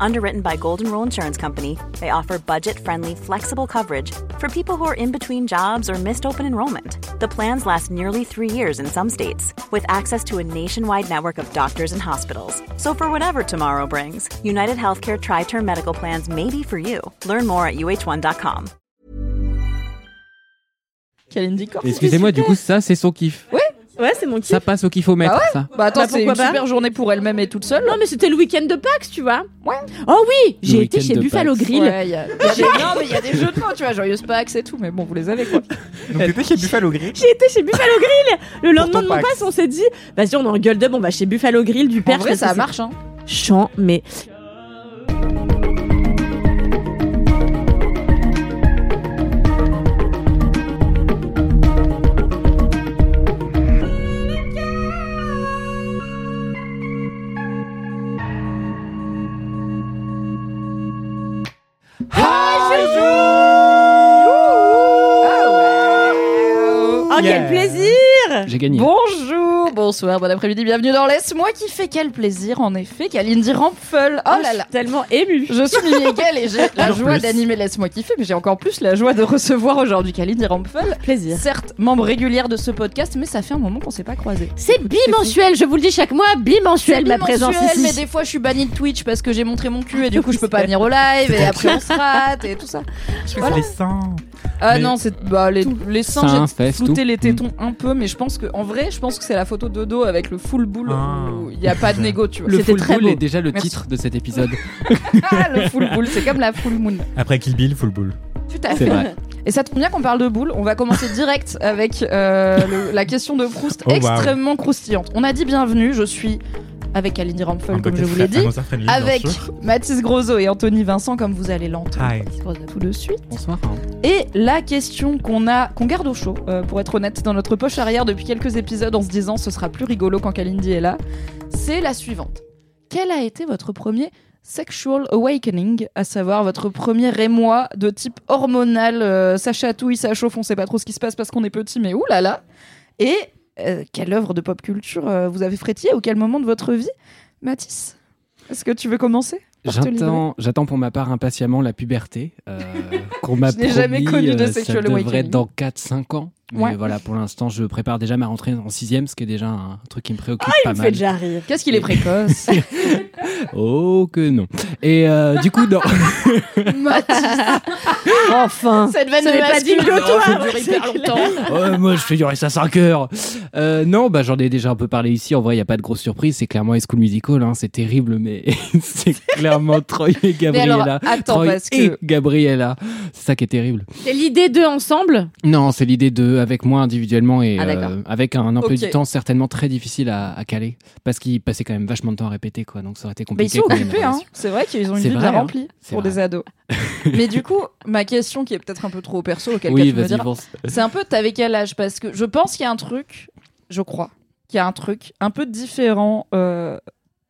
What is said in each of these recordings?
Underwritten by Golden Rule Insurance Company, they offer budget friendly, flexible coverage for people who are in between jobs or missed open enrollment. The plans last nearly three years in some states, with access to a nationwide network of doctors and hospitals. So, for whatever tomorrow brings, United Healthcare Tri Term Medical Plans may be for you. Learn more at uh1.com. Kalindi Corp. Excusez-moi, du coup, ça, c'est son kiff. Ouais, Ouais, c'est mon kiff. Ça passe au kiffomètre, Bah ouais. ça. Bah attends, Bah, c'est une pourquoi pas super journée pour elle-même et toute seule. Non, mais c'était le week-end de Pâques, tu vois. Ouais. Oh oui, j'ai été chez de Buffalo Pâques. Grill. Ouais, il y a, y a des... non, mais il y a des jeux de mots, tu vois, joyeuse Pâques et tout, mais bon, vous les avez quoi. Donc t'étais chez Buffalo Grill J'ai été chez Buffalo Grill. Le lendemain de mon Pâques. pass, on s'est dit, vas-y, on est en gueule d'up, on va chez Buffalo Grill du En père. vrai, parce que ça marche, hein. Chant, mais quel plaisir. J'ai gagné. Bonjour, bonsoir, bon après-midi, bienvenue dans Laisse-moi kiffer. Quel plaisir, en effet, Kalindi Rampfel. Oh là là. Tellement ému. Je suis Hegel et j'ai la joie plus. d'animer Laisse-moi kiffer, mais j'ai encore plus la joie de recevoir aujourd'hui Kalindi Rampfel. Plaisir. Certes, membre régulière de ce podcast, mais ça fait un moment qu'on s'est pas croisés. C'est bimensuel, je vous le dis chaque mois, bimensuel ma présence bimensuel, ici. mais des fois je suis bannie de Twitch parce que j'ai montré mon cul et du coup je peux pas venir au live et après on se rate et tout ça. Je Voilà. les sens. Ah Mais- non, c'est bah, les, les seins, Seins, j'ai flouté tout. les tétons un peu, mais je pense que en vrai, je pense que c'est la photo de dos avec le full boule Ah. où il y a pas de négo, tu vois. Le full beau. est déjà le Merci. titre de cet épisode. Ah, le full boule, c'est comme la full moon. Après Kill Bill, full bull. Tout à fait. vrai. Et ça tombe bien qu'on parle de boule. On va commencer direct avec euh, le- la question de Proust Oh, wow. extrêmement croustillante. On a dit bienvenue, je suis avec Aline Rampfel, Un comme je vous l'ai dit, avec. Mathis Grosso et Anthony Vincent, comme vous allez l'entendre tout de suite. Bonsoir. Et la question qu'on a, qu'on garde au chaud, euh, pour être honnête, dans notre poche arrière depuis quelques épisodes en se disant ce sera plus rigolo quand Kalindi est là, c'est la suivante. Quel a été votre premier sexual awakening, à savoir votre premier émoi de type hormonal, euh, ça chatouille, ça chauffe, on sait pas trop ce qui se passe parce qu'on est petit, mais oulala Et euh, quelle œuvre de pop culture euh, vous avez frétillé ou quel moment de votre vie Mathis, est-ce que tu veux commencer J'attends, pour ma part impatiemment la puberté. euh, qu'on m'a Je n'ai jamais connu de euh, sexual Ça devrait être dans 4-5 ans. Mais Ouais. voilà, pour l'instant, je prépare déjà ma rentrée en 6 ce qui est déjà un truc qui me préoccupe Ah, pas il me mal. fait déjà rire. Qu'est-ce qu'il est précoce Oh que non. Et euh, du coup, non. Enfin. Cette vanne n'est de pas digne de toi, hyper longtemps. Moi, je fais durer ça 5 heures. Euh, non, bah, j'en ai déjà un peu parlé ici. En vrai, il n'y a pas de grosse surprise. C'est clairement High School Musical. Hein. C'est terrible, mais c'est clairement Troy et Mais alors, Gabriella. attends, Troy parce et que Gabriella. C'est ça qui est terrible. C'est l'idée d'eux ensemble? Non, c'est l'idée avec moi individuellement et Ah, euh, avec un emploi Ok. du temps certainement très difficile à, à caler. Parce qu'il passait quand même vachement de temps à répéter, quoi. Donc ça aurait été Mais ils compliqué. sont occupés, hein. C'est vrai qu'ils ont une vie vrai, bien hein. remplie pour vrai. des ados. Mais du coup, ma question qui est peut-être un peu trop perso, auquel cas Oui, tu me c'est un peu t'avais quel âge? Parce que je pense qu'il y a un truc, je crois, qu'il y a un truc un peu différent euh,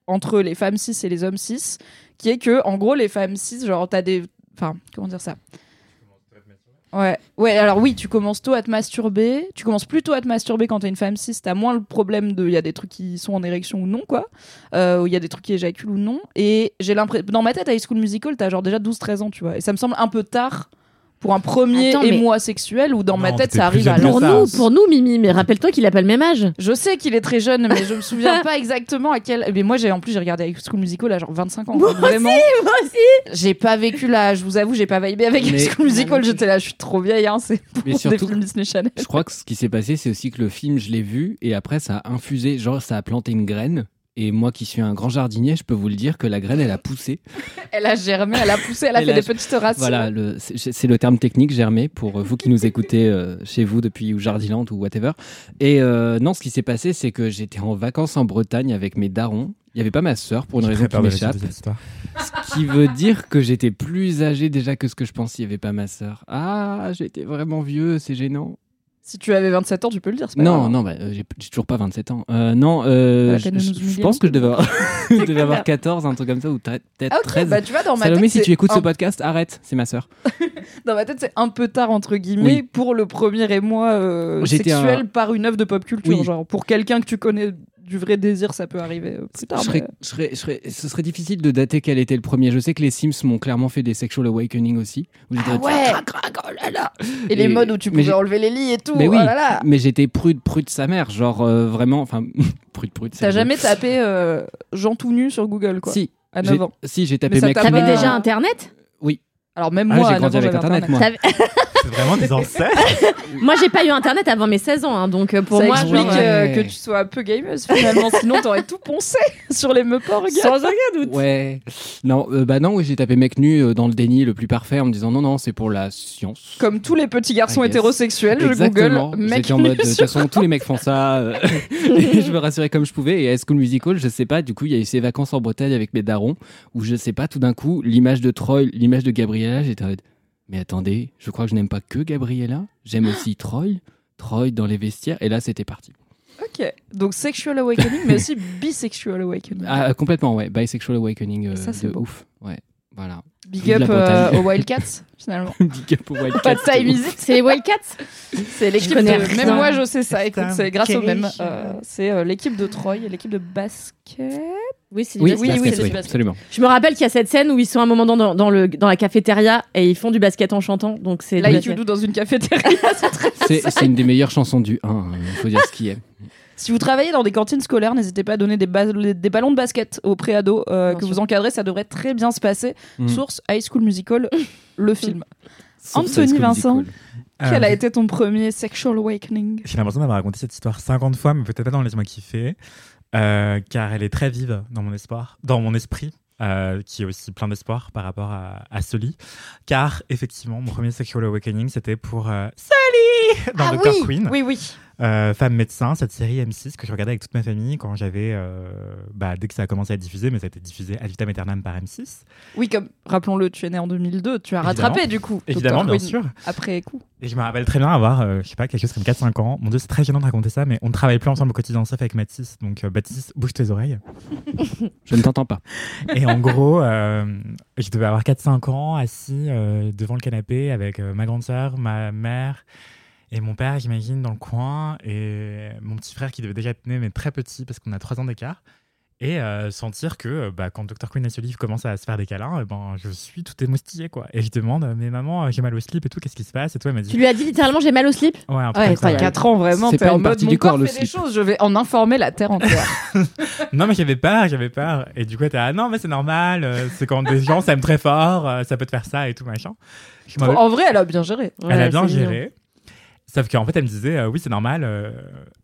entre les femmes cis et les hommes cis, qui est que, en gros, les femmes cis, genre, t'as des. Enfin, comment dire ça? Ouais, ouais, alors oui, tu commences tôt à te masturber. Tu commences plutôt à te masturber quand t'es une femme cis. T'as moins le problème de. Il y a des trucs qui sont en érection ou non, quoi. Euh, ou il y a des trucs qui éjaculent ou non. Et j'ai l'impression. Dans ma tête, à High School Musical, t'as genre déjà 12-13 ans, tu vois. Et ça me semble un peu tard pour un premier Attends, mais- émoi sexuel où dans ma tête, ça arrive à Pour nous, pour nous, Mimi, mais rappelle-toi qu'il a pas le même âge. Je sais qu'il est très jeune, mais je me souviens pas exactement à quel. Mais moi, j'ai en plus, j'ai regardé High School Musical à genre 25 ans. Moi Vraiment, Moi aussi. j'ai pas vécu là. Je vous avoue, j'ai pas vibé avec High School Musical. J'étais là, je suis trop vieille. Hein, c'est pour Mais des surtout- films Disney Channel. Je crois que ce qui s'est passé, c'est aussi que le film, je l'ai vu et après, ça a infusé, genre, ça a planté une graine. Et moi qui suis un grand jardinier, je peux vous le dire que la graine, elle a poussé. Elle a germé, elle a poussé, elle a Elle fait a- des petites racines. Voilà, le- c'est c'est le terme technique, germé, pour vous qui nous écoutez euh, chez vous depuis ou Jardiland ou whatever. Et euh, non, ce qui s'est passé, c'est que j'étais en vacances en Bretagne avec mes darons. Il n'y avait pas ma sœur pour une J'ai raison qui m'échappe. Ce qui veut dire que j'étais plus âgé déjà que ce que je pensais. Il n'y avait pas ma sœur. Ah, j'étais vraiment vieux, c'est gênant. Si tu avais 27 ans, tu peux le dire. pas Non, grave. non, bah, euh, j'ai j'ai toujours pas 27 ans. Euh, non, euh, la je, pense que je devais avoir, je devais avoir 14, un truc comme ça, ou peut- peut-être Ah, ok, 13. bah tu vois, dans ma Salomé, tête, si tu écoutes ce podcast, arrête, c'est ma sœur. dans ma tête, c'est un peu tard entre guillemets Oui. pour le premier émoi sexuel un- par une œuvre de pop culture. Oui. Genre pour quelqu'un que tu connais du vrai désir, ça peut arriver euh, plus tard. je serais, mais- je serais- je serais- ce serait difficile de dater quel était le premier. Je sais que les Sims m'ont clairement fait des sexual awakening aussi. Où Ah ouais. crac, crac, oh là là. Et, les modes où tu pouvais enlever les lits et tout. Mais oh oui, là là. mais j'étais prude, prude sa mère, genre euh, vraiment, enfin prude, prude. T'as jamais tapé euh, Jean tout nu sur Google quoi Si, à j'ai- 9 ans. si j'ai tapé Mais mec. T'avais déjà Internet? Alors même Ah, moi, j'ai à 9 grandi avec Internet, moi. T'avais- C'est vraiment des ancêtres. Moi, j'ai pas eu Internet avant mes 16 ans, hein, donc euh, pour ça moi, explique genre, ouais. que tu sois un peu gameuse finalement, sinon t'aurais tout poncé sur les meufs sans aucun doute. Ouais. Non, euh, bah non, oui, j'ai tapé mec nu euh, dans le déni le plus parfait en me disant non, non, c'est pour la science. Comme tous les petits garçons hétérosexuels, je Exactement. Google mec J'étais en nu mode, de toute façon, tous les mecs font ça. euh, et je me rassurais comme je pouvais. Et High School Musical, je sais pas, du coup, il y a eu ces vacances en Bretagne avec mes darons, où je sais pas, tout d'un coup, l'image de Troy, l'image de Gabriella, j'étais en mode, mais attendez, je crois que je n'aime pas que Gabriella, j'aime aussi Troy, Troy dans les vestiaires, et là, c'était parti. Ok, donc sexual awakening, mais aussi bisexual awakening. Ah, complètement, ouais, bisexual awakening, euh, Ça, c'est de beau. ouf. Ouais, voilà. Big up euh, aux Wildcats finalement. Big up au Wildcats. Pas de time is it C'est les Wildcats C'est l'équipe de. Même moi, je sais ça. Écoute, c'est grâce au même. Euh, c'est euh, l'équipe de Troy l'équipe de basket. Oui, c'est Oui, du basket. oui, absolument. Je me rappelle qu'il y a cette scène où ils sont à un moment dans, dans, dans le, dans la cafétéria et ils font du basket en chantant. Donc c'est Là, du you do dans une cafétéria. c'est une des meilleures chansons du 1, il faut dire ce qui est. Si vous travaillez dans des cantines scolaires, n'hésitez pas à donner des, ba- des ballons de basket aux préados euh, que sûr. vous encadrez, ça devrait très bien se passer. Mm. Source High School Musical, le film. Anthony Vincent. Musical. Quel a Euh, été ton premier sexual awakening? J'ai l'impression d'avoir raconté cette histoire 50 fois, mais peut-être pas dans Laisse-moi kiffer, euh, car elle est très vive dans mon espoir, dans mon esprit, euh, qui est aussi plein d'espoir par rapport à, à Sully. Car effectivement, mon premier sexual awakening, c'était pour euh, Sully dans Ah oui, Queen, oui, oui. Euh, femme médecin, cette série M6 que je regardais avec toute ma famille quand j'avais, euh, bah, dès que ça a commencé à être diffusé, mais ça a été diffusé ad vitam aeternam par M6. Oui, comme rappelons-le, tu es né en 2002, tu as Évidemment. rattrapé du coup. Évidemment, bien sûr. Après coup. Et je me rappelle très bien avoir, euh, je sais pas, quelque chose comme 4-5 ans. Mon dieu, c'est très gênant de raconter ça, mais on ne travaille plus ensemble au quotidien, sauf avec Mathis. Donc, euh, Baptiste, bouge tes oreilles. Je ne t'entends pas. Et en gros, euh, je devais avoir 4-5 ans, assis euh, devant le canapé avec euh, ma grande sœur, ma mère et mon père, j'imagine, dans le coin. Et mon petit frère qui devait déjà être né, mais très petit, parce qu'on a 3 ans d'écart. Et euh, sentir que euh, bah, quand Dr. Queen et ce livre commencent à se faire des câlins, eh ben, je suis tout émoustillé. Quoi. Et je demande, mais maman, euh, j'ai mal au slip et tout, qu'est-ce qui se passe? Et toi, elle m'a dit, Tu lui as dit littéralement j'ai mal au slip? Ouais, un Ouais, incroyable. 4 ans, vraiment, C'est t'es pas en une mode partie mon du corps corps, le fait des slip. choses, je vais en informer la terre entière. Non, mais j'avais peur, j'avais peur. Et du coup, t'es ah non, mais c'est normal, euh, c'est quand des gens s'aiment très fort, euh, ça peut te faire ça et tout, machin. En vrai, elle a bien géré. elle a bien mignon. Sauf qu'en fait, elle me disait, euh, oui, c'est normal. euh,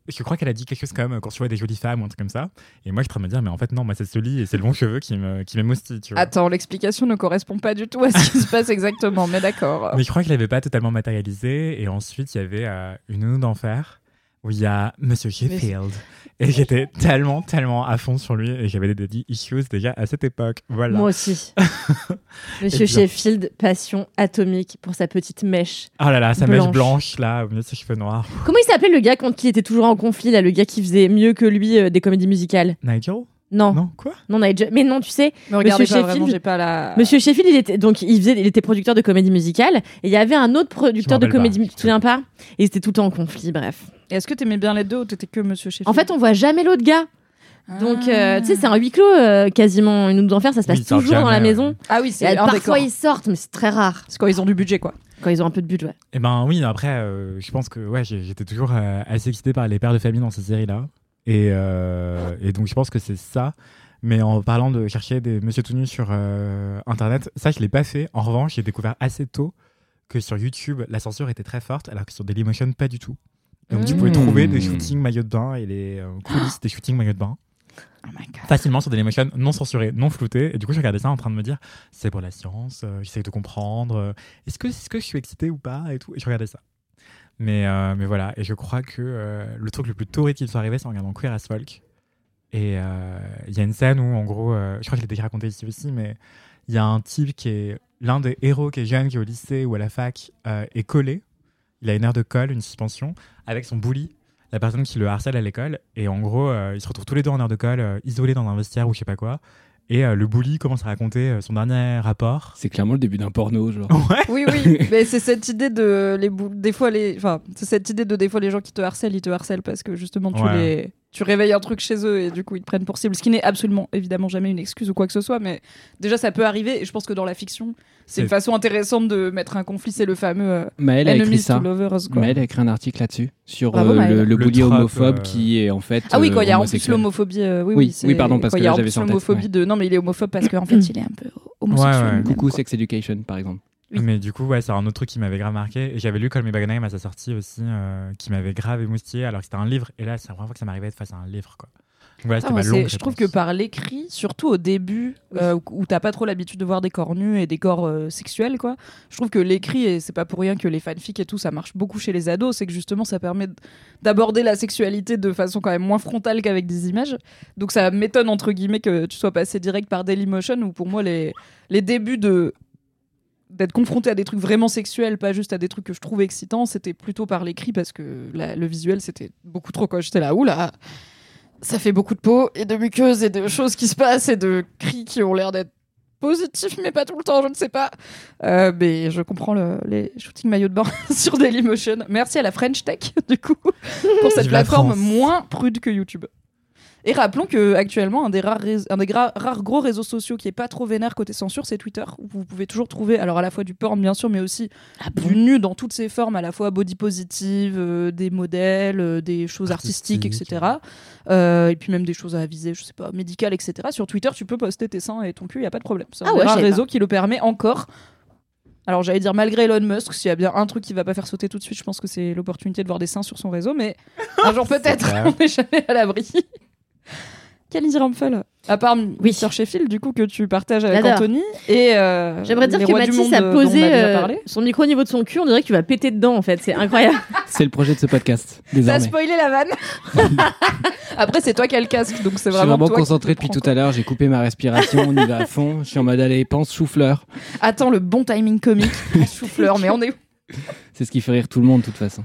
je crois qu'elle a dit quelque chose comme, euh, quand tu vois des jolies femmes ou un truc comme ça. Et moi, je suis en train de me dire, mais en fait, non, moi, c'est ce lit et c'est le long cheveu qui me- qui m'émoustille. Attends, l'explication ne correspond pas du tout à ce qui se passe exactement, mais d'accord. Mais je crois qu'il l'avait pas totalement matérialisé. Et ensuite, il y avait euh, une nounou d'enfer où il y a Monsieur Sheffield. Et j'étais tellement, tellement à fond sur lui. Et j'avais des daddy issues déjà à cette époque. Voilà. Moi aussi. Monsieur. Sheffield, passion atomique pour sa petite mèche. Oh là là, sa mèche Blanche. là, au milieu de ses cheveux noirs. Comment il s'appelait le gars contre qui il était toujours en conflit, là, le gars qui faisait mieux que lui euh, des comédies musicales? Nigel? Non, non, Non, quoi Nigel. Mais non, tu sais, Mais regardez Monsieur pas, Sheffield- pas la. Monsieur Sheffield, il était donc il faisait, il était producteur de comédie musicale et il y avait un autre producteur de comédie, pas. tu te souviens pas? Et ils étaient tout le temps en conflit, bref. Et Est-ce que t'aimais bien les deux ou t'étais que Monsieur Sheffield? En fait, on voit jamais l'autre gars. Donc, euh, tu sais, c'est un. un huis clos euh, quasiment. Une nous d'enfer, ça se passe toujours dans la maison. Ah oui, Et c'est parfois, décor. ils sortent, mais c'est très rare C'est quand ils ont du budget, quoi. quand ils ont un peu de budget. Eh ben oui, après, euh, je pense que ouais, j'ai- j'étais toujours euh, assez excité par les pères de famille dans ces séries-là. Et, euh, et donc, je pense que c'est ça. Mais en parlant de chercher des Monsieur tout nus sur euh, Internet, ça, je l'ai pas fait. En revanche, j'ai découvert assez tôt que sur YouTube, la censure était très forte, alors que sur Dailymotion, pas du tout. Donc, tu pouvais Mmh. trouver des shootings maillots de bain et les euh, coulisses des shootings maillots de bain Oh my god. facilement sur Dailymotion, non censuré, non flouté. Et du coup, je regardais ça en train de me dire, c'est pour la science, euh, j'essaie de comprendre, est-ce que, est-ce que je suis excité ou pas et tout. Et je regardais ça. Mais, euh, mais voilà, et je crois que euh, le truc le plus torride qui soit arrivé, c'est en regardant Queer as Folk. Et euh, il y a une scène où, en gros, je crois que je l'ai déjà raconté ici aussi, mais il y a un type qui est l'un des héros qui est jeune, qui est au lycée ou à la fac, est collé. il a une heure de colle, une suspension, avec son bully, la personne qui le harcèle à l'école. Et en gros, ils se retrouvent tous les deux en heure de colle, isolés dans un vestiaire ou je sais pas quoi. Et euh, le bully commence à raconter euh, son dernier rapport. C'est clairement le début d'un porno, genre. Ouais. Oui, oui, mais c'est cette idée de les bou- des fois les, enfin, c'est cette idée de des fois les gens qui te harcèlent, ils te harcèlent parce que justement tu Ouais. les, tu réveilles un truc chez eux et du coup ils te prennent pour cible, ce qui n'est absolument évidemment jamais une excuse ou quoi que ce soit, mais déjà ça peut arriver et je pense que dans la fiction c'est une façon intéressante de mettre un conflit, c'est le fameux euh, Maëlle a écrit ça. to lovers quoi. Maëlle a écrit un article là-dessus sur Bravo, euh, le, le homophobe euh, qui est en fait. Ah oui, euh, quand il y a en plus l'homophobie, euh, oui, Oui, pardon, parce que il y a là, en j'avais l'homophobie ouais. de non mais il est homophobe parce qu'en fait il est un peu homosexuel. Ouais, ouais. Coucou Sex Education, par exemple. Oui. Mais du coup, ouais, c'est un autre truc qui m'avait grave marqué. Et J'avais lu Call Me By Name à sa sortie aussi, euh, qui m'avait grave émoustillé, alors que c'était un livre. Et là, c'est la première fois que ça m'arrivait d'être face à un livre, quoi. Ah, ma longue je trouve que par l'écrit, surtout au début, euh, où t'as pas trop l'habitude de voir des corps nus et des corps euh, sexuels, quoi. Je trouve que l'écrit, et c'est pas pour rien que les fanfics et tout, ça marche beaucoup chez les ados, c'est que justement ça permet d'aborder la sexualité de façon quand même moins frontale qu'avec des images. Donc ça m'étonne entre guillemets que tu sois passé direct par Dailymotion, où pour moi les, les débuts de d'être confronté à des trucs vraiment sexuels, pas juste à des trucs que je trouve excitants, c'était plutôt par l'écrit parce que la- le visuel c'était beaucoup trop quoi. J'étais là, oula, ça fait beaucoup de peau et de muqueuses et de choses qui se passent et de cris qui ont l'air d'être positifs mais pas tout le temps, je ne sais pas. Euh, mais je comprends le- les shootings maillots de bain sur Dailymotion. Merci à la French Tech du coup pour cette plateforme moins prude que YouTube. Et rappelons que actuellement un des rares, un des rares gros réseaux sociaux qui est pas trop vénère côté censure, c'est Twitter où vous pouvez toujours trouver alors à la fois du porn bien sûr, mais aussi du nu dans toutes ses formes, à la fois body positive, euh, des modèles, euh, des choses artistiques, Artistique. etc. Euh, et puis même des choses à viser, je sais pas, médicales, etc. Sur Twitter, tu peux poster tes seins et ton cul, il y a pas de problème. C'est un Ah ouais, réseau qui le permet encore. Alors j'allais dire malgré Elon Musk, s'il y a bien un truc qui va pas faire sauter tout de suite, je pense que c'est l'opportunité de voir des seins sur son réseau, mais un jour peut-être, on n'est jamais à l'abri. Kalindi Rumpel, à part Oui. Mr. Sheffield, du coup, que tu partages avec. Anthony, et euh, J'aimerais dire que Mathis a posé euh, son micro au niveau de son cul, on dirait que tu vas péter dedans en fait, c'est incroyable. C'est le projet de ce podcast, T'as spoilé la vanne Après, c'est toi qui as le casque, donc c'est Je suis vraiment, vraiment toi concentré depuis tout à l'heure, j'ai coupé ma respiration, on y va à fond, je suis en mode allez, pense chou-fleur. quoi. Attends, le bon timing comique, souffleur, mais on est où? C'est ce qui fait rire tout le monde de toute façon.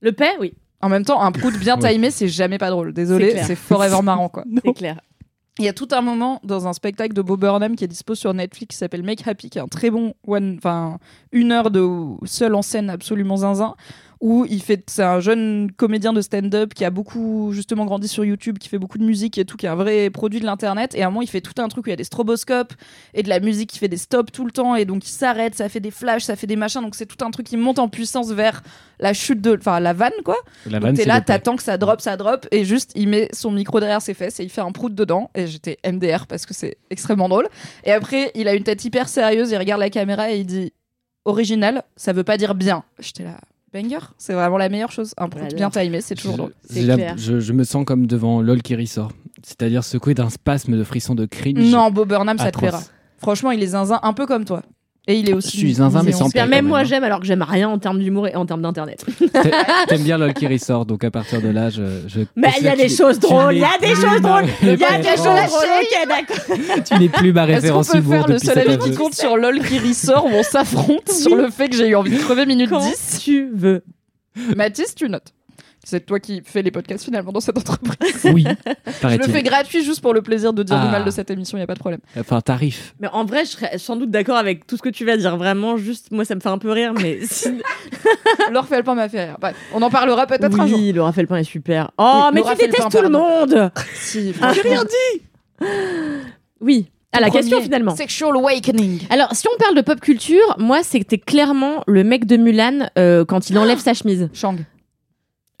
Le paix, oui, En même temps, un prout bien timé, c'est jamais pas drôle. Désolé, c'est forever marrant, quoi. c'est clair. Il y a tout un moment dans un spectacle de Bob Burnham qui est dispo sur Netflix qui s'appelle Make Happy, qui est un très bon one, enfin une heure de seul en scène absolument zinzin, où il fait, c'est un jeune comédien de stand-up qui a beaucoup justement grandi sur YouTube, qui fait beaucoup de musique et tout, qui est un vrai produit de l'internet. Et à un moment, il fait tout un truc où il y a des stroboscopes et de la musique qui fait des stops tout le temps, et donc il s'arrête, ça fait des flashs, ça fait des machins, donc c'est tout un truc qui monte en puissance vers la chute de, enfin la vanne quoi. La Donc vanne, t'es là, t'attends que ça drop, ça drop, et juste il met son micro derrière ses fesses et il fait un prout dedans. Et j'étais MDR parce que c'est extrêmement drôle. Et après, il a une tête hyper sérieuse, il regarde la caméra et il dit original, ça veut pas dire bien. J'étais là, banger, c'est vraiment la meilleure chose. Un J'adore. bien timé, c'est toujours drôle. Je, je me sens comme devant LOL qui ressort. C'est-à-dire secoué d'un spasme de frisson de cringe. Non, Bob Burnham, ça te plaira. Franchement, il est zinzin un peu comme toi. Et il est aussi. Je suis zinzin, mais sans Même même, moi hein. j'aime alors que j'aime rien en termes d'humour et en termes d'internet. T'a- T'aimes bien LOL qui ressort, donc à partir de là, je. je Mais il y a des choses drôles, il y a des choses drôles, il y a des choses drôles. Ok, d'accord. Tu n'es plus ma référence peut humour faire le seul avis qui compte sur LOL qui ressort où on s'affronte sur le fait que j'ai eu envie de crever minute Quand 10 tu veux. Mathis, tu notes. C'est toi qui fais les podcasts finalement dans cette entreprise. Oui, Je le fais gratuit juste pour le plaisir de dire du Ah. mal de cette émission, il y a pas de problème. Enfin, tarif. Mais en vrai, je serais sans doute d'accord avec tout ce que tu vas dire. Vraiment, juste, moi, ça me fait un peu rire, mais si... Laure Felpin m'a fait rire. Bref, on en parlera peut-être un jour. oui, Laura Felpin est super. Oh, Oui, mais Laura tu détestes tout le monde. Si, Ah, rien dit. Oui. À la Premier, question finalement. Sexual Awakening. Alors, si on parle de pop culture, moi, c'était clairement le mec de Mulan euh, quand il enlève sa chemise. Shang.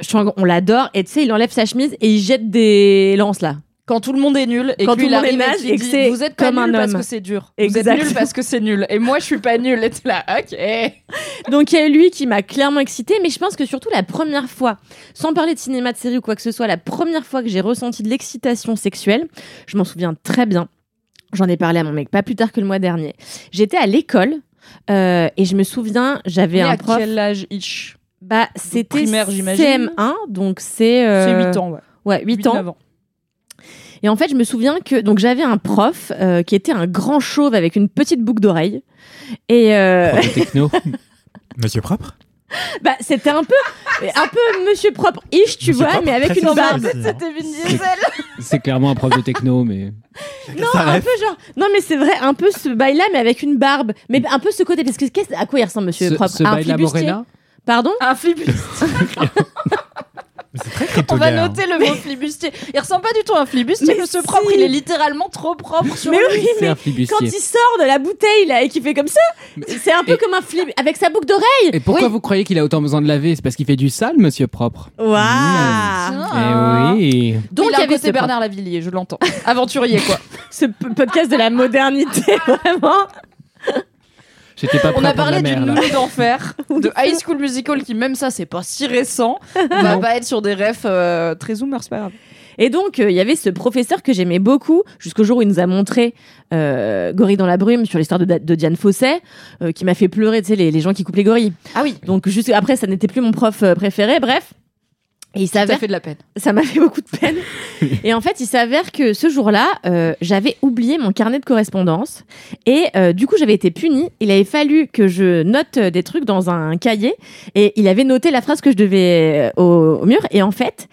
Shang, on l'adore. Et tu sais, il enlève sa chemise et il jette des lances là. Quand tout le monde est nul et Quand que lui, tout le monde est et que dit, vous êtes pas comme un nul parce homme. que c'est dur. Vous êtes nul parce que c'est nul. Et moi, je suis pas nul. Et t'es là, ok. Donc il y a lui qui m'a clairement excitée, mais je pense que surtout la première fois, sans parler de cinéma, de série ou quoi que ce soit, la première fois que j'ai ressenti de l'excitation sexuelle, je m'en souviens très bien. J'en ai parlé à mon mec pas plus tard que le mois dernier. J'étais à l'école euh, et je me souviens, j'avais un à prof. quel âge ish? Bah c'était primaire, j'imagine. CM1, donc c'est C'est euh, 8 ans, ouais. Ouais, 8 ans. 9 ans. Et en fait, je me souviens que donc j'avais un prof euh, qui était un grand chauve avec une petite boucle d'oreille. Et euh, Prof de techno. Monsieur propre? Bah, c'était un peu, un peu Monsieur propre ish, tu Monsieur vois, propre, mais avec une barbe. C'était Vin Diesel. C'est clairement un prof de techno, mais. Non, Ça un peu genre, non mais c'est vrai, un peu ce bail-là, mais avec une barbe, mais un peu ce côté, parce que à quoi il ressemble Monsieur Ce, propre? ce À un bail la flibustier? Morena? Pardon Un flibustier. Mais C'est très On va noter le mot flibustier. Il ressemble pas du tout à un flibustier, Mais monsieur si. propre. Il est littéralement trop propre sur Mais lui. oui, C'est mais un quand il sort de la bouteille là et qu'il fait comme ça, c'est un peu et- comme un flip avec sa boucle d'oreille. Et pourquoi Oui. vous croyez qu'il a autant besoin de laver? C'est parce qu'il fait du sale, monsieur propre. Waouh Ah. Eh oui. Donc il y avait ce Bernard Lavillier, je l'entends. Aventurier quoi. Ce p- podcast de la modernité, vraiment. J'étais pas On a parlé d'une nounou d'enfer, de High School Musical qui même ça c'est pas si récent. On va Non. pas être sur des refs euh, très zoomers, c'est pas grave. Et donc, euh, il y avait ce professeur que j'aimais beaucoup, jusqu'au jour où il nous a montré euh, Gorille dans la brume sur l'histoire de, de Diane Fossé, euh, qui m'a fait pleurer, tu sais, les, les gens qui coupent les gorilles. Ah oui, Donc, juste après, ça n'était plus mon prof préféré, bref. Et il ça s'avère fait de la peine. ça m'a fait beaucoup de peine. et en fait, il s'avère que ce jour-là, euh, j'avais oublié mon carnet de correspondance. Et euh, du coup, j'avais été punie. Il avait fallu que je note des trucs dans un cahier. Et il avait noté la phrase que je devais euh, au, au mur. Et en fait,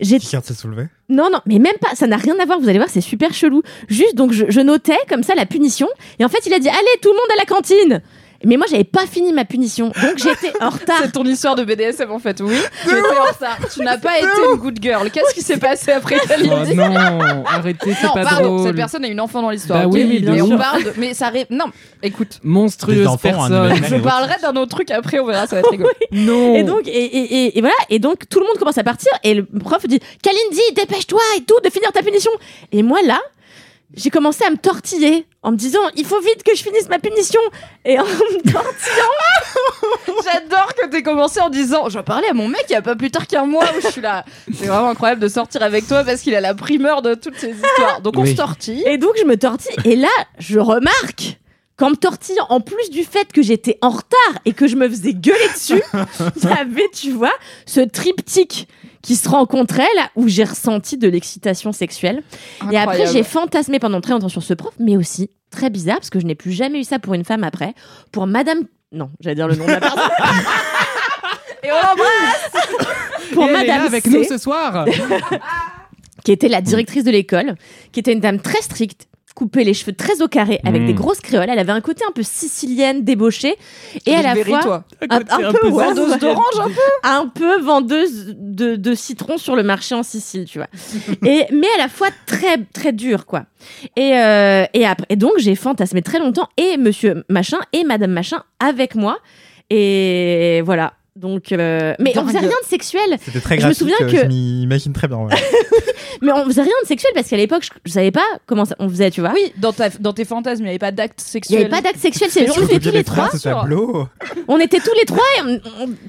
j'ai... Qui s'est soulevé Non, non, mais même pas. Ça n'a rien à voir. Vous allez voir, c'est super chelou. Juste, donc, je, je notais comme ça la punition. Et en fait, il a dit, allez, tout le monde à la cantine. Mais moi, j'avais pas fini ma punition. Donc, j'étais en retard. C'est ton histoire de BDSM en fait, oui. Tu étais en retard. Tu n'as pas été une good girl. Qu'est-ce qui s'est passé après Oh Kalindi non, arrêtez, c'est Non, pas pardon, drôle. cette personne a une enfant dans l'histoire. Bah ok oui, oui, bien mais on parle de... Mais ça... ré- Non, écoute. Monstrueuse enfants, un personne. Je parlerai d'un autre truc après, on verra, ça va être rigolo. Non. Et donc, et, et, et, et voilà, et donc tout le monde commence à partir, et le prof dit Kalindi, dépêche-toi et tout, de finir ta punition. Et moi là, j'ai commencé à me tortiller en me disant il faut vite que je finisse ma punition. Et en me tortillant, J'adore que t'aies commencé en disant Je parlais à mon mec il y a pas plus tard qu'un mois où je suis là. C'est vraiment incroyable de sortir avec toi parce qu'il a la primeur de toutes ces histoires. Donc on Oui. se tortille. et donc je me tortille, et là, je remarque qu'en me tortillant, en plus du fait que j'étais en retard et que je me faisais gueuler dessus, il y avait, tu vois, ce triptyque qui se rencontrait là où j'ai ressenti de l'excitation sexuelle. Et après, j'ai fantasmé pendant très longtemps sur ce prof, mais aussi, très bizarre, parce que je n'ai plus jamais eu ça pour une femme après, pour Madame... Non, j'allais dire le nom de la personne. Et on l'embrasse pour Et elle est là Madame avec C, nous ce soir. qui était la directrice de l'école, qui était une dame très stricte, coupée les cheveux très au carré, avec des grosses créoles. Elle avait un côté un peu sicilienne, débauchée, et à la fois... toi. Un, un peu, ouais, Vendeuse ouais. d'orange un peu. un peu vendeuse de, de citron sur le marché en Sicile, tu vois. Et, mais à la fois très, très dure, quoi. Et, euh, et, après, et donc, j'ai fantasmé très longtemps et monsieur machin et madame machin avec moi. Et voilà. Donc, euh, mais on faisait rien de sexuel. C'était très Je me souviens que- Je m'imagine très bien. ouais. Mais on faisait rien de sexuel parce qu'à l'époque, je, je savais pas comment ça, on faisait, tu vois. Oui, dans, ta, dans tes fantasmes, il n'y avait pas d'acte Il n'y sexuel. avait pas d'acte sexuel, c'est Parce on que était tous les trois. tableau. On était tous les trois et on,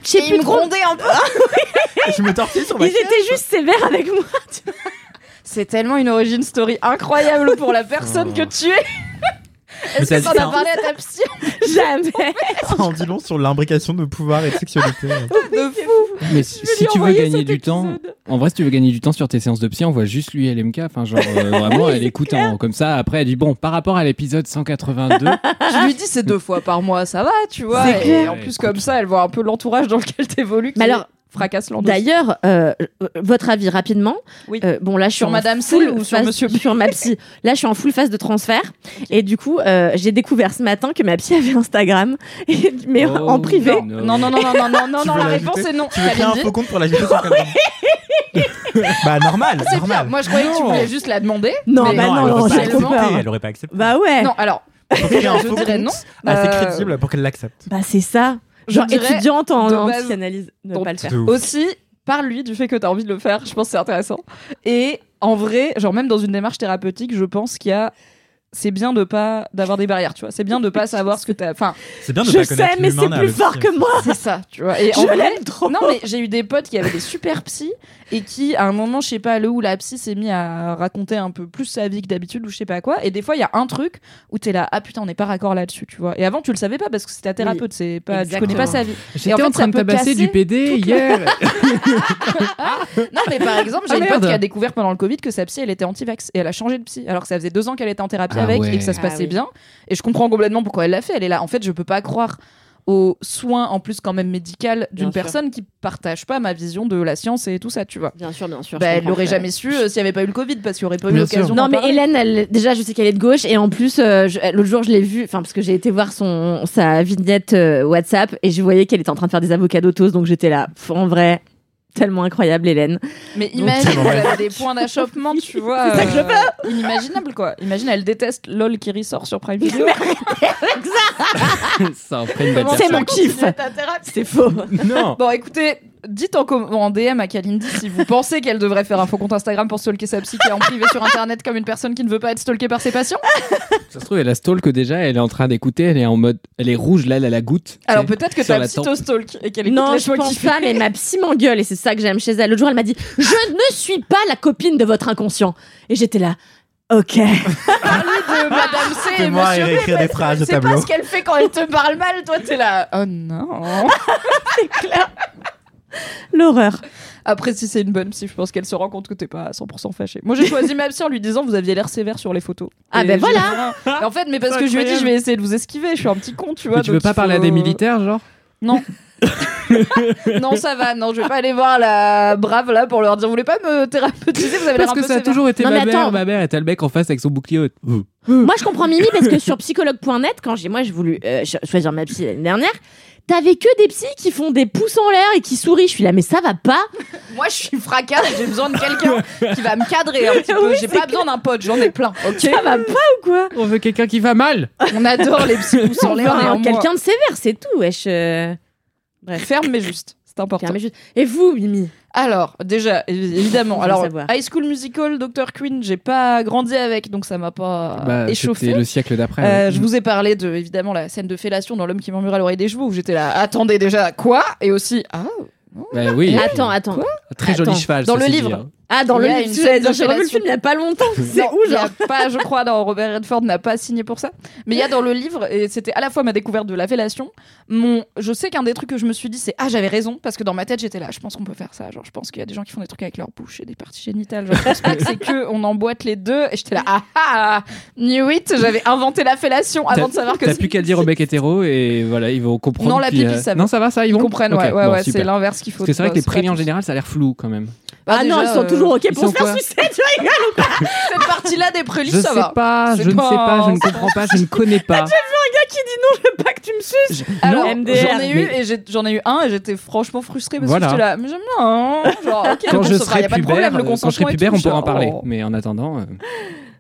je sais plus me trop. grondait un peu. Je me tortille sur ma Ils étaient juste sévères avec moi. C'est tellement une origin story incroyable pour la personne que tu es. Est-ce que t'en as parlé à ta psy Jamais. Ça en dit long sur l'imbrication de pouvoir et de sexualité. de fou Mais si, tu veux gagner du temps, en vrai, si tu veux gagner du temps sur tes séances de psy, on voit juste lui LMK. Enfin, genre, euh, vraiment, elle écoute en- comme ça. Après, elle dit bon, par rapport à l'épisode 182, Je lui dis c'est deux fois par mois, ça va, tu vois. Et clair. en plus comme ça, elle voit un peu l'entourage dans lequel t'évolues. Mais alors, fracasse l'endos. D'ailleurs, euh, euh, votre avis rapidement. Oui. Euh, bon, là, je suis Sur en Madame C full ou sur phase- Monsieur Sur ma psy. Là, je suis en full phase de transfert. Et du coup, euh, j'ai découvert ce matin que ma psy avait Instagram, et- mais Oh, en privé. non. Non, non, non, non, non, non, non, non, la réponse est non. Tu veux créer un faux compte pour l'ajouter sur Calendar Bah normal, C'est normal. Moi, je croyais que tu Non. voulais juste la demander. Non, mais- bah non, elle non, aurait j'ai pas. Elle aurait pas accepté. Bah ouais. Non, alors, je faux dirais non. assez Euh, crédible pour qu'elle l'accepte. Bah c'est ça. Genre étudiante en, en base, psychanalyse. Ne pas le faire. Aussi, parle-lui du fait que t'as envie de le faire. Je pense que c'est intéressant. Et en vrai, genre même dans une démarche thérapeutique, je pense qu'il y a c'est bien de pas d'avoir des barrières, tu vois. C'est bien de pas savoir ce que t'as. Enfin, C'est bien de Je pas sais, mais c'est plus fort psy. que moi. c'est ça, tu vois. Et en Je vrai, l'aime trop. non mais j'ai eu des potes qui avaient des super psys et qui à un moment je sais pas le où la psy s'est mis à raconter un peu plus sa vie que d'habitude ou je sais pas quoi et des fois il y a un truc où t'es là ah putain on n'est pas raccord là-dessus tu vois et avant tu le savais pas parce que c'était ta thérapeute c'est pas tu connais pas sa vie J'étais en fait, en train ça de tabasser du PD hier. non mais par exemple j'ai Ah, une pote qui a découvert pendant le covid que sa psy elle était anti-vax et elle a changé de psy alors que ça faisait deux ans qu'elle était en thérapie Ah avec ouais. et que ça se Ah passait oui. bien et je comprends complètement pourquoi elle l'a fait elle est là en fait je peux pas croire aux soins en plus quand même médical d'une Bien sûr. personne qui partage pas ma vision de la science et tout ça, tu vois. Bien sûr, bien sûr. Bah, elle l'aurait jamais su euh, s'il y avait pas eu le Covid parce qu'il y aurait pas eu Bien l'occasion. Non, mais parler. Hélène, elle, déjà, je sais qu'elle est de gauche. Et en plus, euh, l'autre jour, je l'ai vue, enfin, parce que j'ai été voir son, sa vignette euh, WhatsApp et je voyais qu'elle était en train de faire des avocats d'autos. Donc j'étais là, en vrai, tellement incroyable, Hélène. Mais imagine, elle avait des points d'achoppement, tu vois. C'est ça que je euh, Inimaginable, quoi. Imagine, elle déteste LOL qui ressort sur Prime Video. C'est mon kiff. C'est faux. Non. Bon, écoutez, dites en, DM à Kalindi si vous pensez qu'elle devrait faire un faux compte Instagram pour stalker sa psy qui est en privé sur Internet comme une personne qui ne veut pas être stalkée par ses patients. Ça se trouve, elle a stalk déjà, elle est en train d'écouter, elle est en mode. Elle est rouge, là, elle a la goutte. Alors peut-être que ta la psy te stalk et qu'elle écoute Non, les je pense pas, mais ma psy m'engueule et c'est ça que j'aime chez elle. L'autre jour, elle m'a dit Je ne suis pas la copine de votre inconscient. Et j'étais là, ok. Parler de Madame C et Fais-moi Monsieur B, réécrire des phrases au C'est pas tableau. ce qu'elle fait quand elle te parle mal, toi t'es là. Oh non. L'horreur. Après, si c'est une bonne psy, je pense qu'elle se rend compte que t'es pas à 100% fâché. Moi, j'ai choisi ma psy en lui disant vous aviez l'air sévère sur les photos. Ah Et ben voilà. Et En fait, mais parce que je lui ai dit je vais essayer de vous esquiver, je suis un petit con, tu vois. Mais tu veux pas parler à des militaires, genre? Non. non, ça va. Non, je vais pas aller voir la brave là pour leur dire vous voulez pas me thérapeutiser Vous avez l'air Parce un que peu ça a sévère. toujours été Non, ma mère, ma mère, et t'as le mec en face avec son bouclier. Moi, je comprends Mimi parce que sur psychologue.net, quand j'ai moi j'ai voulu euh, cho- choisir ma psy l'année dernière, t'avais que des psys qui font des pouces en l'air et qui sourient. Je suis là, mais ça va pas. Moi, je suis fracasse. J'ai besoin de quelqu'un qui va me cadrer un petit peu. Oui, J'ai pas besoin d'un pote. J'en ai plein. Ok. Ça va pas ou quoi On veut quelqu'un qui va mal. On adore les psy pouces en l'air. Quelqu'un de sévère, c'est tout. Wesh. euh. ferme mais juste. C'est important. Fermez juste. Et vous, Mimi Alors, déjà, évi- évidemment. Alors. High School Musical, Dr. Queen, j'ai pas grandi avec, donc ça m'a pas Bah, échauffé. C'était le siècle d'après. Euh, ouais. je vous ai parlé de évidemment la scène de fellation dans L'homme qui murmure à l'oreille des chevaux où j'étais là attendez déjà quoi? Et aussi ah Bah oui. Attends, attends. Très joli Attends. cheval. Dans le dit, livre. hein. Ah, dans le dire, j'ai revu le film il y a pas longtemps. C'est Non, où, il y a genre pas je crois dans Robert Redford n'a pas signé pour ça mais il y a dans le livre et c'était à la fois ma découverte de la fellation mon je sais qu'un des trucs que je me suis dit c'est ah j'avais raison parce que dans ma tête j'étais là je pense qu'on peut faire ça genre je pense qu'il y a des gens qui font des trucs avec leur bouche et des parties génitales genre, je pense pas que c'est que on emboîte les deux et j'étais là ah ah knew it j'avais inventé la fellation avant de savoir que T'as plus qu'à dire aux mecs hétéros et voilà, ils vont comprendre. Non, la pipi, euh, ça va. Non, ça va, ça, ils, ils vont comprennent Ok, ouais ouais, bon, ouais c'est l'inverse qu'il faut Parce que c'est vrai que les prélims en général, ça a l'air flou quand même. Bah, Ah non, déjà, ils sont euh, toujours ok ils pour se faire sucer, tu rigoles cette partie-là des prélis, Je ça sais va. pas, je ne sais pas- pas, je ne comprends pas, je ne connais pas. gars qui dit non, je veux pas que tu me suces. Alors, Non, j'en ai eu mais- et j'ai- j'en ai eu un et j'étais franchement frustrée parce Voilà. que j'étais là, mais j'aime bien. hein. Ok, Quand je serai pas pubère, euh, quand je serai pubère, on pourra en parler. oh. Mais en attendant, euh,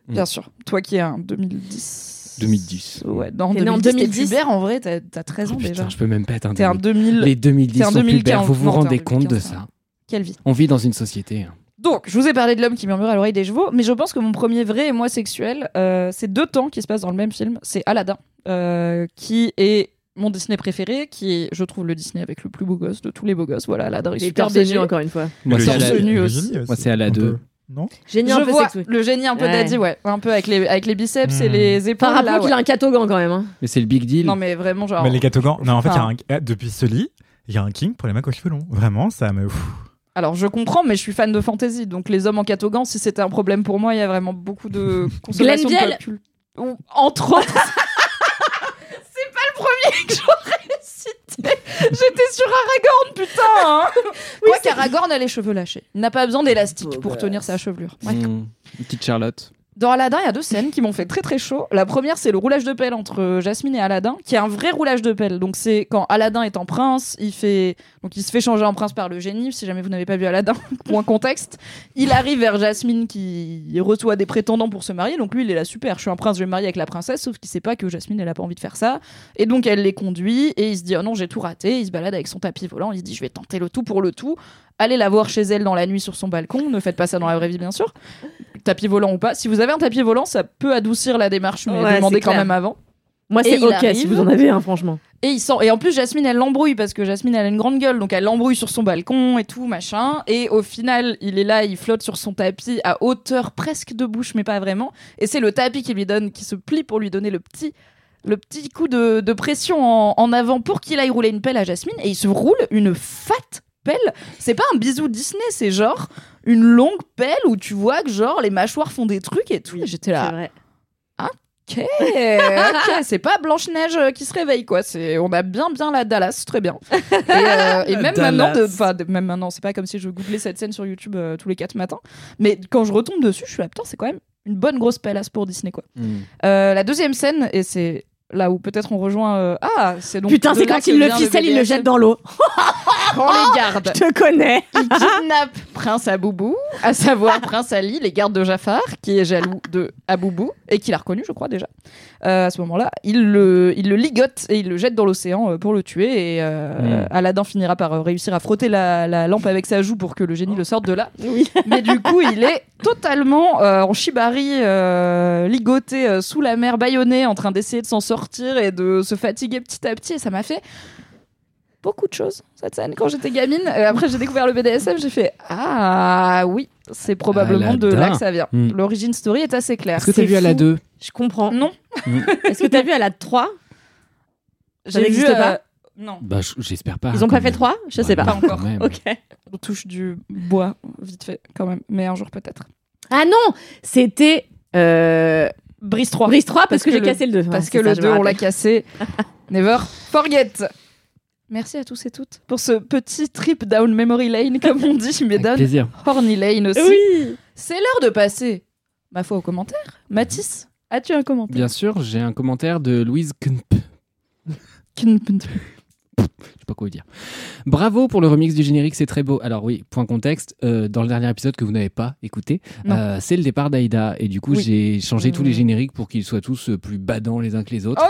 Bien sûr. Toi qui es un 2010. 2010. Ouais, dans T'es né en 2010, t'es 2010. pubère en vrai, t'as t'as 13 ans Oh, putain, déjà. je peux même pas être un T'es un 2000. 2000. Les 2010 t'es un sont pubères, 2015. vous vous Non, un rendez compte de 2015, ça Quelle vie. On vit dans une société. hein. Donc, je vous ai parlé de l'homme qui murmure à l'oreille des chevaux, mais je pense que mon premier vrai émoi sexuel, euh, c'est deux temps qui se passent dans le même film. C'est Aladdin, euh, qui est mon Disney préféré, qui est, je trouve, le Disney avec le plus beau gosse de tous les beaux gosses. Voilà, Aladdin est J'ai super hyper BG. encore une fois. Moi, Le c'est le aussi. génie Moi, c'est peu. Non Génie Je un peu vois le génie un peu Ouais. daddy, ouais. Un peu avec les, avec les biceps et Hmm. les épaules. Rappelons là, qu'il a un catogan quand même. hein. Mais c'est le big deal. Non, mais vraiment, genre. Mais les catogans. Non, en fait, il y a un... depuis lit, il y a un king pour les mecs aux cheveux longs. Vraiment, ça me. Alors, je comprends, mais je suis fan de fantasy. Donc, les hommes en catogan, si c'était un problème pour moi, il y a vraiment beaucoup de consommation de pop Ou, Entre autres. C'est pas le premier que j'aurais cité. J'étais sur Aragorn, putain. hein. Quoi qu'Aragorn a les cheveux lâchés. Il n'a pas besoin d'élastique pour tenir sa chevelure. Ouais. Mmh. Une petite Charlotte. Dans Aladdin, il y a deux scènes qui m'ont fait très très chaud. La première, c'est le roulage de pelle entre euh, Jasmine et Aladdin, qui est un vrai roulage de pelle. Donc c'est quand Aladdin est en prince, il fait il se fait changer en prince par le génie. Si jamais vous n'avez pas vu Aladdin, point contexte, il arrive vers Jasmine qui reçoit des prétendants pour se marier. Donc lui, il est là super. Je suis un prince, je vais me marier avec la princesse. Sauf qu'il sait pas que Jasmine, elle pas envie de faire ça. Et donc elle les conduit et il se dit oh non j'ai tout raté. Il se balade avec son tapis volant. Il se dit je vais tenter le tout pour le tout. Allez la voir chez elle dans la nuit sur son balcon. Ne faites pas ça dans la vraie vie bien sûr tapis volant ou pas. Si vous avez un tapis volant, ça peut adoucir la démarche, mais Ouais, demandez quand clair. même avant. Moi, c'est ok arrive. si vous en avez un, franchement. Et il sent et en plus Jasmine elle l'embrouille parce que Jasmine elle a une grande gueule donc elle l'embrouille sur son balcon et tout machin et au final il est là il flotte sur son tapis à hauteur presque de bouche mais pas vraiment et c'est le tapis qui lui donne qui se plie pour lui donner le petit le petit coup de, de pression en, en avant pour qu'il aille rouler une pelle à Jasmine et il se roule une fat pelle c'est pas un bisou Disney c'est genre une longue pelle où tu vois que genre les mâchoires font des trucs et tout j'étais C'est là vrai. Ok, ok, c'est pas Blanche Neige qui se réveille quoi. C'est, on a bien bien la Dallas, très bien. Et, euh, et même maintenant, de, même maintenant, c'est pas comme si je googlais cette scène sur YouTube euh, tous les quatre matins. Mais quand je retombe dessus, je suis là, putain, c'est quand même une bonne grosse palace pour Disney quoi. Hmm. Euh, la deuxième scène, et c'est là où peut-être on rejoint. euh, ah, c'est donc. Putain, de c'est là quand que il le vient ficelle, il le BDSM. jette dans l'eau. Quand les gardes Je te connais. kidnappe Prince Aboubou, à savoir Prince Ali, les gardes de Jafar, qui est jaloux de Aboubou et qui l'a reconnu, je crois déjà. Euh, à ce moment-là, il le, il le ligote et il le jette dans l'océan euh, pour le tuer. Et euh, Mm. Aladdin finira par euh, réussir à frotter la, la lampe avec sa joue pour que le génie le sorte de là. Oui. Mais du coup, il est totalement euh, en shibari, euh, ligoté euh, sous la mer, bâillonné, en train d'essayer de s'en sortir et de se fatiguer petit à petit. Et ça m'a fait beaucoup de choses, cette scène, quand j'étais gamine. Euh, après, j'ai découvert le BDSM, j'ai fait Ah oui, c'est probablement de là que ça vient. Hmm. L'origine story est assez claire. Est-ce que t'as vu à la fou. 2 Je comprends. Non, Est-ce que t'as vu à la 3 Ça n'existe pas euh, Non, Bah, je- j'espère pas. Ils ont pas fait même. 3 Je sais Bah, pas. Pas encore. Ok. on touche du bois, vite fait, quand même. Mais un jour peut-être. Ah non, c'était euh, Brise 3. Brise 3 parce, Parce que, que j'ai cassé le 2. Parce que le 2, on l'a cassé. Never forget. Merci à tous et toutes pour ce petit trip down memory lane, comme on dit, mais down plaisir. horny lane aussi. Oui. C'est l'heure de passer, ma foi, aux commentaires. Mathis, as-tu un commentaire? Bien sûr, j'ai un commentaire de Louise Knp. Je sais pas quoi vous dire. Bravo pour le remix du générique, c'est très beau. Alors oui, point contexte, euh, dans le dernier épisode que vous n'avez pas écouté, Non. euh, c'est le départ d'Aïda. Et du coup, Oui. j'ai changé tous les Mmh. génériques pour qu'ils soient tous euh, plus badants les uns que les autres.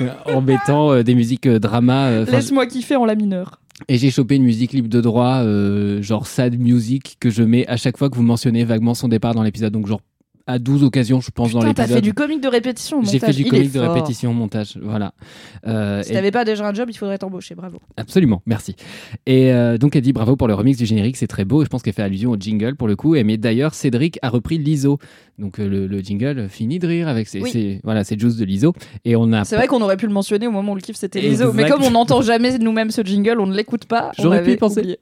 Oh En mettant euh, des musiques euh, drama. euh, Laisse-moi kiffer en la mineure. et j'ai chopé une musique libre de droit, euh, genre sad music, que je mets à chaque fois que vous mentionnez vaguement son départ dans l'épisode. Donc genre à 12 occasions, je pense, dans Putain, t'as l'épisode. fait du comique de répétition au J'ai montage. fait du Il comique de fort. répétition au montage, voilà. Euh, Si et- t'avais pas déjà un job, il faudrait t'embaucher, bravo. Absolument, merci. Et euh, donc elle dit bravo pour le remix du générique, c'est très beau. Et je pense qu'elle fait allusion au jingle pour le coup. Et mais d'ailleurs, Cédric a repris l'ISO. Donc euh, le, le jingle finit de rire avec ses, Oui. ses- voilà, c'est de l'ISO. Et on a C'est vrai qu'on aurait pu le mentionner au moment où le kiff c'était l'ISO. Mais comme on n'entend jamais nous-mêmes ce jingle, on ne l'écoute pas. J'aurais pu y penser. oublié.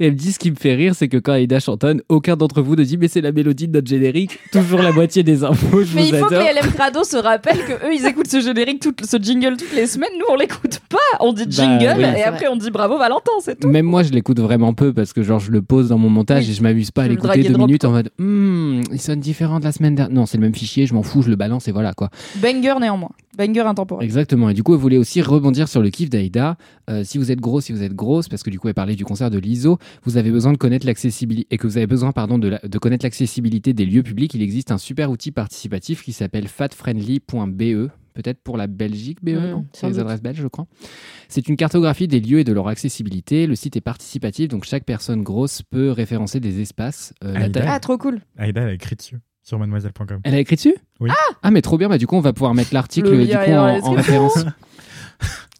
Et elle me dit ce qui me fait rire, c'est que quand Aïda chantonne, aucun d'entre vous ne dit mais c'est la mélodie de notre générique. Toujours la moitié des infos. Je Mais vous il faut que les LM Crado se rappellent que eux ils écoutent ce générique, tout, ce jingle toutes les semaines. Nous on l'écoute pas. On dit jingle Bah oui. et après on dit bravo Valentin, c'est tout. Même moi, je l'écoute vraiment peu parce que genre je le pose dans mon montage Oui. et je m'amuse pas à l'écouter deux minutes en mode Hmm, il sonne différent de la semaine dernière. Non, c'est le même fichier, je m'en fous, je le balance et voilà quoi. Banger néanmoins. Banger intemporel. Exactement. Et du coup, elle voulait aussi rebondir sur le kiff d'Aïda. Euh, si vous êtes gros, si vous êtes grosse, parce que du coup, elle parlait du concert de l'ISO, vous avez besoin de connaître l'accessibilité et que vous avez besoin, pardon, de, la- de connaître l'accessibilité des lieux publics. Il existe un super outil participatif qui s'appelle fatfriendly.be. Peut-être pour la Belgique, BE, C'est les doute. adresses belges, je crois. C'est une cartographie des lieux et de leur accessibilité. Le site est participatif, donc chaque personne grosse peut référencer des espaces. Euh, la Aïda. taille- Ah trop cool. Aïda, elle a écrit dessus sur mademoiselle.com. Elle a écrit dessus? Oui. Ah, mais trop bien. Bah, du coup, on va pouvoir mettre l'article Le du coup, en, la référence.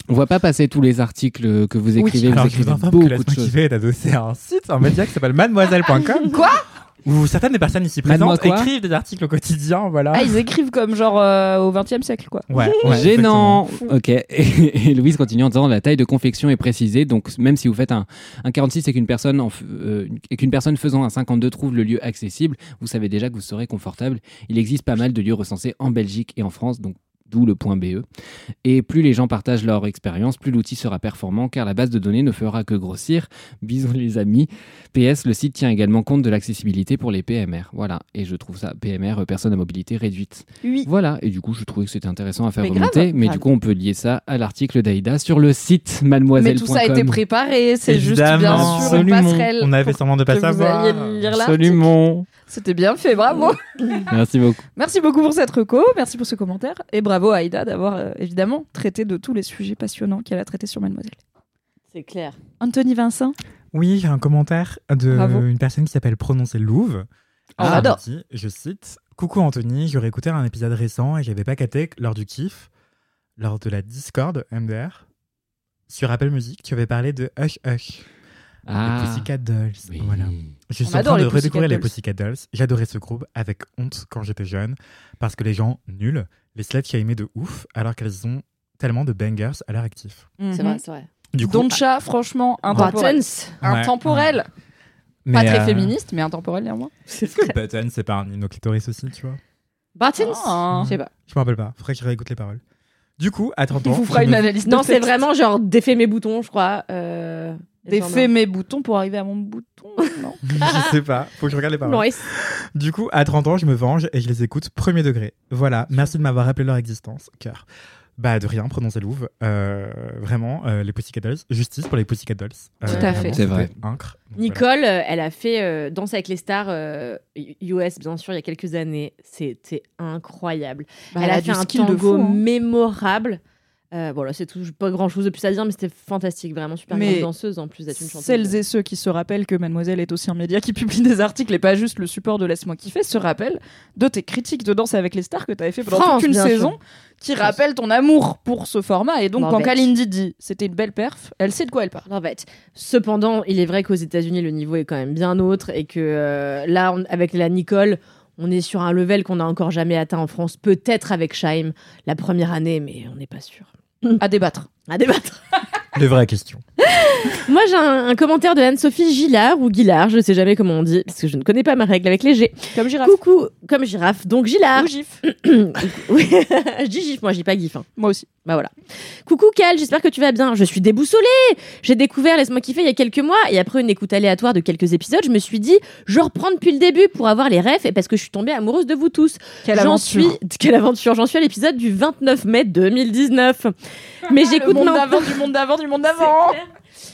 On va pas passer tous les articles que vous écrivez. vous Alors, je vous écrivez informe beaucoup que est à un site, un média qui s'appelle mademoiselle.com. Quoi? Où certaines des personnes ici présentes écrivent des articles au quotidien, voilà. Ah ils écrivent comme genre euh, au 20 e siècle quoi. Ouais, ouais, Gênant. Ok. Et, et Louise continue en disant la taille de confection est précisée. Donc même si vous faites un, un 46 et qu'une personne, en euh, et qu'une personne faisant un 52 trouve le lieu accessible, vous savez déjà que vous serez confortable. Il existe pas mal de lieux recensés en Belgique et en France. Donc D'où le point BE. Et plus les gens partagent leur expérience, plus l'outil sera performant car la base de données ne fera que grossir. Bisous les amis. PS, le site tient également compte de l'accessibilité pour les PMR. Voilà. Et je trouve ça, PMR, euh, personnes à mobilité réduite. Oui. Voilà, et du coup, je trouvais que c'était intéressant à faire Mais grave, remonter. mais grave. du coup, on peut lier ça à l'article d'Aïda sur le site mademoiselle. Mais tout ça a été préparé, c'est juste bien sûr une Absolument. passerelle. On avait semblant de pas savoir. Absolument. C'était bien fait, bravo. Merci beaucoup. Merci beaucoup pour cette reco, merci pour ce commentaire et bravo à Aïda d'avoir euh, évidemment traité de tous les sujets passionnants qu'elle a traités sur Mademoiselle. C'est clair. Anthony Vincent, Oui, un commentaire de Bravo. une personne qui s'appelle Prononcer Louve. on adore. qui dit, je cite Coucou Anthony, j'aurais écouté un épisode récent et j'avais pas capté lors du kiff, lors de la Discord MDR, sur Apple Music, tu avais parlé de Hush Hush, Ah. les Pussycat Dolls. Oui. Voilà. Je suis en train de les redécouvrir les. Pussycat Dolls. J'adorais ce groupe avec honte quand j'étais jeune parce que les gens nuls les slut shamés de ouf alors qu'elles ont tellement de bangers à leur actif. C'est vrai, c'est vrai. Du coup, Doncha, franchement, intemporel. Buttons. Ouais, Intemporel. mais, Pas très euh, féministe, mais intemporel néanmoins. Est-ce que Button, c'est pas un inoclitoris aussi, tu vois? Bartins Ah. Je sais pas. Je me rappelle pas. Faudrait qu'il réécoute les paroles. Du coup, à 30 On ans. vous fera je une me- analyse. Non, c'est vraiment genre défait mes boutons, je crois. Euh... Défais mes boutons pour arriver à mon bouton. Non. Je sais pas. Faut que je regarde les paroles. Nice. Du coup, à 30 ans, je me venge et je les écoute premier degré. Voilà. Merci de m'avoir rappelé leur existence. Cœur. Bah, de rien, prononcez Louvre. Euh, vraiment, euh, les Pussycat Dolls. Justice pour les Pussycat Dolls. Euh, Tout à fait. C'est vrai. incre. Donc. Nicole, elle a fait euh, Danse avec les stars euh, US, bien sûr, il y a quelques années. C'était incroyable. Bah, elle a, du fait un skill de tango fou, hein. mémorable. Euh, voilà, c'est tout, pas grand chose de plus à dire, mais c'était fantastique, vraiment super Mais grande danseuse en plus d'être une chanteuse. Celles et ceux qui se rappellent que Mademoiselle est aussi un média qui publie des articles et pas juste le support de Laisse-moi kiffer se rappellent de tes critiques de danse avec les stars que tu avais fait pendant France, toute une saison sûr. qui rappellent ton amour pour ce format. Et donc, quand. Kalindi dit c'était une belle perf, elle sait de quoi elle parle. En fait, cependant, il est vrai qu'aux États-Unis, le niveau est quand même bien autre et que euh, là, on- avec la Nicole, on est sur un level qu'on n'a encore jamais atteint en France. Peut-être avec Shaim la première année, mais on n'est pas sûr. À débattre. À débattre. Les vraies questions. Moi, j'ai un, un commentaire de Anne-Sophie Gillard ou Guillard, je sais jamais comment on dit, parce que je ne connais pas ma règle avec les G. Comme girafe. Coucou, comme girafe. Donc Gillard. Ou gif. Oui, je dis gif, moi, je dis pas gif. hein. Moi aussi. Bah voilà. Coucou Cal, j'espère que tu vas bien. Je suis déboussolée. J'ai découvert Laisse-moi kiffer il y a quelques mois et après une écoute aléatoire de quelques épisodes, je me suis dit, je reprends depuis le début pour avoir les refs et parce que je suis tombée amoureuse de vous tous. Quelle J'en aventure. suis quelle aventure. J'en suis à l'épisode du 29 mai 2019. Mais Le j'écoute monde maintenant d'avant, du monde d'avant, du monde d'avant.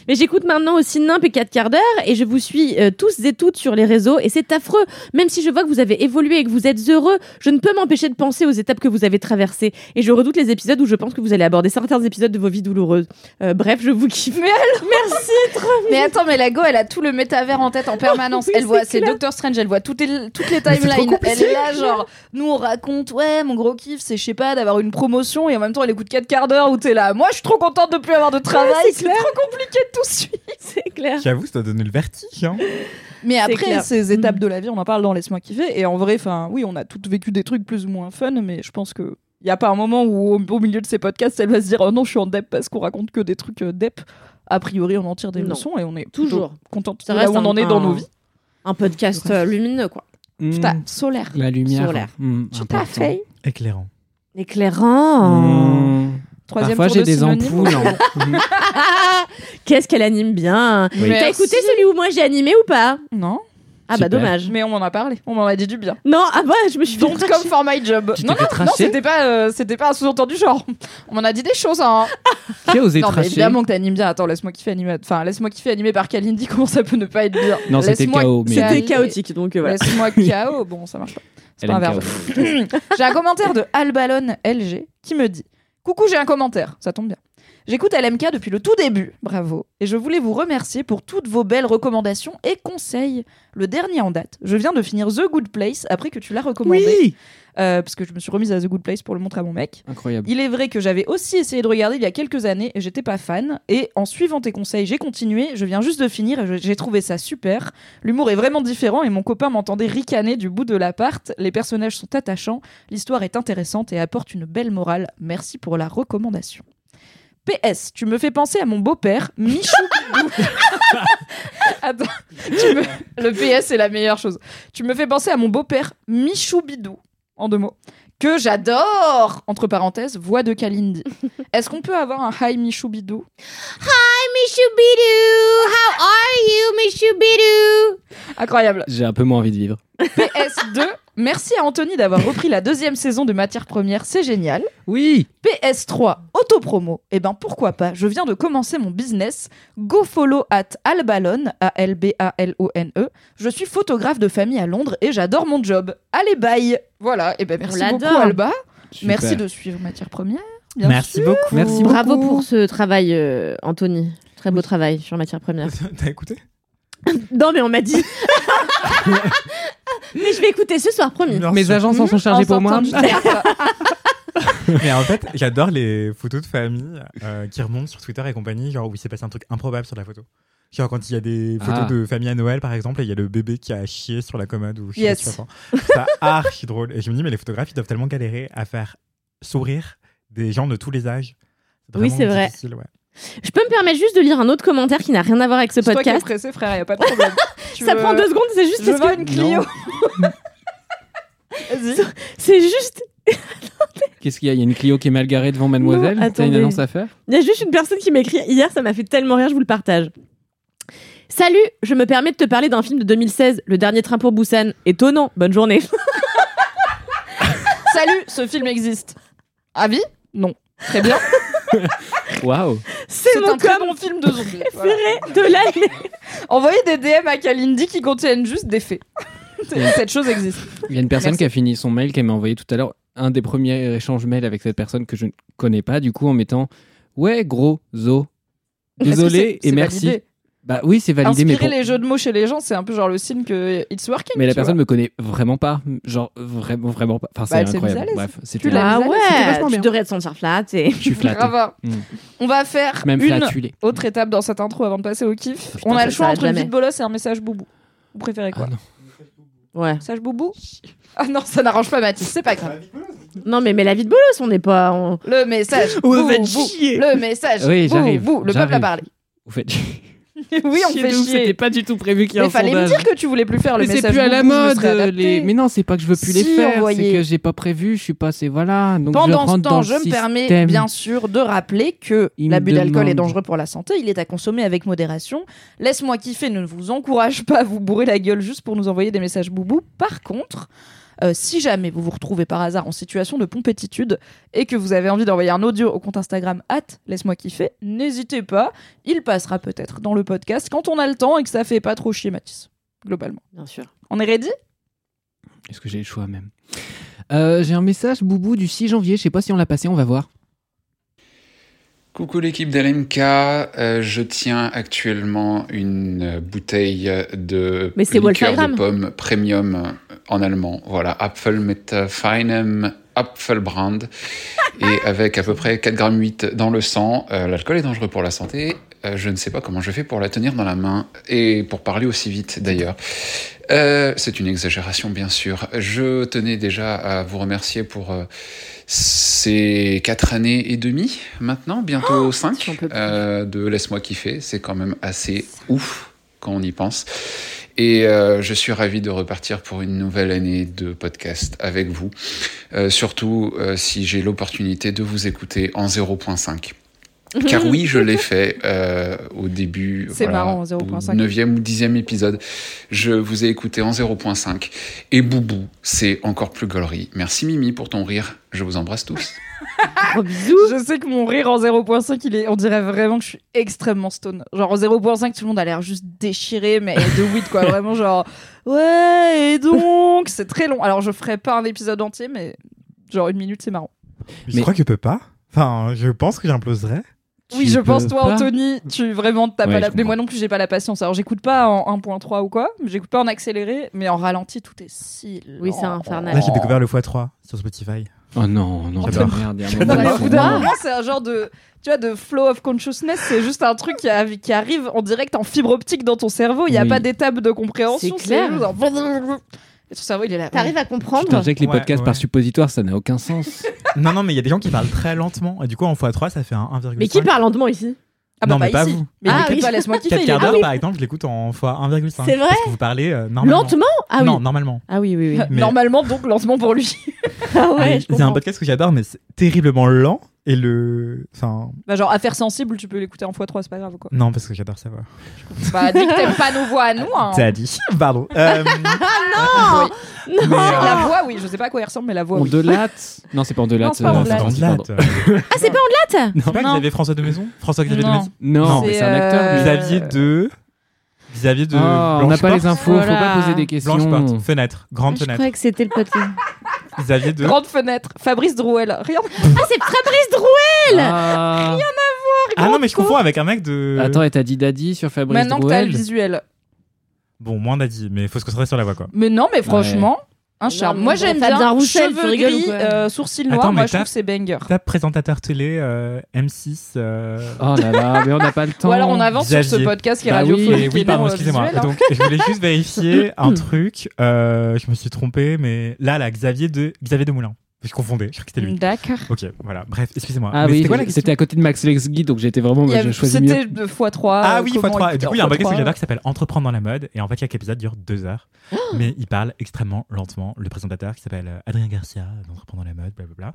Mais j'écoute maintenant aussi Nimp et 4 quarts d'heure et je vous suis euh, tous et toutes sur les réseaux et c'est affreux. Même si je vois que vous avez évolué et que vous êtes heureux, je ne peux m'empêcher de penser aux étapes que vous avez traversées et je redoute les épisodes où je pense que vous allez aborder certains épisodes de vos vies douloureuses. Euh, bref, je vous kiffe. Mais Merci, trop Mais attends, mais la go, elle a tout le métavers en tête en permanence. Oui, elle voit, c'est. Doctor Strange, elle voit toutes les, toutes les timelines. Elle est là, genre, nous on raconte, ouais, mon gros kiff, c'est, je sais pas, d'avoir une promotion et en même temps elle écoute 4 quarts d'heure où t'es là. Moi, je suis trop contente de plus avoir de travail, c'est c'est trop compliqué de tout suivre. C'est clair. J'avoue, ça doit donner le vertige. Hein. Mais après, clair. ces étapes de la vie, on en parle dans Laisse-moi kiffer. Et en vrai, enfin, oui, on a toutes vécu des trucs plus ou moins fun, mais je pense que. Il y a pas un moment où, au, au milieu de ces podcasts, elle va se dire Oh non, je suis en dep parce qu'on raconte que des trucs euh, dep. A priori, on en tire des Non. leçons et on est Toujours. contente Ça de là reste où on en un- est dans un- nos vies. Un podcast euh, lumineux, quoi. Mm. Putain, solaire. La lumière. Solaire. Mm, Tout à important. fait. Éclairant. Éclairant. Mm. Troisième Parfois j'ai de des synonyme. ampoules. Qu'est-ce qu'elle anime bien. Oui. T'as écouté celui où moi j'ai animé ou pas Non, Ah bah dommage. mais on m'en a parlé. On m'en a dit du bien. Non, ah bah je me suis Don't fait come for my job. Tu Non, t'es non, non, c'était pas, euh, c'était pas un sous-entendu genre. On m'en a dit des choses. Hein. Qui a osé Non, mais tracher évidemment que t'animes bien. Attends, laisse-moi kiffer animé. Enfin, laisse-moi kiffer animé par Kalindi. Comment ça peut ne pas être bien Non, c'était mais- kiffer- C'était chaotique, donc euh, voilà. Laisse-moi KO. Bon, ça marche pas. C'est pas un verbe. J'ai un commentaire de Albalon LG qui me dit Coucou, j'ai un commentaire. Ça tombe bien. J'écoute LMK depuis le tout début, bravo. Et je voulais vous remercier pour toutes vos belles recommandations et conseils. Le dernier en date, je viens de finir The Good Place après que tu l'as recommandé. Oui Euh, parce que je me suis remise à The Good Place pour le montrer à mon mec. Incroyable. Il est vrai que j'avais aussi essayé de regarder il y a quelques années et j'étais pas fan. Et en suivant tes conseils, j'ai continué. Je viens juste de finir et j'ai trouvé ça super. L'humour est vraiment différent et mon copain m'entendait ricaner du bout de l'appart. Les personnages sont attachants, l'histoire est intéressante et apporte une belle morale. Merci pour la recommandation. PS, tu me fais penser à mon beau-père, Michou Bidou. Attends, tu me- le PS est la meilleure chose. Tu me fais penser à mon beau-père, Michou Bidou, en deux mots, que j'adore Entre parenthèses, voix de Kalindi. Est-ce qu'on peut avoir un Hi Michou Bidou Michoubidu, how are you, Michoubidu Incroyable. J'ai un peu moins envie de vivre. PS2, merci à Anthony d'avoir repris la deuxième saison de Matière Première, c'est génial. Oui PS3, autopromo. Eh ben pourquoi pas, je viens de commencer mon business. Go follow at Albalon, A-L-B-A-L-O-N-E. E. Je suis photographe de famille à Londres et j'adore mon job. Allez, bye Voilà, et ben merci beaucoup. Alba. Super. Merci de suivre Matière Première. bien Merci sûr. beaucoup. Merci Bravo beaucoup. pour ce travail, euh, Anthony. Très beau travail sur matière première. T'as écouté? Non, mais on m'a dit. mais je vais écouter ce soir, promis. Bien Mes agents s'en sont chargés En pour moi. Mais en fait, j'adore les photos de famille euh, qui remontent sur Twitter et compagnie, genre où il s'est passé un truc improbable sur la photo. Genre quand il y a des photos Ah. de famille à Noël, par exemple, et il y a le bébé qui a chié sur la commode ou je sais Yes. pas. Je trouve Ça archi drôle. Et je me dis, mais les photographes, ils doivent tellement galérer à faire sourire des gens de tous les âges. Oui, c'est vrai. ouais. Je peux me permettre juste de lire un autre commentaire qui n'a rien à voir avec ce C'est toi qui es podcast. pressé, frère, y a pas de problème. Ça veux- prend deux secondes, c'est juste Je parce veux que. une Clio. Vas-y. C'est juste, Qu'est-ce qu'il y a? Il y a une Clio qui est mal garée devant Mademoiselle? Non, T'as une annonce à faire? Il y a juste une personne qui m'a écrit hier, ça m'a fait tellement rire, je vous le partage. Salut, je me permets de te parler d'un film de 2016, Le dernier train pour Busan. Étonnant, bonne journée. Salut, ce film existe. Avis? Non. Très bien. Waouh C'est mon un très bon film de zombies. Voilà. préféré de l'année. Envoyez des DM à Kalindi qui contiennent juste des faits. Cette chose existe. Il y a une personne Merci. qui a fini son mail qu'elle m'a envoyé tout à l'heure. Un des premiers échanges mails avec cette personne que je ne connais pas, du coup, en mettant Ouais, gros, zo. Désolé et merci. validé. Bah oui, c'est validé, mais, Inspirer pour- les jeux de mots chez les gens, c'est un peu genre le signe que it's working. mais la tu personne vois. me connaît vraiment pas. Genre, vraiment, vraiment pas. Enfin, Bah, c'est s'est incroyable. Bref, Tu c'était. l'as Ah ouais, tu devrais te sentir flatté. Je suis flatté. Grave. Mm. On va faire Même une flatulé. autre étape dans cette intro avant de passer au kiff. Putain, On a le choix entre une jamais. vie de bolos et un message boubou. Vous préférez quoi Ah non. Ouais. Message boubou Ah non, ça n'arrange pas Mathis, c'est pas grave. Non, mais, mais la vie de bolos, on n'est pas. on- Le message Vous faites chier. Le message Oui, j'arrive. Le peuple a parlé. Vous faites oui, on fait C'était pas du tout prévu qu'il y ait Mais un fallait me dire que tu voulais plus faire le Mais c'est plus à la mode. les- Mais non, c'est pas que je veux plus les faire. C'est que j'ai pas prévu. Je suis pas assez. Voilà. Donc je Pendant ce temps, je me permets bien sûr de rappeler que l'abus d'alcool est dangereux pour la santé. Il est à consommer avec modération. Laisse-moi kiffer ne vous encourage pas à vous bourrer la gueule juste pour nous envoyer des messages boubou. Par contre, euh, si jamais vous vous retrouvez par hasard en situation de pompétitude et que vous avez envie d'envoyer un audio au compte Instagram at laisse-moi kiffer, n'hésitez pas. Il passera peut-être dans le podcast quand on a le temps et que ça fait pas trop chier Mathis, globalement. Bien sûr. On est ready? Est-ce que j'ai le choix même? Euh, J'ai un message boubou du 6 janvier. Je sais pas si on l'a passé. On va voir. Coucou l'équipe d'LMK, euh, je tiens actuellement une euh, bouteille de Mais liqueur de Wolfram. pomme premium en allemand. Voilà, Apfel mit feinem Apfelbrand et avec à peu près 4,8 grammes dans le sang. Euh, L'alcool est dangereux pour la santé. Euh, je ne sais pas comment je fais pour la tenir dans la main et pour parler aussi vite d'ailleurs. Euh, c'est une exagération bien sûr. Je tenais déjà à vous remercier pour euh, ces quatre années et demie maintenant, bientôt cinq, plus. euh, de Laisse-moi kiffer. C'est quand même assez ouf quand on y pense. Et euh, je suis ravi de repartir pour une nouvelle année de podcast avec vous. Euh, surtout euh, si j'ai l'opportunité de vous écouter en 0.5. Car oui, je l'ai fait euh, au début. C'est marrant, au 0.5. 9e ou 10e épisode. Je vous ai écouté en 0.5. Et Boubou, c'est encore plus gaulerie. Merci Mimi pour ton rire. Je vous embrasse tous. Bisous. Je sais que mon rire en 0.5, il est, on dirait vraiment que je suis extrêmement stone. Genre en 0.5, tout le monde a l'air juste déchiré, mais de weed quoi. Vraiment genre, ouais, et donc, c'est très long. Alors je ferai pas un épisode entier, mais genre une minute, c'est marrant. Je Mais- crois que je peux pas. Enfin, je pense que j'imploserais. Oui, je pense, toi, pas Anthony, tu vraiment t'as Ouais, pas la. Mais moi non plus, j'ai pas la patience. Alors j'écoute pas en 1.3 ou quoi, j'écoute pas en accéléré, mais en ralenti, tout est si. Oui, c'est infernal. Là, j'ai découvert le x3 sur Spotify. Oh non, non, merde. c'est un genre de, tu vois, de flow of consciousness. C'est juste un truc qui, a- qui arrive en direct en fibre optique dans ton cerveau. Il n'y a Oui. pas d'étape de compréhension. C'est clair. Ton cerveau, il est là. T'arrives à comprendre je que les Ouais, podcasts ouais. par suppositoire, ça n'a aucun sens. Non, non, mais il y a des gens qui parlent très lentement. Et du coup, en x3, ça fait un 1,5. Mais qui parle lentement ici? Ah bah Non, mais pas ici. vous. Mais Ah oui. laisse-moi kiffer. 4 il est- quarts d'heure, Ah oui. par exemple, je l'écoute en x 1,5. C'est vrai Parce que vous parlez euh, normalement. Lentement Ah oui. Non, normalement. Ah oui, oui, oui. Mais- Normalement, donc, lancement pour lui. Ah ouais, Il y a un podcast que j'adore, mais c'est terriblement lent. Et le. Enfin, Bah, genre, affaire sensible, tu peux l'écouter en x3, c'est pas grave, quoi. non, parce que j'adore sa voix. Bah, dis que t'aimes pas nos voix à nous, hein. T'as dit. Pardon. Euh, Oui. mais, Si, euh, La voix, oui, je sais pas à quoi il ressemble, mais la voix, On oui. delate Non, c'est pas en delate. Non, c'est pas euh, en non, c'est delate. Ah, c'est pas en latte C'est pas Non. Xavier François de Maison François Xavier de Non. Maison Non, Non, mais c'est, un acteur. euh. Xavier de. Xavier de. Ah, on n'a pas les infos, faut pas poser des questions. Blanche-Porte. Fenêtre. Grande Ah, Je fenêtre. croyais que c'était le podcast. Xavier de. Grande fenêtre. Fabrice Drouel. Rien. Ah, c'est Fabrice Drouel Ah. Ah non, mais je confonds avec un mec de. Attends, et t'as dit Daddy sur Fabrice Maintenant que t'as le Drouel visuel. Bon, moins d'a dit, mais faut se concentrer sur la voix, quoi. Mais non, mais franchement, un charme. Moi j'aime Fabien bien Roussel, tu cheveux rigoles ou gris, quoi euh, sourcils Attends, noirs. mais Moi je trouve que c'est banger. Tape présentateur télé euh, M6. euh, Oh là là, mais on n'a pas le temps. Ou alors on avance sur ce Xavier. podcast qui est Bah oui, radiophonique. Et et oui, pardon, euh, excusez-moi. visuel, hein. Donc, je voulais juste vérifier un truc. Euh, je me suis trompé, mais là, là, Xavier de Xavier de Moulin. Je confondais, je crois que c'était lui. D'accord. Ok, voilà. Bref, excusez-moi. Ah Mais oui, c'était à côté de Max Lexguy, donc j'étais vraiment. Bah. C'était de x3. Ah oui, comment x3. Et du coup, il y a un podcast que x3. j'adore qui s'appelle Entreprendre dans la mode. Et en fait, chaque épisode dure deux heures. mais il parle extrêmement lentement. Le présentateur qui s'appelle euh, Adrien Garcia d'Entreprendre dans la mode, blablabla.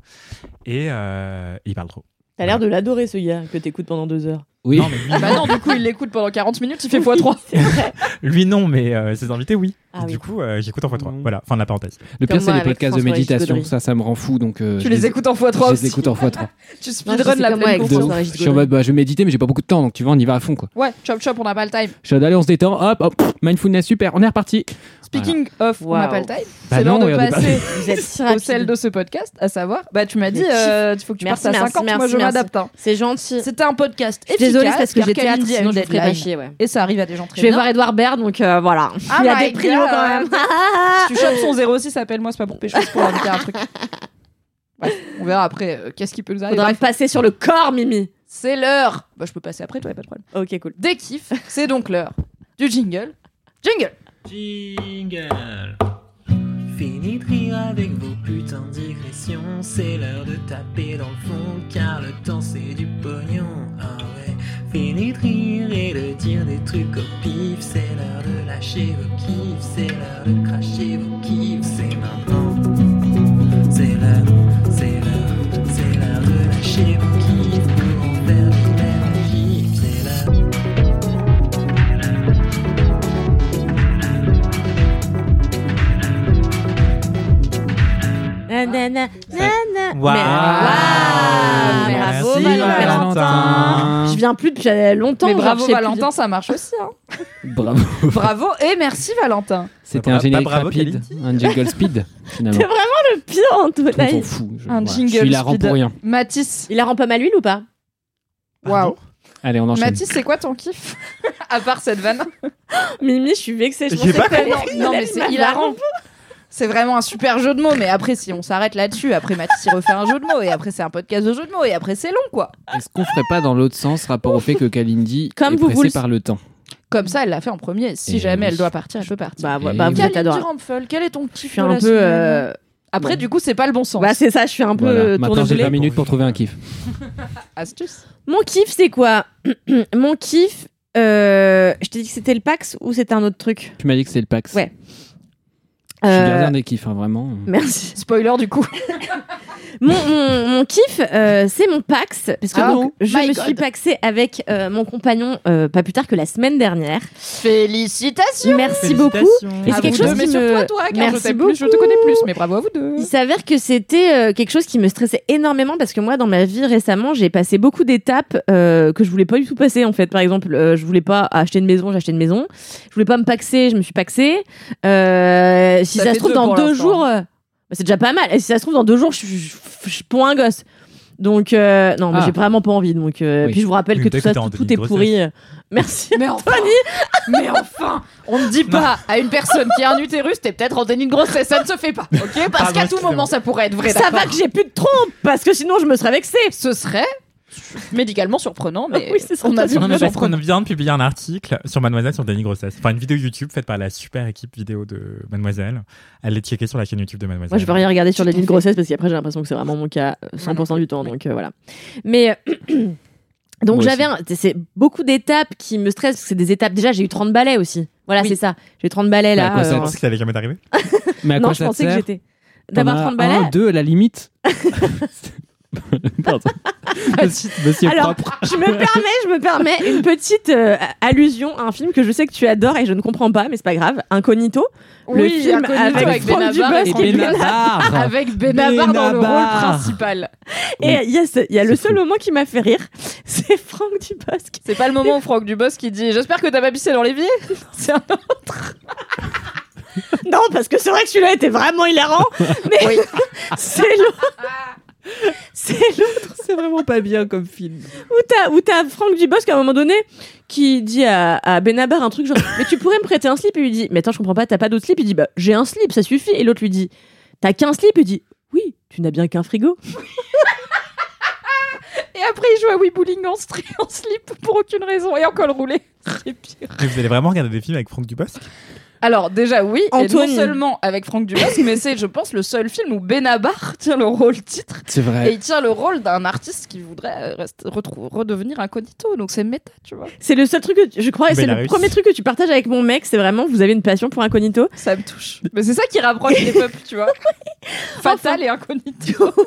Et euh, il parle trop. T'as l'air de l'adorer ce gars que t'écoutes pendant deux heures. Oui. Non, mais lui, Bah non, du coup, il l'écoute pendant 40 minutes, il fait x3. lui, non, mais euh, ses invités, oui. Ah du oui. coup, euh, j'écoute en x3. Mm. Voilà, fin de la parenthèse. Le Comme pire, c'est les podcasts de méditation. Ça, ça me rend fou. Donc, euh, Tu les écoutes en x3 Je les écoute en x3. Tu speedrun la pleine Je suis en mode, bah, je vais méditer, mais j'ai pas beaucoup de temps, donc tu vois, on y va à fond, quoi. Ouais, chop chop, on n'a pas le time. Je suis allez, on se détend, hop, hop, mindfulness, super, on est reparti. Speaking of, on n'a pas le time. Bah c'est l'heure non, de passer au sel de ce podcast, à savoir, bah tu m'as dit, euh, il faut que tu partes à merci, 50, moi je m'adapte. hein. C'est gentil. C'était un podcast désolée c'est parce que Kalindi a sinon deadline. chier, ouais. Et ça arrive à des gens très Je vais bien. voir Edouard Baird, donc euh, voilà. Ah Il y a des prios God. quand même. Si tu chopes son 06, appelle-moi, c'est pas pour pécho, c'est pour inviter à un truc. On verra après euh, qu'est-ce qui peut nous arriver. Faudra me Bref, passer sur le corps, Mimi. c'est l'heure. Bah, je peux passer après, toi, y a pas de problème. Ok, cool. Des kiffs, c'est donc l'heure du jingle. Jingle Jingle Fini de rire avec vos putains de digressions C'est l'heure de taper dans le fond Car le temps c'est du pognon Ah ouais Fini de rire et de dire des trucs au pif. C'est l'heure de lâcher vos kiffs C'est l'heure de cracher vos kiffs C'est maintenant. C'est l'heure, c'est l'heure C'est l'heure de lâcher vos kiffs Nanana, nana. Waouh. Mais- Merci, Bravo, Valentin. Valentin. Je viens plus depuis longtemps. Mais genre, bravo je sais plus Valentin, ça marche aussi. hein. Bravo. Bravo et merci Valentin. C'était Bah, un bah, générique bravo, rapide, Kalindi. un jingle speed, finalement. C'est vraiment le pire, On Antoine. s'en fout. Je, Un jingle Je suis hilarant speed. pour rien. Mathis, Il la rend pas mal l'huile ou pas? Waouh. Allez, on enchaîne. Mathis, c'est quoi ton kiff À part cette vanne. Mimi, je suis vexée. Je J'ai pensais pas que non, non, mais c'est hilarant. C'est vraiment un super jeu de mots, mais après, si on s'arrête là-dessus, après Mathis il refait un jeu de mots, et après c'est un podcast de jeu de mots, et après c'est long, quoi. Est-ce qu'on ferait pas dans l'autre sens rapport au fait que Kalindi Comme est vous pressée vous le- par le temps Comme ça, elle l'a fait en premier. Si Eh jamais oui. elle doit partir, elle peut partir. Bah, bah, Eh bah, Kalindi. Rampfel, quel est ton Je kiff suis de un la peu. semaine euh, Après, bon. du coup, c'est pas le bon sens. Bah, c'est ça, je suis un peu Voilà. euh, Maintenant, j'ai tournée 20 minutes pour trouver un kiff. Astuce. Mon kiff, c'est quoi Mon kiff, euh, je t'ai dit que c'était le Pax ou c'était un autre truc? Tu m'as dit que c'est le Pax. Ouais. Je suis Euh, gardien des kiffs, hein, vraiment. Merci. Spoiler, du coup. Mon, mon, mon kiff, euh, c'est mon Pax. Parce que Ah, donc, je my me God. suis paxée avec euh, mon compagnon euh, pas plus tard que la semaine dernière. Félicitations Merci beaucoup. Et À c'est quelque chose mais qui me... toi, toi, car Merci je t'aime beaucoup. plus, je te connais plus, mais bravo à vous deux. Il s'avère que c'était euh, quelque chose qui me stressait énormément parce que moi, dans ma vie récemment, j'ai passé beaucoup d'étapes euh, que je voulais pas du tout passer. En fait, par exemple, euh, je voulais pas acheter une maison, j'ai acheté une maison. Je voulais pas me paxer, je me suis paxée. Euh, si Ça se trouve deux dans deux jours, euh, bah, c'est déjà pas mal. Et si ça se trouve dans deux jours, je suis pour un gosse. Donc euh, non, mais Ah. j'ai vraiment pas envie. Donc euh, Oui. puis je vous rappelle Oui, que tout ça, est pourri. Merci. Mais enfin, mais enfin, on ne dit pas à une personne qui a un utérus, t'es peut-être en déni de grossesse, ça ne se fait pas, ok? Parce qu'à tout moment, ça pourrait être vrai. Ça va que j'ai plus de trompe parce que sinon je me serais vexée. Ce serait médicalement surprenant, mais Oui, c'est ça. on a vu qu'on vient de publier un article sur Mademoiselle sur Denis Grossesse. Enfin, une vidéo YouTube faite par la super équipe vidéo de Mademoiselle. Allez checker sur la chaîne YouTube de Mademoiselle. Moi, je veux rien regarder sur fait. grossesse parce qu'après, j'ai l'impression que c'est vraiment mon cas euh, 100% du temps. Donc euh, voilà. Mais. euh, Donc j'avais un- c'est beaucoup d'étapes qui me stressent parce que c'est des étapes déjà j'ai eu 30 balais aussi. Voilà, Oui. c'est ça. J'ai eu 30 balais Mais à là. quoi ça euh, ça allait jamais t'arriver Mais à quoi je ça pensais que j'étais d'avoir as 30 balais. Un, deux à la limite? Pardon. Monsieur, monsieur Alors, propre. je me permets, je me permets une petite euh, allusion à un film que je sais que tu adores et je ne comprends pas, mais c'est pas grave. Incognito. le Oui, film Incognito avec avec Franck Benabar Dubosc et et Benabar. Avec Benabar dans le rôle principal. Et il y a, ce- il y a le seul fou. moment qui m'a fait rire, c'est Franck Dubosc. C'est pas le moment où Franck Dubosc qui dit J'espère que t'as pas pissé dans l'évier. C'est un Non, parce que c'est vrai que celui-là était vraiment hilarant, mais Oui. c'est l'autre. C'est l'autre C'est vraiment pas bien comme film. où t'as, où t'as Franck Dubosc à un moment donné qui dit à, à Benabar un truc genre Mais tu pourrais me prêter un slip? Et il lui dit Mais attends, je comprends pas, t'as pas d'autre slip Il dit Bah, j'ai un slip, ça suffit. Et l'autre lui dit T'as qu'un slip? Il dit Oui, tu n'as bien qu'un frigo. Et après, il joue à Wii Bowling en, en slip pour aucune raison et en col roulé. C'est pire. Mais vous allez vraiment regarder des films avec Franck Dubosc? Alors déjà oui, et non seulement avec Franck Dubosc, mais c'est je pense le seul film où Benabar tient le rôle titre C'est et vrai. il tient le rôle d'un artiste qui voudrait euh, reste- redevenir incognito. Donc c'est méta, tu vois. C'est le seul truc que tu- je crois, et c'est le premier truc que tu partages avec mon mec, c'est vraiment vous avez une passion pour Incognito. Ça me touche. Mais c'est ça qui rapproche les peuples, tu vois. Fatal et incognito.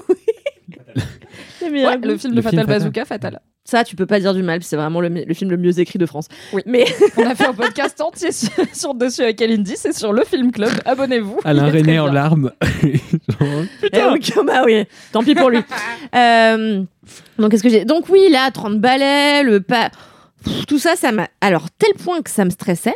Ouais, le film de Le film Fatal Fatal. Bazooka, Fatal. Ça, tu peux pas dire du mal, c'est vraiment le, film le mieux écrit de France. Oui. Mais On a fait un podcast entier sur, sur dessus avec Kalindi, c'est sur le film club. Abonnez-vous. Alain René en larmes. Genre, Eh, bah oui, tant pis pour lui. Euh, donc, qu'est-ce que j'ai? Donc, oui, là, 30 balais, le pas. Tout ça, ça m'a. Alors, tel point que ça me stressait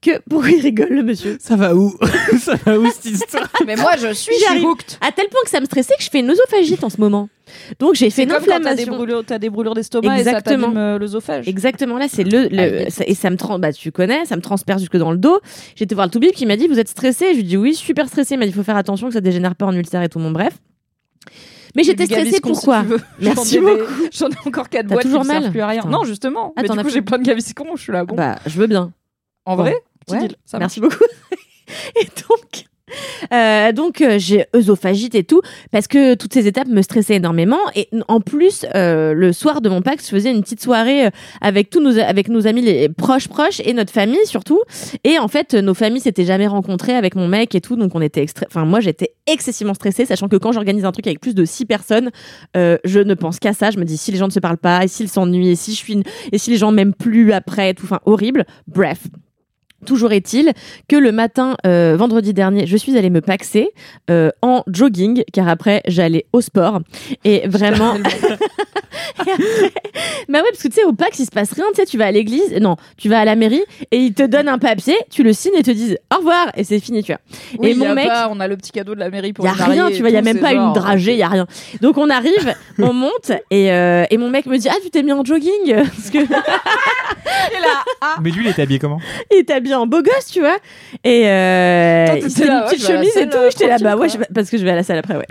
que. Pourquoi il rigole, le monsieur Ça va où Ça va où cette histoire Mais moi, je suis hooked. À tel point que ça me stressait que je fais une oesophagite en ce moment. Donc, j'ai fait une comme quand t'as des inflammation. brûlures, t'as des brûlures d'estomac et Exactement. ça t'abîme euh, l'œsophage. Exactement, là, c'est le. ça- et ça me. tran- Bah, tu connais, ça me transperce jusque dans le dos. J'étais voir le toubib qui m'a dit Vous êtes stressé Je lui dis Oui, super stressé. Il m'a dit Il faut faire attention que ça dégénère pas en ulcère et tout, mon bref. Mais j'étais stressée si pourquoi veux. Merci J'en ai des- beaucoup. J'en ai encore 4 T'as boîtes toujours mal plus à rien. Non, justement. Ah, mais du coup, plus j'ai plein de Gaviscon, je suis là. Bon, Bah, je veux bien. En bon. vrai, petit Ouais, deal. Ça Merci beaucoup. et donc, euh, donc euh, j'ai œsophagite et tout parce que toutes ces étapes me stressaient énormément et en plus euh, le soir de mon Pax je faisais une petite soirée avec tous nos avec nos amis les proches proches et notre famille surtout et en fait nos familles s'étaient jamais rencontrées avec mon mec et tout donc on était extra- enfin moi j'étais excessivement stressée sachant que quand j'organise un truc avec plus de six personnes je ne pense qu'à ça je me dis si les gens ne se parlent pas et s'ils s'ennuient et si je suis une- et si les gens m'aiment plus après et tout enfin horrible bref Toujours est-il que le matin, euh, vendredi dernier, je suis allée me paxer euh, en jogging, car après j'allais au sport. Et vraiment, Et après- bah ouais, parce que tu sais, au Pax, il se passe rien. Tu sais, tu vas à l'église, non, tu vas à la mairie et ils te donnent un papier, tu le signes et te disent au revoir et c'est fini, tu vois. Oui, Et mon y a mec- pas- on a le petit cadeau de la mairie pour Il y a les rien, tu vois, il y a même pas une dragée, il y a rien. Donc on arrive, on monte et, euh, et mon mec me dit ah tu t'es mis en jogging? Parce que Et là, ah, Mais lui, il était habillé comment? Il est habillé en beau gosse, tu vois. Et euh, Toi, c'était là, une ouais, petite je vais à la chemise et salle, tout. euh, J'étais là, bah ouais, quoi. je vais- parce que je vais à la salle après, ouais.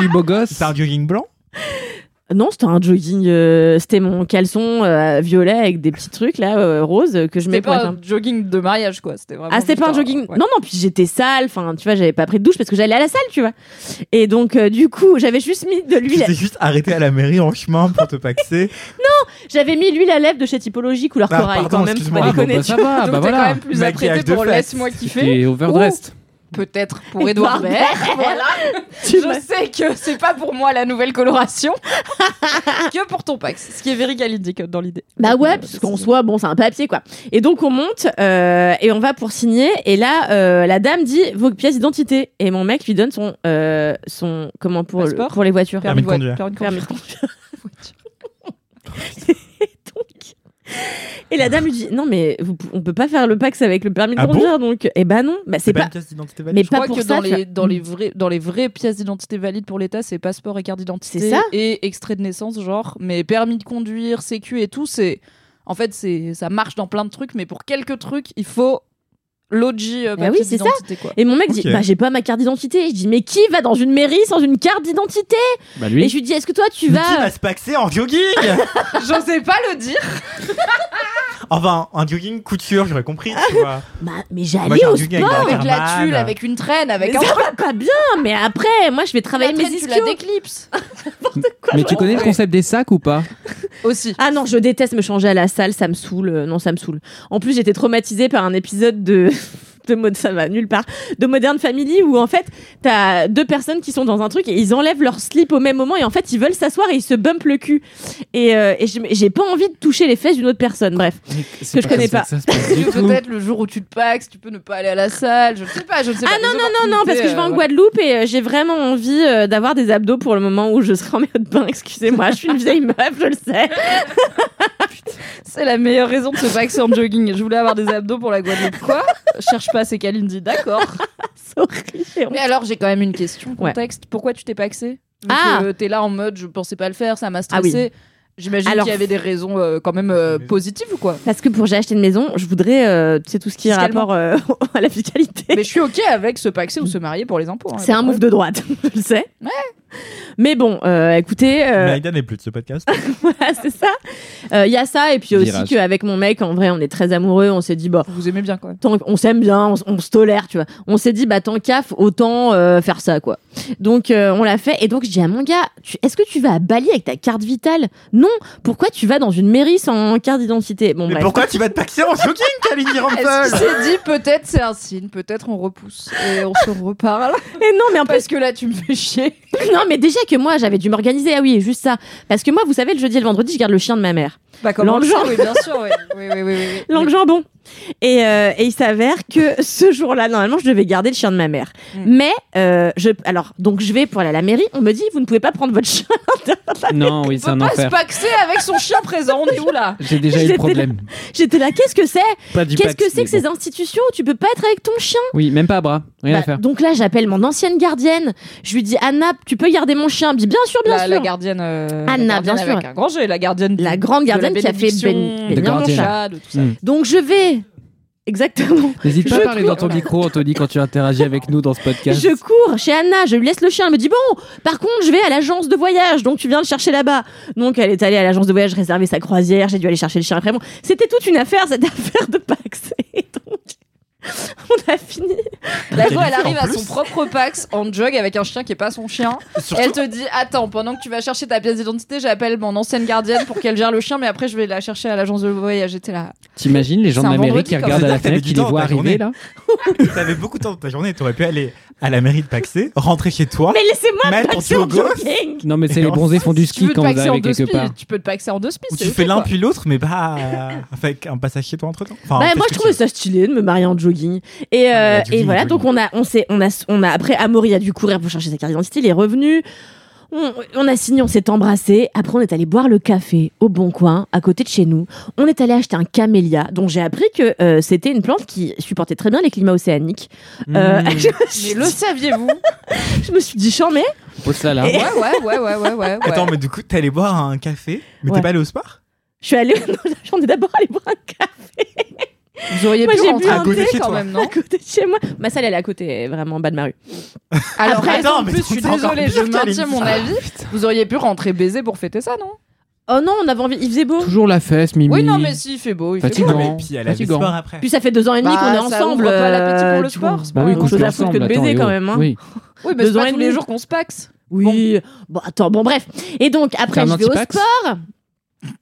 Il beau gosse. C'est un jogging blanc Non, c'était un jogging, euh, c'était mon caleçon euh, violet avec des petits trucs là, euh, roses que je mets c'était pour pas être un un- jogging de mariage, quoi. C'était vraiment. Ah, c'était pas un jogging. ouais. Non, non, puis j'étais sale, enfin, tu vois, j'avais pas pris de douche parce que j'allais à la salle, tu vois. Et donc, euh, du coup, j'avais juste mis de Tu l'huile. t'es juste arrêté à la mairie en chemin pour te paxer. J'avais mis l'huile à lèvres de chez Typologie couleur Ah, corail pardon, quand même, pas Ah, bon, déconner. bah, ça va, Donc bah quand voilà. même plus apprêté de pour laisse-moi kiffer. T'es overdressed. Peut-être pour Edouard Baird. voilà. Tu Je sais que c'est pas pour moi la nouvelle coloration que pour ton Pax. Ce qui est very Kalindi dans l'idée. Bah ouais, parce qu'en soit, bon, c'est un papier, quoi. Et donc, on monte euh, et on va pour signer. Et là, euh, la dame dit vos pièces d'identité. Et mon mec lui donne son, euh, son comment pour, le- pour les voitures. Permis de conduire. Permis de conduire. Et la dame lui dit non mais vous, on peut pas faire le Pax avec le permis de Ah bon conduire donc eh ben non bah c'est pas pas une pièce d'identité valide mais Je pas crois pour que ça dans les, dans, les vrais, dans les vraies pièces d'identité valides pour l'État, c'est passeport et carte d'identité. C'est ça Et extrait de naissance, genre. Mais permis de conduire, sécu et tout, c'est. En fait, c'est ça marche dans plein de trucs, mais pour quelques trucs, il faut l'OG euh, Bah papier oui, c'est ça. quoi. Et mon mec dit bah j'ai pas ma carte d'identité. Je dis mais qui va dans une mairie sans une carte d'identité? Bah Et lui. je lui dis est-ce que toi tu Mais Qui vas va se paxer en jogging J'osais pas le dire. Enfin, un jogging couture, j'aurais compris, tu vois. bah mais j'allais au jogging sport. avec Avec la tulle, avec une traîne, avec Mais un ça va pas bien, mais après, moi je vais travailler La mes traîne, tu la ischios. déclipses. Mais tu connais le concept des sacs ou pas? Aussi. Ah non, je déteste me changer à la salle, ça me saoule. Euh, Non, ça me saoule. En plus, j'étais traumatisée par un épisode de. De mode, ça va nulle part. De Modern Family où en fait t'as deux personnes qui sont dans un truc et ils enlèvent leur slip au même moment et en fait ils veulent s'asseoir et ils se bumpent le cul. Et, euh, et j'ai pas envie de toucher les fesses d'une autre personne. Bref. C'est je connais pas. que que. Peut-être le jour où tu te paxes, tu peux ne pas aller à la salle. Je ne sais pas, je ne sais Ah pas. non, non, non, non, parce que je vais en euh, Guadeloupe et euh, j'ai vraiment envie euh, d'avoir des abdos pour le moment où je serai en maillot de bain. Excusez-moi, je suis une vieille meuf, je le sais. C'est la meilleure raison de se paxer en jogging. Je voulais avoir des abdos pour la Guadeloupe. Quoi? Cherche pas, c'est Kalindi. D'accord. Mais alors, j'ai quand même une question. Ouais. Contexte. Pourquoi tu t'es paxé Vu Ah. que T'es là en mode, je pensais pas le faire, ça m'a Ah oui. J'imagine qu'il y avait des raisons euh, quand même euh, positives ou quoi Parce que pour j'ai acheté une maison, je voudrais, euh, tu sais, tout ce qui est Fiscalement. rapport euh, à la fiscalité. Mais je suis ok avec se paxer ou se marier pour les impôts. hein, C'est pas un de move de droite, je le sais. Mais bon, euh, écoutez, euh, Maïda n'est plus de ce podcast. voilà, c'est ça. Euh, Il y a ça, et puis aussi Virage. qu'avec mon mec, en vrai, on est très amoureux. On s'est dit, bah, Vous aimez bien quand même. tant on s'aime bien, on, s- on se tolère, tu vois. On s'est dit, bah, tant qu'af, autant euh, faire ça, quoi. Donc, euh, on l'a fait. Et donc, je dis à mon gars, tu- est-ce que tu vas à Bali avec ta carte vitale? Non. Pourquoi tu vas dans une mairie sans carte d'identité? Bon, Mais bref. pourquoi tu vas te paxer en jogging, Kalindi Est-ce qu'il s'est dit peut-être c'est un signe, peut-être on repousse et on se reparle Et non, mais en plus, Parce que là tu me fais chier. non, mais déjà que moi, j'avais dû m'organiser. Ah oui, juste ça. Parce que moi, vous savez, le jeudi et le vendredi, je garde le chien de ma mère. Bah comme Langue oui, bien sûr, oui. Oui, oui, oui, oui, oui. Langue jambon. Et, euh, et il s'avère que ce jour-là, normalement, je devais garder le chien de ma mère. Mm. Mais, euh, je, alors, donc je vais pour aller à la mairie. On me dit, vous ne pouvez pas prendre votre chien. Non, oui, c'est On un peut pas se paxer avec son chien présent, on est où là? J'ai déjà eu J'étais le problème. J'étais là, qu'est-ce que c'est? Pas du Qu'est-ce que c'est que ces institutions? Où tu peux pas être avec ton chien? Oui, même pas à bras. Rien à Bah, faire. Donc là, j'appelle mon ancienne gardienne. Je lui dis, Anna, tu peux garder mon chien? Elle me dit, bien sûr, bien la, sûr. la gardienne. euh, Anna, la gardienne bien sûr. Avec un grand G, la gardienne. La grande gardienne qui a fait ben- bénir de mon chat. Donc je vais. Exactement. N'hésite pas je à parler cours. dans ton micro, Anthony, quand tu interagis avec nous dans ce podcast. Je cours chez Anna, je lui laisse le chien. Elle me dit Bon, par contre, je vais à l'agence de voyage, donc tu viens le chercher là-bas. Donc elle est allée à l'agence de voyage réserver sa croisière. J'ai dû aller chercher le chien après. Bon, c'était toute une affaire, cette affaire de Pax. Et donc, on a fini. La go, elle arrive à son propre pax en jog avec un chien qui est pas son chien. Surtout, elle te dit Attends, pendant que tu vas chercher ta pièce d'identité, j'appelle mon ancienne gardienne pour qu'elle gère le chien, mais après je vais la chercher à l'agence de voyage. J'étais là. T'imagines les gens de la mairie qui regardent à la fenêtre, qui les voient arriver là t'avais beaucoup de temps dans ta journée. T'aurais pu aller à la mairie de Paxé, rentrer chez toi, Mais laissez-moi ton Paxer en jogging. Non, mais c'est les bronzés font du ski quand vous arrivez quelque part. tu peux te paxer en deux spi. où c'est tu fais l'un puis l'autre, mais pas euh, avec un passage chez toi entre temps. Bah, moi, je veux. ça stylé de me marier en jogging. Et, Ah, euh, mais jogging, et voilà, jogging. donc on a, on s'est, on a, on a après Amaury a dû courir pour chercher sa carte d'identité. Il est revenu. On, on a signé, on s'est embrassé. Après, on est allé boire le café au Bon Coin, à côté de chez nous. On est allé acheter un camélia, dont j'ai appris que euh, c'était une plante qui supportait très bien les climats océaniques. Euh, Mmh. je, me suis Mais le dit- saviez-vous je me suis dit, chambé. Pose ça là. Et- Ouais, ouais, ouais, ouais, ouais, ouais. Attends, mais du coup, t'es allé boire un café, mais Ouais. t'es pas allé au sport? Je suis allée, non, j'en ai d'abord allé boire un café Vous auriez Moi, pu rentrer à côté chez quand toi. même, non à côté de chez moi. Ma salle, elle est à côté, vraiment en bas de ma rue. Alors, Après, attends, en mais plus, je suis c'est encore désolée, pire je qu'elle maintiens ait mon ça. avis. Vous auriez pu rentrer baiser pour fêter ça, non Oh non, on avait envie, il faisait beau. Toujours la fesse, Mimi. Oui, non, mais si, il fait beau. Il fait Fatigant. beau. Non, mais puis elle a Fatigant. sport après. Puis ça fait deux ans et demi Bah, qu'on est ça ensemble. ouvre pas l'appétit pour le euh, vois. sport, c'est Bah pas oui, grave. couche chose à foutre que de baiser, quand oh. même, hein. Oui. Oui, mais Deux c'est ans pas et tous les jours qu'on se paxe. Oui. Bon. attends, bon bref. Et donc T'es après un je vais au anti-pax sport.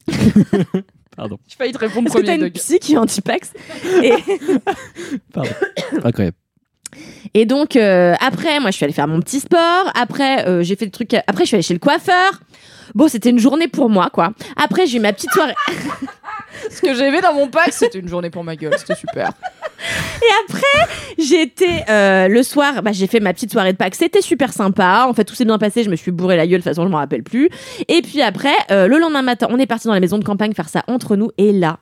Pardon. J'ai failli te répondre Parce que t'as premier une Doug. psy qui est anti-pax. Et, Incroyable. et donc euh, après, moi je suis allée faire mon petit sport. Après euh, j'ai fait le truc. Après je suis allée chez le coiffeur. Bon, c'était une journée pour moi, quoi. Après, j'ai eu ma petite soirée. Ce que j'ai vu dans mon pack, c'était une journée pour ma gueule. C'était super. J'ai été euh, le soir, bah, j'ai fait ma petite soirée de Pâques. C'était super sympa. En fait, tout s'est bien passé. Je me suis bourré la gueule. De toute façon, je m'en rappelle plus. Et puis après, euh, le lendemain matin, on est parti dans la maison de campagne faire ça entre nous. Et là,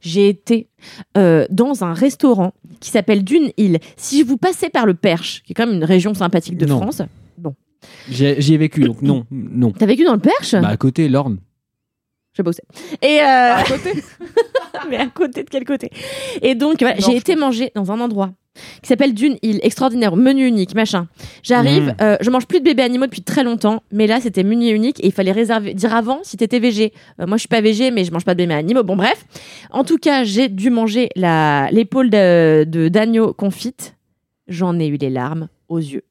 j'ai été euh, dans un restaurant qui s'appelle Dune Hill. Si vous passez par le Perche, qui est quand même une région sympathique de Non. France. J'y ai vécu, donc non, non. T'as vécu dans le Perche? Bah à côté, l'Orne. Je bossais. Et euh, À côté? mais à côté de quel côté? Et donc, voilà, j'ai été manger dans un endroit qui s'appelle Dune Hill, extraordinaire, menu unique, machin. J'arrive, Mm. euh, je mange plus de bébés animaux depuis très longtemps, mais là c'était menu unique et il fallait réserver, dire avant si t'étais végé. Euh, moi je suis pas végé, mais je mange pas de bébés animaux. Bon bref, en tout cas j'ai dû manger l'épaule de de- d'agneau confite. J'en ai eu les larmes aux yeux.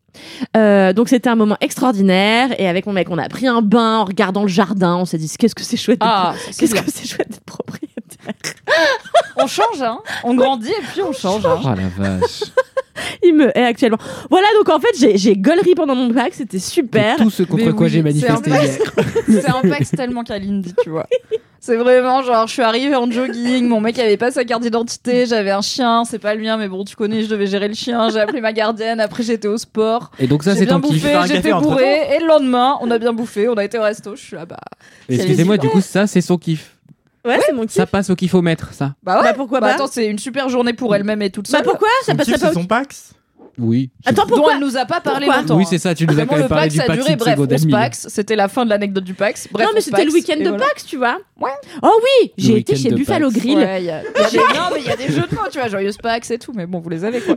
Euh, donc c'était un moment extraordinaire et avec mon mec on a pris un bain en regardant le jardin. On s'est dit qu'est-ce que c'est chouette. d'être- Ah, Qu'est-ce que c'est chouette d'être propriétaire. On change, hein. On grandit et puis on change. hein. Oh la vache. Il me hait actuellement. Voilà, donc en fait, j'ai- gaulerie pendant mon bac, c'était super. C'est tout ce contre Mais quoi oui, j'ai manifesté hier. C'est un pax tellement Kalindi, tu vois. C'est vraiment genre, je suis arrivée en jogging, mon mec avait pas sa carte d'identité, j'avais un chien, c'est pas le mien, mais bon, tu connais, je devais gérer le chien, j'ai appelé ma gardienne, après j'étais au sport. Et donc ça, c'est bien ton kiff. bouffé, Faire un j'étais entre-temps. bourré, et le lendemain, on a bien bouffé, on a été au resto, je suis là, bah. Excusez-moi, du coup, ça, c'est son kiff. Ouais, c'est mon kiff. Ça passe au kiffomètre, ça. Bah ouais, Bah pourquoi bah pas attends, c'est une super journée pour elle-même et toute Bah seule. pourquoi? Ça Son passerait kiff, pas c'est au... son Pax Oui. Attends, dont pourquoi elle nous a pas parlé Pourquoi longtemps. Oui, c'est ça, tu nous as Vraiment, quand le même parlé Pax du a Pax duré, bref, on se. Pax, c'était la fin de l'anecdote du Pax. Bref, Non, mais on se c'était le Pax, week-end et de voilà. Pâques, tu vois. Ouais. Oh oui, j'ai Le été week-end chez de Buffalo. Grill. Ouais, y a- y a des- Non, mais il y a des jeux de mots, tu vois, joyeuse Pax et tout, mais bon, vous les avez quoi.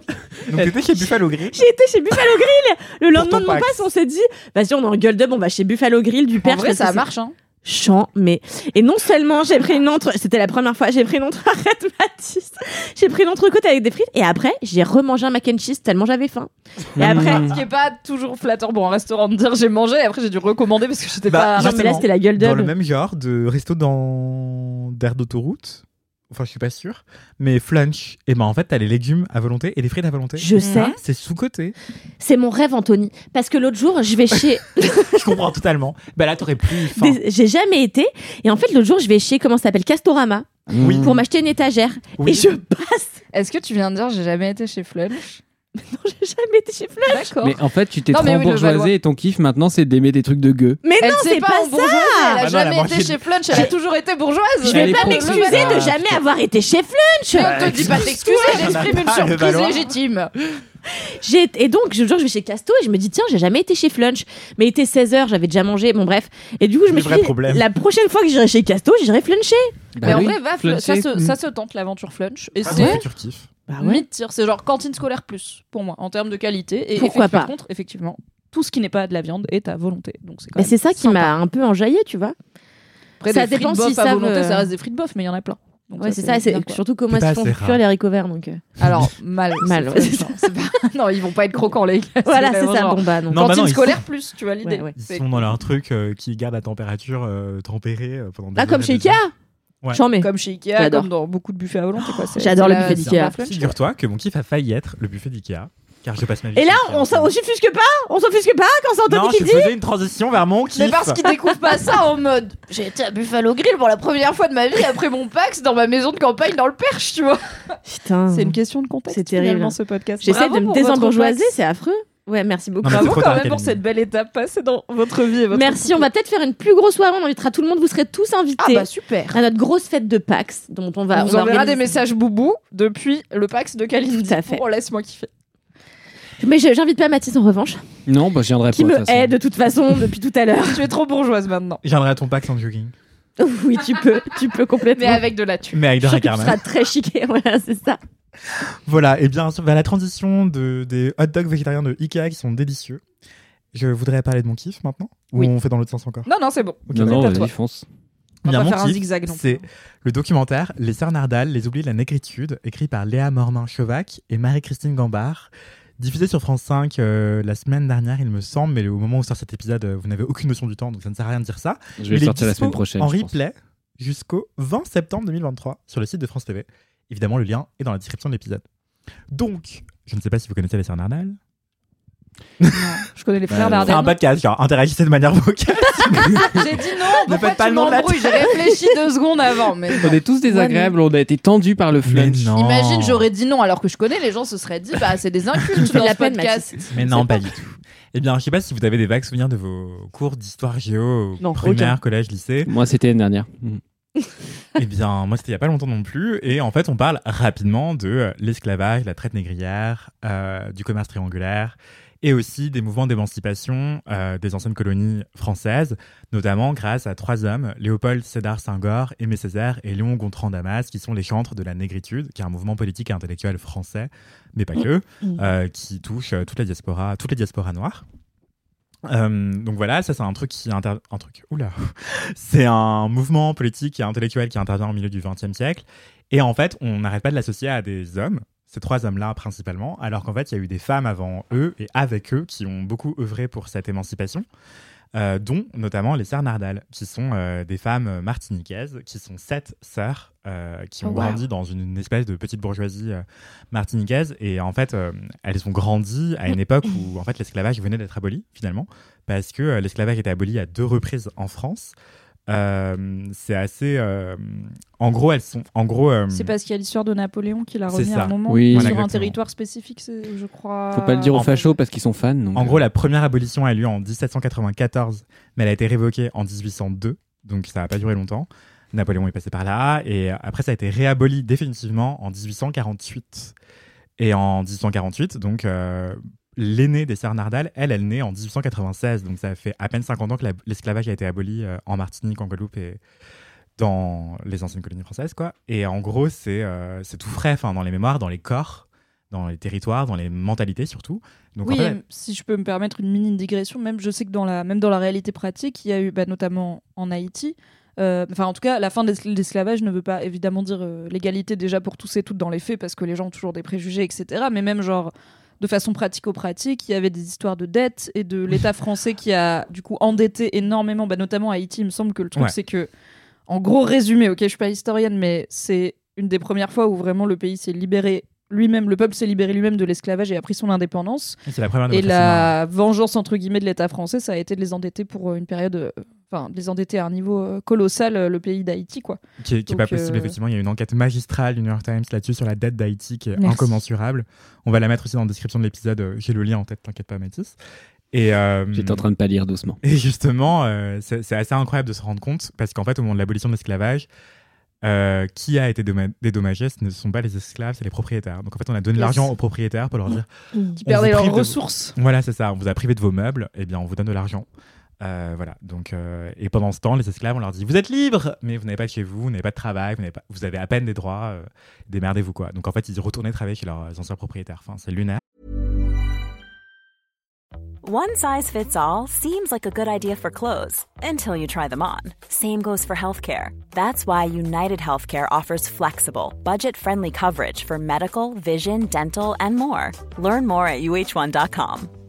Donc t'étais chez Buffalo Grill. J'ai été chez Buffalo Grill. Le lendemain de mon Pax. pass, on s'est dit, vas-y, on est en gueule up, on va chez Buffalo Grill du En père. vrai, ça marche, hein. Chant, mais et non seulement j'ai pris une entre, c'était la première fois, j'ai pris une entre, arrête Mathis, j'ai pris une entrecôte avec des frites et après j'ai remangé un mac and cheese tellement j'avais faim. Et après, Mmh. Ce qui est pas toujours flatteur pour un restaurant de dire j'ai mangé et après j'ai dû recommander parce que j'étais Bah, pas. non mais là c'était la gueule Dans le même genre de resto dans d'air d'autoroute. Enfin, je suis pas sûr. Mais flunch, et ben en fait, t'as les légumes à volonté et les frites à volonté. Je sais, C'est sous-côté. c'est mon rêve Anthony, parce que l'autre jour je vais chez, Je comprends totalement. Bah là, t'aurais plus faim. des- j'ai jamais été et en fait l'autre jour je vais chez comment ça s'appelle Castorama Oui. pour m'acheter une étagère Oui. et je passe, Est-ce que tu viens de dire j'ai jamais été chez Flunch non j'ai jamais été chez Flunch. D'accord. Mais en fait, tu t'es Non, trop mais oui, le Valois. embourgeoisé et ton kiff maintenant, c'est d'aimer des trucs de gueux. Mais Elle non c'est pas, pas ça. elle a Bah non, elle a jamais été de- chez Flunch, elle a toujours été bourgeoise. Je vais Elle est pas m'excuser de jamais avoir été chez Flunch. Mais on te dit pas t'excuser, j'exprime une pas le surprise Valois. légitime. J'ai et donc je, genre, je vais chez Casto et je me dis tiens j'ai jamais été chez Flunch mais il était 16h j'avais déjà mangé bon bref et du coup je me suis vrais dit problèmes. la prochaine fois que j'irai chez Casto j'irai fluncher Bah mais en vrai, va, ça, se, Mm. ça se tente l'aventure Flunch. Et Ah, c'est mon futur kiff. Bah mid-tier, c'est genre cantine scolaire plus pour moi en termes de qualité. Et Pourquoi pas Par contre, effectivement, tout ce qui n'est pas de la viande est à volonté. Donc c'est quand mais même c'est ça qui sympa. m'a un peu enjaillé tu vois Après, ça des frites dépend bof si à ça volonté, veut- ça reste des frites bof, mais il y en a plein. Donc ouais c'est ça c'est bien, quoi. surtout pas ils font assez cuire rare. les haricots verts donc euh. Alors, mal. Mal, ouais, c'est Non, ils vont pas être croquants, les gars. voilà c'est vraiment ça genre bon bah non Non, bah Cantine ils scolaire sont- plus, tu vois l'idée. Ouais, ouais. Ils C'est- sont dans leur truc euh, qui garde la température euh, tempérée euh, pendant des ah comme chez des Ikea. Ouais. j'en mets Comme chez Ikea, J'adore. comme dans beaucoup de buffets à volonté. quoi. C'est- J'adore c'est le la- buffet c'est d'Ikea. la Flunch, quoi. Figure-toi que mon kiff a failli être le buffet d'Ikea, car je passe ma vie. et là chez Ikea. on s'en- on s'offusque pas? On s'offusque pas quand c'est Non, Anthony je qui dit faisais une transition vers mon kiff. Mais parce qu'ils découvrent pas ça en mode j'ai été à Buffalo Grill pour la première fois de ma vie après mon Pax dans ma maison de campagne dans le Perche, tu vois. putain C'est une question de contexte. C'est terrible. finalement, ce podcast. j'essaie Bravo de me pour votre désembourgeoiser c'est affreux ouais merci beaucoup Non, Bravo quand même pour cette belle étape passée dans votre vie et votre merci on va peut-être faire une plus grosse soirée on invitera tout le monde vous serez tous Ah invités bah super. à notre grosse fête de Pax dont on va on vous enverra des messages boubou depuis le Pax de Kalindi. Tout à fait. Pour laisse-moi kiffer. Mais je- j'invite pas Mathis en revanche, Non, bah, j'y viendrai qui pas. de me hait de toute façon depuis tout à l'heure. tu es trop bourgeoise maintenant. Je viendrai à ton pack sans jogging. oui, tu peux, tu peux complètement. Mais avec de la thune. Mais avec de la tu seras très chiqué, voilà, c'est ça. Voilà, et bien vers la transition de, des hot dogs végétariens de Ikea qui sont délicieux. Je voudrais parler de mon kiff maintenant Oui. Ou on fait dans l'autre sens encore? Non, non, c'est bon. Non, fonce. On va Bien, pas mon faire un kiff, zigzag C'est le documentaire Les Sœurs Nardal, Les Oubliés de la Négritude, écrit par Léa Mormin-Chovac et Marie-Christine Gambard. Diffusé sur France 5 euh, la semaine dernière, il me semble, mais au moment où sort cet épisode, euh, vous n'avez aucune notion du temps, donc ça ne sert à rien de dire ça. Je vais est sortir la semaine prochaine. En replay jusqu'au 20 septembre 2023 sur le site de France TV. Évidemment, le lien est dans la description de l'épisode. Donc, je ne sais pas si vous connaissez les Sœurs. Je connais les Bah, frères euh, C'est un podcast, genre, interagissez de manière vocale. J'ai dit non, Ne faites pas le nom de la J'ai réfléchi deux secondes avant. Mais On est tous désagréables, on a été tendus par le flunch. non. Imagine, j'aurais dit non alors que je connais, les gens se seraient dit bah c'est des incultes dans la podcast. Mais non, pas du tout. Eh bien, je sais pas si vous avez des vagues souvenirs de vos cours d'histoire géo, Non, primaire, aucun. collège, lycée. Moi, c'était l'année dernière. Mm. Eh bien, moi, c'était il y a pas longtemps non plus. Et en fait, on parle rapidement de euh, l'esclavage, la traite négrière, euh, du commerce triangulaire et aussi des mouvements d'émancipation euh, des anciennes colonies françaises, notamment grâce à trois hommes, Léopold Sédar Senghor, Aimé Césaire et Léon Gontran Damas, qui sont les chantres de la négritude, qui est un mouvement politique et intellectuel français, mais pas que, euh, qui touche euh, toute la diaspora, toutes les diasporas noires. Euh, donc voilà, ça c'est un truc qui inter... un truc. Oula, c'est un mouvement politique et intellectuel qui intervient au milieu du XXe siècle. Et en fait, on n'arrête pas de l'associer à des hommes, ces trois hommes-là principalement, alors qu'en fait, il y a eu des femmes avant eux et avec eux qui ont beaucoup œuvré pour cette émancipation. euh, dont notamment les sœurs Nardal, qui sont euh, des femmes martiniquaises, qui sont sept sœurs, euh, qui ont wow. grandi dans une, une espèce de petite bourgeoisie martiniquaise. Et en fait, elles ont grandi à une époque où en fait, l'esclavage venait d'être aboli, finalement, parce que l'esclavage était aboli à deux reprises en France. Euh, c'est assez. euh, en gros, elles sont. En gros. euh, C'est parce qu'il y a l'histoire de Napoléon qui l'a remis à un moment Oui. sur Voilà, un territoire spécifique, je crois. Faut pas le dire aux fachos parce qu'ils sont fans. donc, En gros, la première abolition a eu lieu en 1794, mais elle a été révoquée en 1802, donc ça n'a pas duré longtemps. Napoléon est passé par là, et après ça a été réaboli définitivement en 1848. Et en 1848, donc euh, l'aînée des sœurs Nardal, elle, elle naît en 1896, donc ça fait à peine 50 ans que la- l'esclavage a été aboli euh, en Martinique, en Guadeloupe et dans les anciennes colonies françaises, quoi. Et en gros, c'est euh, tout frais, enfin, dans les mémoires, dans les corps, dans les territoires, dans les mentalités surtout. Donc, oui, en fait, et si je peux me permettre une mini digression, même je sais que dans la, même dans la réalité pratique, il y a eu, bah, notamment en Haïti, euh, enfin en tout cas, la fin de l'es- l'esclavage ne veut pas évidemment dire euh, l'égalité déjà pour tous et toutes dans les faits, parce que les gens ont toujours des préjugés, etc. Mais même genre de façon pratico-pratique, il y avait des histoires de dettes et de l'État français qui a du coup endetté énormément, bah, notamment Haïti. Il me semble que le truc Ouais. c'est que, en gros résumé, ok, je suis pas historienne, mais c'est une des premières fois où vraiment le pays s'est libéré lui-même, le peuple s'est libéré lui-même de l'esclavage et a pris son indépendance. c'est la première Et la vengeance entre guillemets de l'État français, ça a été de les endetter pour euh, une période, euh, enfin de les endetter à un niveau euh, colossal, euh, le pays d'Haïti quoi. qui est, qui est Donc, pas possible, euh, effectivement. Il y a une enquête magistrale du New York Times là-dessus sur la dette d'Haïti qui est Merci. incommensurable. On va la mettre aussi dans la description de l'épisode. J'ai le lien en tête, t'inquiète pas, Mathis. Et, euh, J'étais en train de pâlir doucement. et justement, euh, c'est assez incroyable de se rendre compte parce qu'en fait, au moment de l'abolition de l'esclavage, euh, qui a été dédommagé Ce ne sont pas les esclaves, c'est les propriétaires. Donc en fait, on a donné de Yes. l'argent aux propriétaires pour leur dire Qui On perdaient vous leurs ressources. voilà, c'est ça, on vous a privé de vos meubles, et bien on vous donne de l'argent. Euh, voilà, donc, euh, et pendant ce temps, les esclaves, on leur dit Vous êtes libres, mais vous n'avez pas de chez vous, vous n'avez pas de travail, vous, n'avez pas, vous avez à peine des droits, euh, démerdez-vous quoi. Donc en fait, ils retournaient travailler chez leurs anciens propriétaires. Enfin, c'est lunaire. One size fits all seems like a good idea for clothes until you try them on. Same goes for healthcare. That's why United Healthcare offers flexible, budget friendly coverage for medical, vision, dental, and more. Learn more at uh1.com.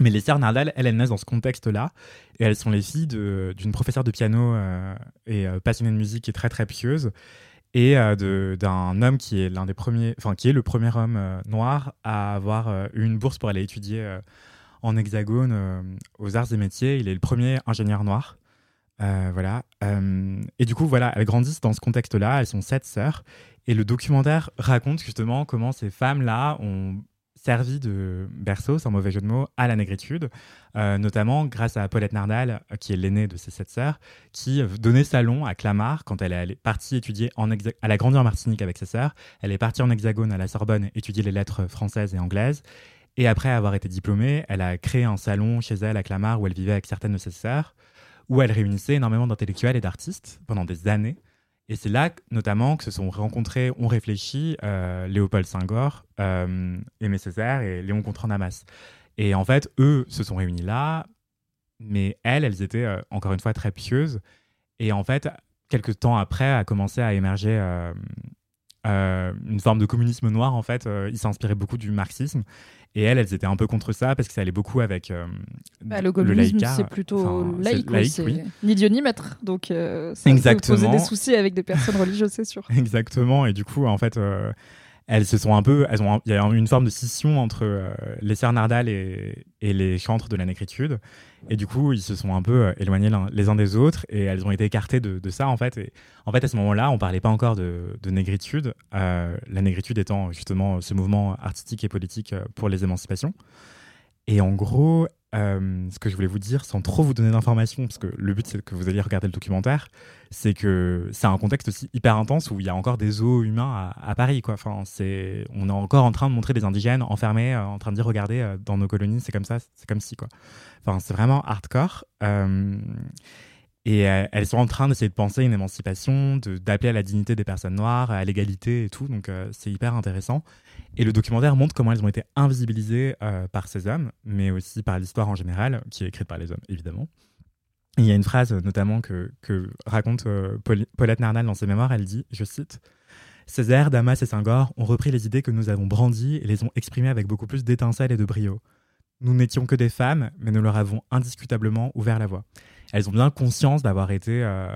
Mais les sœurs Nardal, elles, naissent dans ce contexte-là, et elles sont les filles d'une professeure de piano euh, et euh, passionnée de musique et très très pieuse, et euh, d'un homme qui est l'un des premiers, enfin qui est le premier homme noir à avoir eu une bourse pour aller étudier en Hexagone aux arts et métiers. Il est le premier ingénieur noir. Voilà. Et du coup, voilà, elles grandissent dans ce contexte-là. Elles sont sept sœurs. Et le documentaire raconte justement comment ces femmes-là ont servi de berceau, sans mauvais jeu de mots, à la négritude, euh, notamment grâce à Paulette Nardal, euh, qui est l'aînée de ces sept sœurs, qui euh, donnait salon à Clamart quand elle est partie étudier en hexa- elle a grandi en Martinique avec ses sœurs, elle est partie en Hexagone à la Sorbonne étudier les lettres françaises et anglaises, et après avoir été diplômée, elle a créé un salon chez elle à Clamart où elle vivait avec certaines de ses sœurs, où elle réunissait énormément d'intellectuels et d'artistes pendant des années. Et c'est là, notamment, que se sont rencontrés, ont réfléchi euh, Léopold Senghor, euh, Aimé Césaire et Léon Gontran-Damas. Et en fait, eux se sont réunis là, mais elles, elles étaient euh, encore une fois très pieuses. Et en fait, quelques temps après, a commencé à émerger euh, une forme de communisme noir. En fait, ils s'inspiraient beaucoup du marxisme. Et elles, elles étaient un peu contre ça parce que ça allait beaucoup avec euh, Bah, le laïcat. c'est plutôt laïque, laïque, c'est oui. ni Dieu ni maître. Donc euh, ça Exactement. peut poser des soucis avec des personnes religieuses, c'est sûr. Exactement. Et du coup, en fait, euh, elles se sont un peu, elles ont, il y a une forme de scission entre euh, les Nardal et, et les chantres de la négritude. Et du coup, ils se sont un peu euh, éloignés les uns des autres et elles ont été écartées de, ça, en fait. Et en fait, à ce moment-là, on parlait pas encore de, de négritude. euh, la négritude étant justement ce mouvement artistique et politique pour les émancipations. Et en gros, euh, ce que je voulais vous dire, sans trop vous donner d'informations, parce que le but c'est que vous alliez regarder le documentaire, c'est que c'est un contexte aussi hyper intense où il y a encore des zoos humains à, Paris. Quoi. Enfin, c'est, on est encore en train de montrer des indigènes enfermés, euh, en train de dire regardez, euh, dans nos colonies, c'est comme ça, c'est comme si. Quoi. Enfin, c'est vraiment hardcore. Et euh, elles sont en train d'essayer de penser une émancipation, d'appeler à la dignité des personnes noires, à l'égalité et tout. Donc, euh, c'est hyper intéressant. Et le documentaire montre comment elles ont été invisibilisées euh, par ces hommes, mais aussi par l'histoire en général, qui est écrite par les hommes, évidemment. Il y a une phrase notamment que, raconte Paul- Paulette Nardal dans ses mémoires. Elle dit, je cite, Césaire, Damas et Senghor ont repris les idées que nous avons brandies et les ont exprimées avec beaucoup plus d'étincelles et de brio. Nous n'étions que des femmes, mais nous leur avons indiscutablement ouvert la voie. Elles ont bien conscience d'avoir été euh,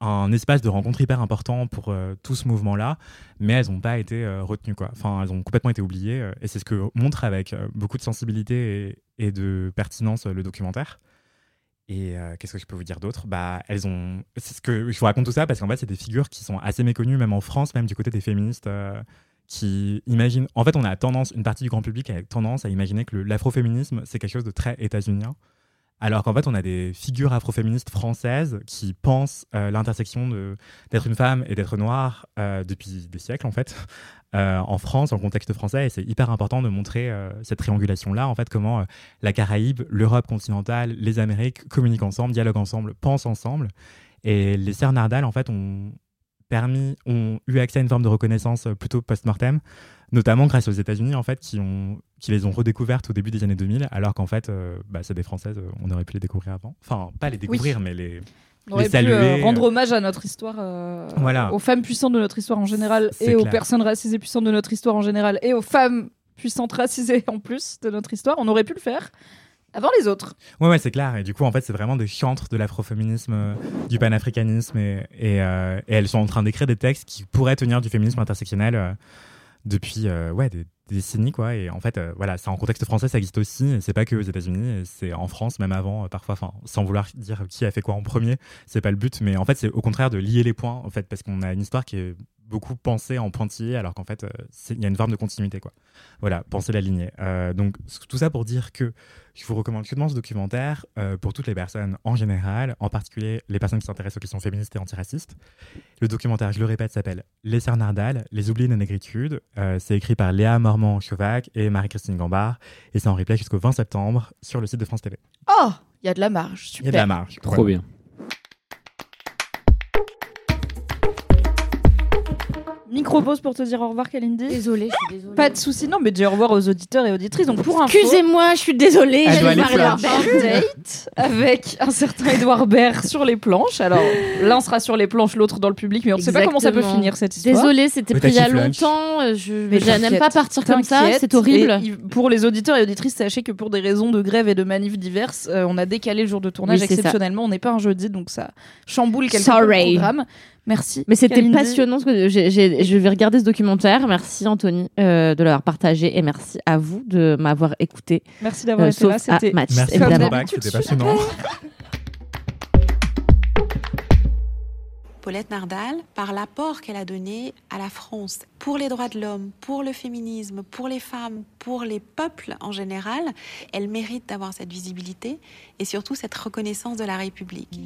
un espace de rencontre hyper important pour euh, tout ce mouvement-là, mais elles n'ont pas été euh, retenues. Quoi. Enfin, elles ont complètement été oubliées, et c'est ce que montre avec beaucoup de sensibilité et, de pertinence le documentaire. Et qu'est-ce que je peux vous dire d'autre? Bah, elles ont. C'est ce que je vous raconte tout ça parce qu'en fait, c'est des figures qui sont assez méconnues, même en France, même du côté des féministes, qui imaginent. En fait, on a tendance, une partie du grand public a tendance à imaginer que l'afroféminisme c'est quelque chose de très états-unien, Alors qu'en fait, on a des figures afroféministes françaises qui pensent euh, l'intersection d'être une femme et d'être noire euh, depuis des siècles, en fait, euh, en France, en contexte français. Et c'est hyper important de montrer cette triangulation-là, en fait, comment la Caraïbe, l'Europe continentale, les Amériques communiquent ensemble, dialoguent ensemble, pensent ensemble. Et les sœurs Nardal, en fait, ont permis, ont eu accès à une forme de reconnaissance plutôt post-mortem, notamment grâce aux États-Unis, en fait, qui, ont, qui les ont redécouvertes au début des années 2000, alors qu'en fait, euh, bah, c'est des Françaises, euh, on aurait pu les découvrir avant. Enfin, pas les découvrir, mais les. On aurait les pu euh, saluer. rendre hommage à notre histoire, Voilà. aux femmes puissantes de notre histoire en général, et aux personnes racisées puissantes de notre histoire en général, et aux femmes puissantes racisées en plus de notre histoire. On aurait pu le faire avant les autres. Ouais, ouais, c'est clair. Et du coup, en fait, c'est vraiment des chantres de l'afroféminisme, euh, du panafricanisme, et, et, euh, et elles sont en train d'écrire des textes qui pourraient tenir du féminisme intersectionnel euh, depuis ouais, des, des décennies, quoi. Et en fait, euh, voilà, c'est en contexte français, ça existe aussi. C'est pas que aux États-Unis, c'est en France, même avant, euh, parfois, enfin, sans vouloir dire qui a fait quoi en premier, c'est pas le but, mais en fait, c'est au contraire de lier les points, en fait, parce qu'on a une histoire qui est beaucoup pensée en pointillé, alors qu'en fait, euh, il y a une forme de continuité, quoi. Voilà, penser la lignée. Euh, donc, tout ça pour dire que je vous recommande chaudement ce documentaire euh, pour toutes les personnes en général, en particulier les personnes qui s'intéressent aux questions féministes et antiracistes. Le documentaire, je le répète, s'appelle Les Nardal, Les oubliés de la négritude. Euh, c'est écrit par Léa Mormand-Chauvac et Marie-Christine Gambard et c'est en replay jusqu'au 20 septembre sur le site de France TV. Oh, il y a de la marge. Il Super. y a de la marge. Trop bien. Micro-pause pour te dire au revoir, Kalindi. Désolée, je suis désolée. Pas de soucis, non, mais dis au revoir aux auditeurs et auditrices. Donc pour Excusez-moi, je suis désolée. Elle doit aller un date avec un certain Edouard Baird sur les planches. Alors l'un sera sur les planches, l'autre dans le public, mais on ne sait pas comment ça peut finir cette histoire. Désolée, c'était pris il y a longtemps. euh, Je Mais je n'aime pas partir comme ça, c'est horrible. Et pour les auditeurs et auditrices, sachez que pour des raisons de grève et de manifs diverses, euh, on a décalé le jour de tournage Oui, c'est ça. exceptionnellement. On n'est pas un jeudi, donc ça chamboule quelque peu Sorry. le programme. Merci. Mais c'était passionnant. Ce que j'ai- j'ai- je vais regarder ce documentaire. Merci Anthony euh, de l'avoir partagé et merci à vous de m'avoir écouté. Merci d'avoir euh, été là. à C'était Mathis, Merci c'était passionnant. Paulette Nardal, par l'apport qu'elle a donné à la France pour les droits de l'homme, pour le féminisme, pour les femmes, pour les peuples en général, elle mérite d'avoir cette visibilité et surtout cette reconnaissance de la République.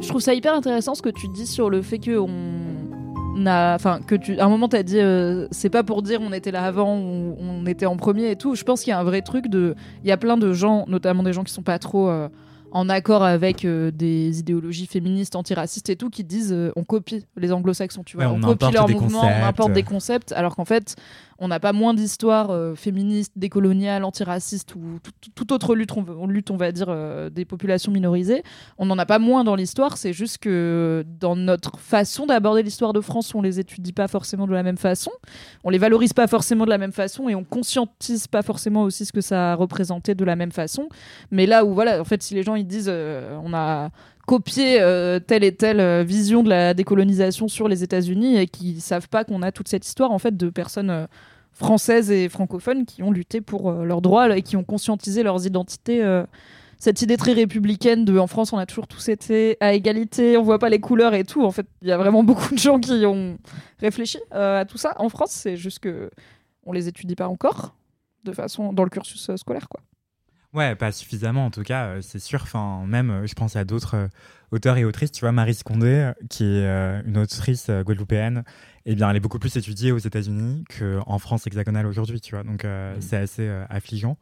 Je trouve ça hyper intéressant ce que tu dis sur le fait que on a, enfin que tu, à un moment t'as dit, euh, c'est pas pour dire on était là avant ou on était en premier et tout. Je pense qu'il y a un vrai truc de, il y a plein de gens, notamment des gens qui sont pas trop euh, en accord avec euh, des idéologies féministes, antiracistes et tout, qui disent euh, on copie les anglo-saxons, tu vois, Ouais, on, on copie des mouvements, on importe des concepts, alors qu'en fait on n'a pas moins d'histoire euh, féministe, décoloniale, antiraciste ou tout- tout- toute autre lutte, on, lutte, on va dire, euh, des populations minorisées. On n'en a pas moins dans l'histoire, c'est juste que dans notre façon d'aborder l'histoire de France, on les étudie pas forcément de la même façon, on les valorise pas forcément de la même façon et on conscientise pas forcément aussi ce que ça a représenté de la même façon. Mais là où, voilà, en fait, si les gens ils disent euh, on a copié euh, telle et telle euh, vision de la décolonisation sur les États-Unis et qui savent pas qu'on a toute cette histoire en fait de personnes euh, françaises et francophones qui ont lutté pour leurs droits et qui ont conscientisé leurs identités. cette idée très républicaine de en France on a toujours tous été à égalité, on voit pas les couleurs et tout. En fait, il y a vraiment beaucoup de gens qui ont réfléchi à tout ça. En France, c'est juste que on les étudie pas encore de façon dans le cursus scolaire quoi. Ouais, pas suffisamment en tout cas, euh, c'est sûr. Enfin, même, euh, je pense à d'autres euh, auteurs et autrices. Tu vois, Marie Scondé, qui est euh, une autrice euh, guadeloupéenne, eh bien, elle est beaucoup plus étudiée aux États-Unis qu'en France hexagonale aujourd'hui, tu vois. Donc, euh, Mm. c'est assez euh, affligeant.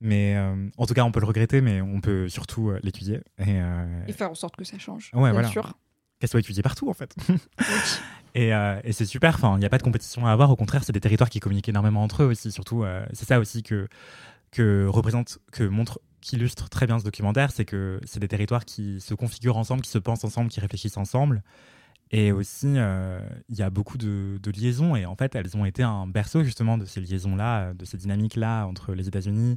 Mais euh, en tout cas, on peut le regretter, mais on peut surtout euh, l'étudier. Et, euh, Et faire en sorte que ça change. Ouais, bien voilà. sûr. qu'elle soit étudiée partout en fait. et euh, et c'est super, enfin, il n'y a pas de compétition à avoir, au contraire, c'est des territoires qui communiquent énormément entre eux aussi, surtout, euh, c'est ça aussi que, que représente, que montre, qui illustre très bien ce documentaire, c'est que c'est des territoires qui se configurent ensemble, qui se pensent ensemble, qui réfléchissent ensemble. Et aussi, euh, il y a beaucoup de, liaisons, et en fait, elles ont été un berceau justement de ces liaisons-là, de ces dynamiques-là entre les États-Unis,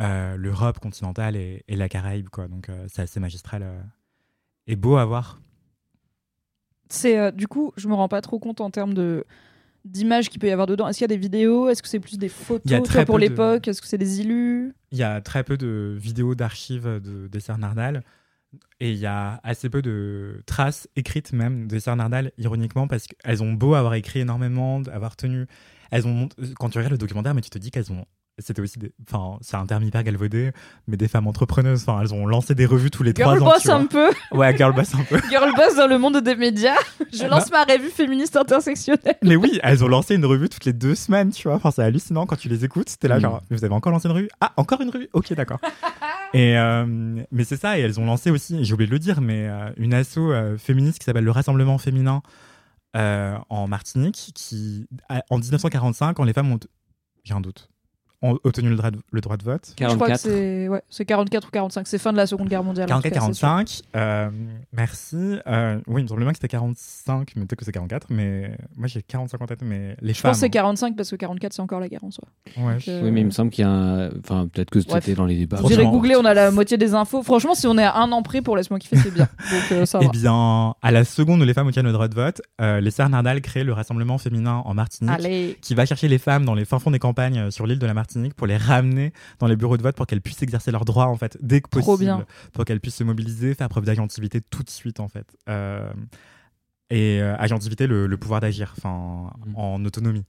euh, l'Europe continentale et, et la Caraïbe, quoi. Donc, euh, c'est assez magistral et beau à voir. C'est du coup, je me rends pas trop compte en termes de d'images qu'il peut y avoir dedans. Est-ce qu'il y a des vidéos? Est-ce que c'est plus des photos toi, pour de- l'époque? Est-ce que c'est des illus? Il y a très peu de vidéos d'archives de, des Nardal. Et il y a assez peu de traces écrites même des Nardal, ironiquement, parce qu'elles ont beau avoir écrit énormément, avoir tenu elles ont quand tu regardes le documentaire, mais tu te dis qu'elles ont c'était aussi des enfin c'est un terme hyper galvaudé mais des femmes entrepreneuses enfin elles ont lancé des revues tous les Girl trois ans boss tu vois. un peu. ouais girl boss un peu Girl boss dans le monde des médias. Je Ah lance ma revue féministe intersectionnelle. mais oui elles ont lancé une revue toutes les deux semaines tu vois enfin c'est hallucinant quand tu les écoutes t'es là Mm. genre vous avez encore lancé une revue? Ah encore une revue? Ok d'accord et euh, mais c'est ça et elles ont lancé aussi j'ai oublié de le dire mais euh, une asso euh, féministe qui s'appelle le Rassemblement féminin en Martinique qui en 1945 quand les femmes ont j'ai un doute ont obtenu le droit de, le droit de vote Je crois que 44. c'est ouais, c'est 44 ou 45. C'est fin de la Seconde Guerre mondiale. en tout cas, c'est sûr. 44-45, euh, merci. Euh, oui, il me semble bien que c'était 45, mais peut-être que c'est 44, mais moi j'ai 45 en tête, mais les Je femmes. pense que c'est 45 parce que 44 c'est encore la guerre en soi. Ouais. Donc, euh, Oui, mais il me semble qu'il y a un. Enfin, peut-être que c'était dans les débats. Franchement. googler, on a la moitié des infos. Franchement, si on est à un an près pour Laisse-moi kiffer, c'est bien. Donc euh, ça Eh bien, à la seconde où les femmes obtiennent le droit de vote, euh, les sœurs Nardal créent le Rassemblement féminin en Martinique. Allez. qui va chercher les femmes dans les fins fonds des campagnes sur l'île de la Martinique pour les ramener dans les bureaux de vote pour qu'elles puissent exercer leurs droits en fait dès que Trop possible, bien. pour qu'elles puissent se mobiliser, faire preuve d'agentivité tout de suite en fait, Euh, et euh, agentivité le, le pouvoir d'agir, enfin Mhm. en autonomie.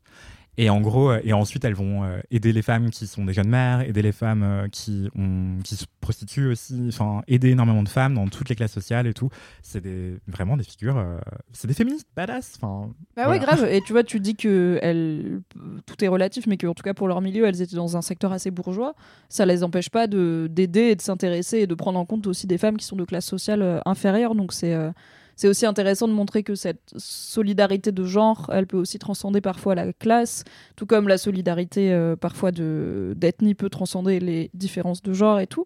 Et en gros, euh, et ensuite elles vont euh, aider les femmes qui sont des jeunes mères, aider les femmes euh, qui ont qui se prostituent aussi, enfin aider énormément de femmes dans toutes les classes sociales et tout. C'est des vraiment des figures, euh, c'est des féministes badass. Enfin, Bah ouais, grave. Et tu vois, tu dis que elles... tout est relatif, mais qu'en tout cas pour leur milieu, elles étaient dans un secteur assez bourgeois. Ça les empêche pas de d'aider et de s'intéresser et de prendre en compte aussi des femmes qui sont de classe sociale inférieure. Donc c'est euh, c'est aussi intéressant de montrer que cette solidarité de genre, elle peut aussi transcender parfois la classe, tout comme la solidarité euh, parfois de d'ethnie peut transcender les différences de genre et tout.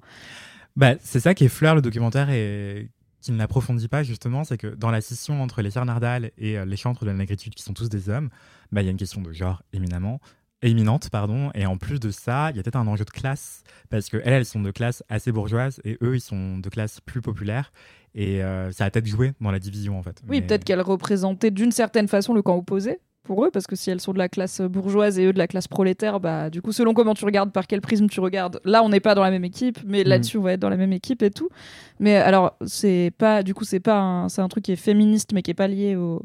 Bah, c'est ça qui effleure le documentaire et qui ne l'approfondit pas justement, c'est que dans la scission entre les Nardal et euh, les chantres de la négritude, qui sont tous des hommes, bah, il y a une question de genre éminemment éminente pardon et en plus de ça il y a peut-être un enjeu de classe parce que elles elles sont de classe assez bourgeoise et eux ils sont de classe plus populaire et euh, ça a peut-être joué dans la division en fait Oui, Mais- peut-être qu'elles représentaient d'une certaine façon le camp opposé pour eux, parce que si elles sont de la classe bourgeoise et eux de la classe prolétaire, bah du coup selon comment tu regardes, par quel prisme tu regardes, là on n'est pas dans la même équipe, mais là-dessus on va être dans la même équipe et tout. Mais alors c'est pas, du coup c'est pas, un- c'est un truc qui est féministe mais qui est pas lié au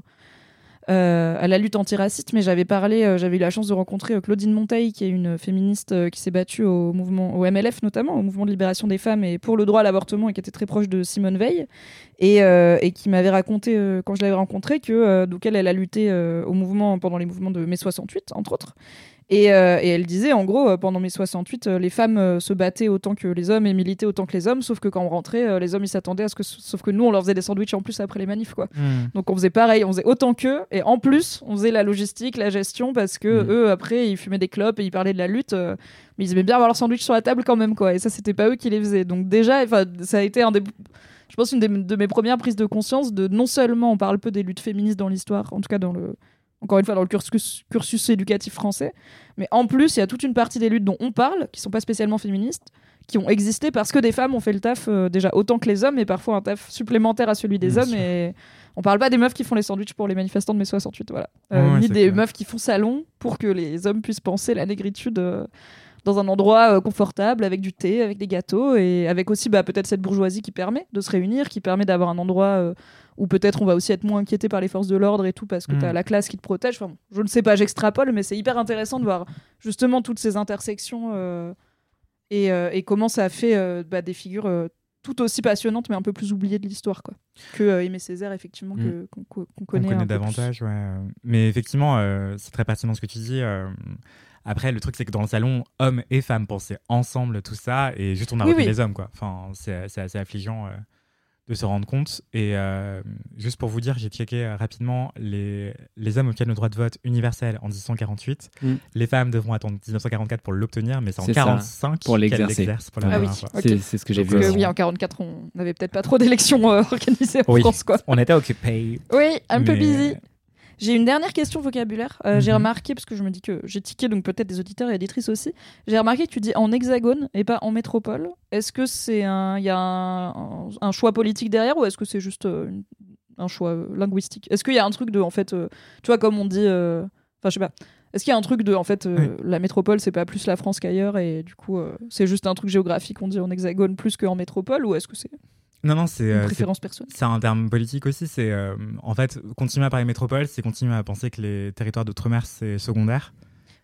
à la lutte antiraciste, mais j'avais parlé, euh, j'avais eu la chance de rencontrer euh, Claudine Monteil, qui est une féministe euh, qui s'est battue au mouvement, au MLF notamment, au mouvement de libération des femmes et pour le droit à l'avortement et qui était très proche de Simone Veil et, euh, et qui m'avait raconté euh, quand je l'avais rencontrée que euh, donc elle, elle a lutté euh, au mouvement pendant les mouvements de mai 68 entre autres. Et, euh, et elle disait en gros euh, pendant mai 68 euh, les femmes euh, se battaient autant que les hommes et militaient autant que les hommes sauf que quand on rentrait les hommes ils s'attendaient à ce que sauf que nous on leur faisait des sandwichs en plus après les manifs quoi. Hmm. Donc on faisait pareil, on faisait autant qu'eux, et en plus on faisait la logistique, la gestion, parce que Mhm. eux après ils fumaient des clopes et ils parlaient de la lutte, mais ils aimaient bien avoir leur sandwich sur la table quand même quoi. Et ça c'était pas eux qui les faisaient. Donc déjà, ça a été un des, je pense une des- de mes premières prises de conscience de non seulement on parle peu des luttes féministes dans l'histoire, en tout cas dans le encore une fois dans le cursus, cursus éducatif français, mais en plus il y a toute une partie des luttes dont on parle qui sont pas spécialement féministes qui ont existé parce que des femmes ont fait le taf euh, déjà autant que les hommes et parfois un taf supplémentaire à celui des Bien hommes sûr. et on parle pas des meufs qui font les sandwichs pour les manifestants de mai 68 voilà Euh, Ouais, ni des clair. meufs qui font salon pour que les hommes puissent penser la négritude euh, dans un endroit euh, confortable avec du thé avec des gâteaux et avec aussi bah, peut-être cette bourgeoisie qui permet de se réunir qui permet d'avoir un endroit euh, où peut-être on va aussi être moins inquiété par les forces de l'ordre et tout parce que Mm. tu as la classe qui te protège enfin, bon, je ne sais pas j'extrapole mais c'est hyper intéressant de voir justement toutes ces intersections euh, et, euh, et comment ça a fait euh, bah, des figures tout aussi passionnantes mais un peu plus oubliées de l'histoire quoi que Aimé Césaire effectivement Mm. qu'on qu'on on connaît, connaît un peu plus. davantage, ouais. euh. Mais effectivement, c'est très pertinent ce que tu dis. Après, le truc, c'est que dans le salon, hommes et femmes pensaient ensemble tout ça, et juste on a Oui, oui. les hommes, quoi. Enfin, c'est assez affligeant euh, de se rendre compte. Et euh, juste pour vous dire, j'ai checké euh, rapidement, les, les hommes obtiennent le droit de vote universel en 1848. Mm. Les femmes devront attendre 1944 pour l'obtenir, mais c'est en C'est ça, 45 pour qu'elles l'exercer. l'exercent pour la Ah oui. C'est ce que j'ai vu. que aussi. oui, en 44, on n'avait peut-être pas trop d'élections euh, organisées en Oui. France, quoi. On était occupés. Oui, un peu busy. J'ai une dernière question vocabulaire. Euh, J'ai Mhm. remarqué, parce que je me dis que j'ai tiqué, donc peut-être des auditeurs et auditrices aussi. J'ai remarqué que tu dis en hexagone et pas en métropole. Est-ce que c'est un, il y a un, un- un choix politique derrière ou est-ce que c'est juste euh, une- un choix euh, linguistique? Est-ce qu'il y a un truc de, en fait, tu vois, comme on dit, enfin, je sais pas. Est-ce qu'il y a un truc de, en fait, la métropole, c'est pas plus la France qu'ailleurs et du coup, c'est juste un truc géographique, on dit en hexagone plus qu'en métropole ou est-ce que c'est Non, non, c'est une euh, c'est préférence personnelle C'est un terme politique aussi. C'est euh, en fait continuer à parler métropole, c'est continuer à penser que les territoires d'outre-mer c'est secondaire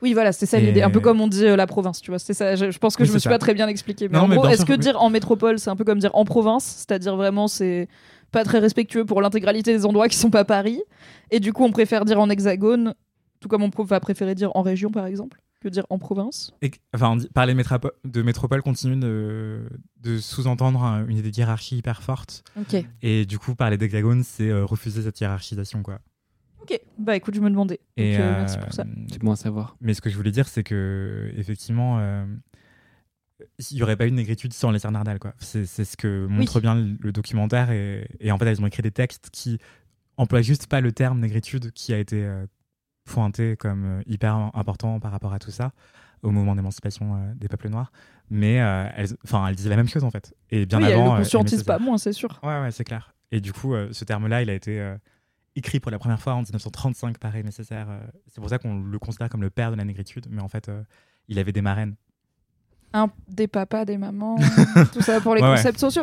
Oui, voilà, c'est ça Et- l'idée. Un peu comme on dit euh, la province, tu vois. C'est ça. Je, je pense que Oui, je me suis ça. pas très bien expliqué. Mais Non, en mais gros, est-ce que dire en métropole, c'est un peu comme dire en province C'est-à-dire vraiment, c'est pas très respectueux pour l'intégralité des endroits qui sont pas Paris. Et du coup, on préfère dire en hexagone, tout comme on va préférer dire en région, par exemple, que dire en province? Et- enfin, parler de métropole continue de, de sous-entendre un- une idée de hiérarchie hyper forte. Ok. Et du coup, parler d'hexagone, c'est euh, refuser cette hiérarchisation, quoi. Ok. Bah écoute, je me demandais. Donc, Et, euh, merci pour ça. euh, C'est bon à savoir. Mais ce que je voulais dire, c'est que effectivement, euh, il n'y aurait pas eu de négritude sans les Nardal, quoi. C'est ce que montre bien le, le documentaire. Et, et en fait, elles ont écrit des textes qui emploient juste pas le terme négritude qui a été euh, pointé comme euh, hyper important par rapport à tout ça au moment d'émancipation euh, des peuples noirs. Mais euh, elles, enfin, elles disaient la même chose en fait. Et bien oui, avant. elle euh, le Aimé conscientise Césaire. pas moins, c'est sûr. Ouais, ouais, c'est clair. Et du coup, euh, ce terme-là, il a été écrit pour la première fois en 1935 par Aimé Césaire. c'est pour ça qu'on le considère comme le père de la négritude. Mais en fait, il avait des marraines. Un, des papas, des mamans, tout ça pour les Ouais, ouais. concepts sociaux.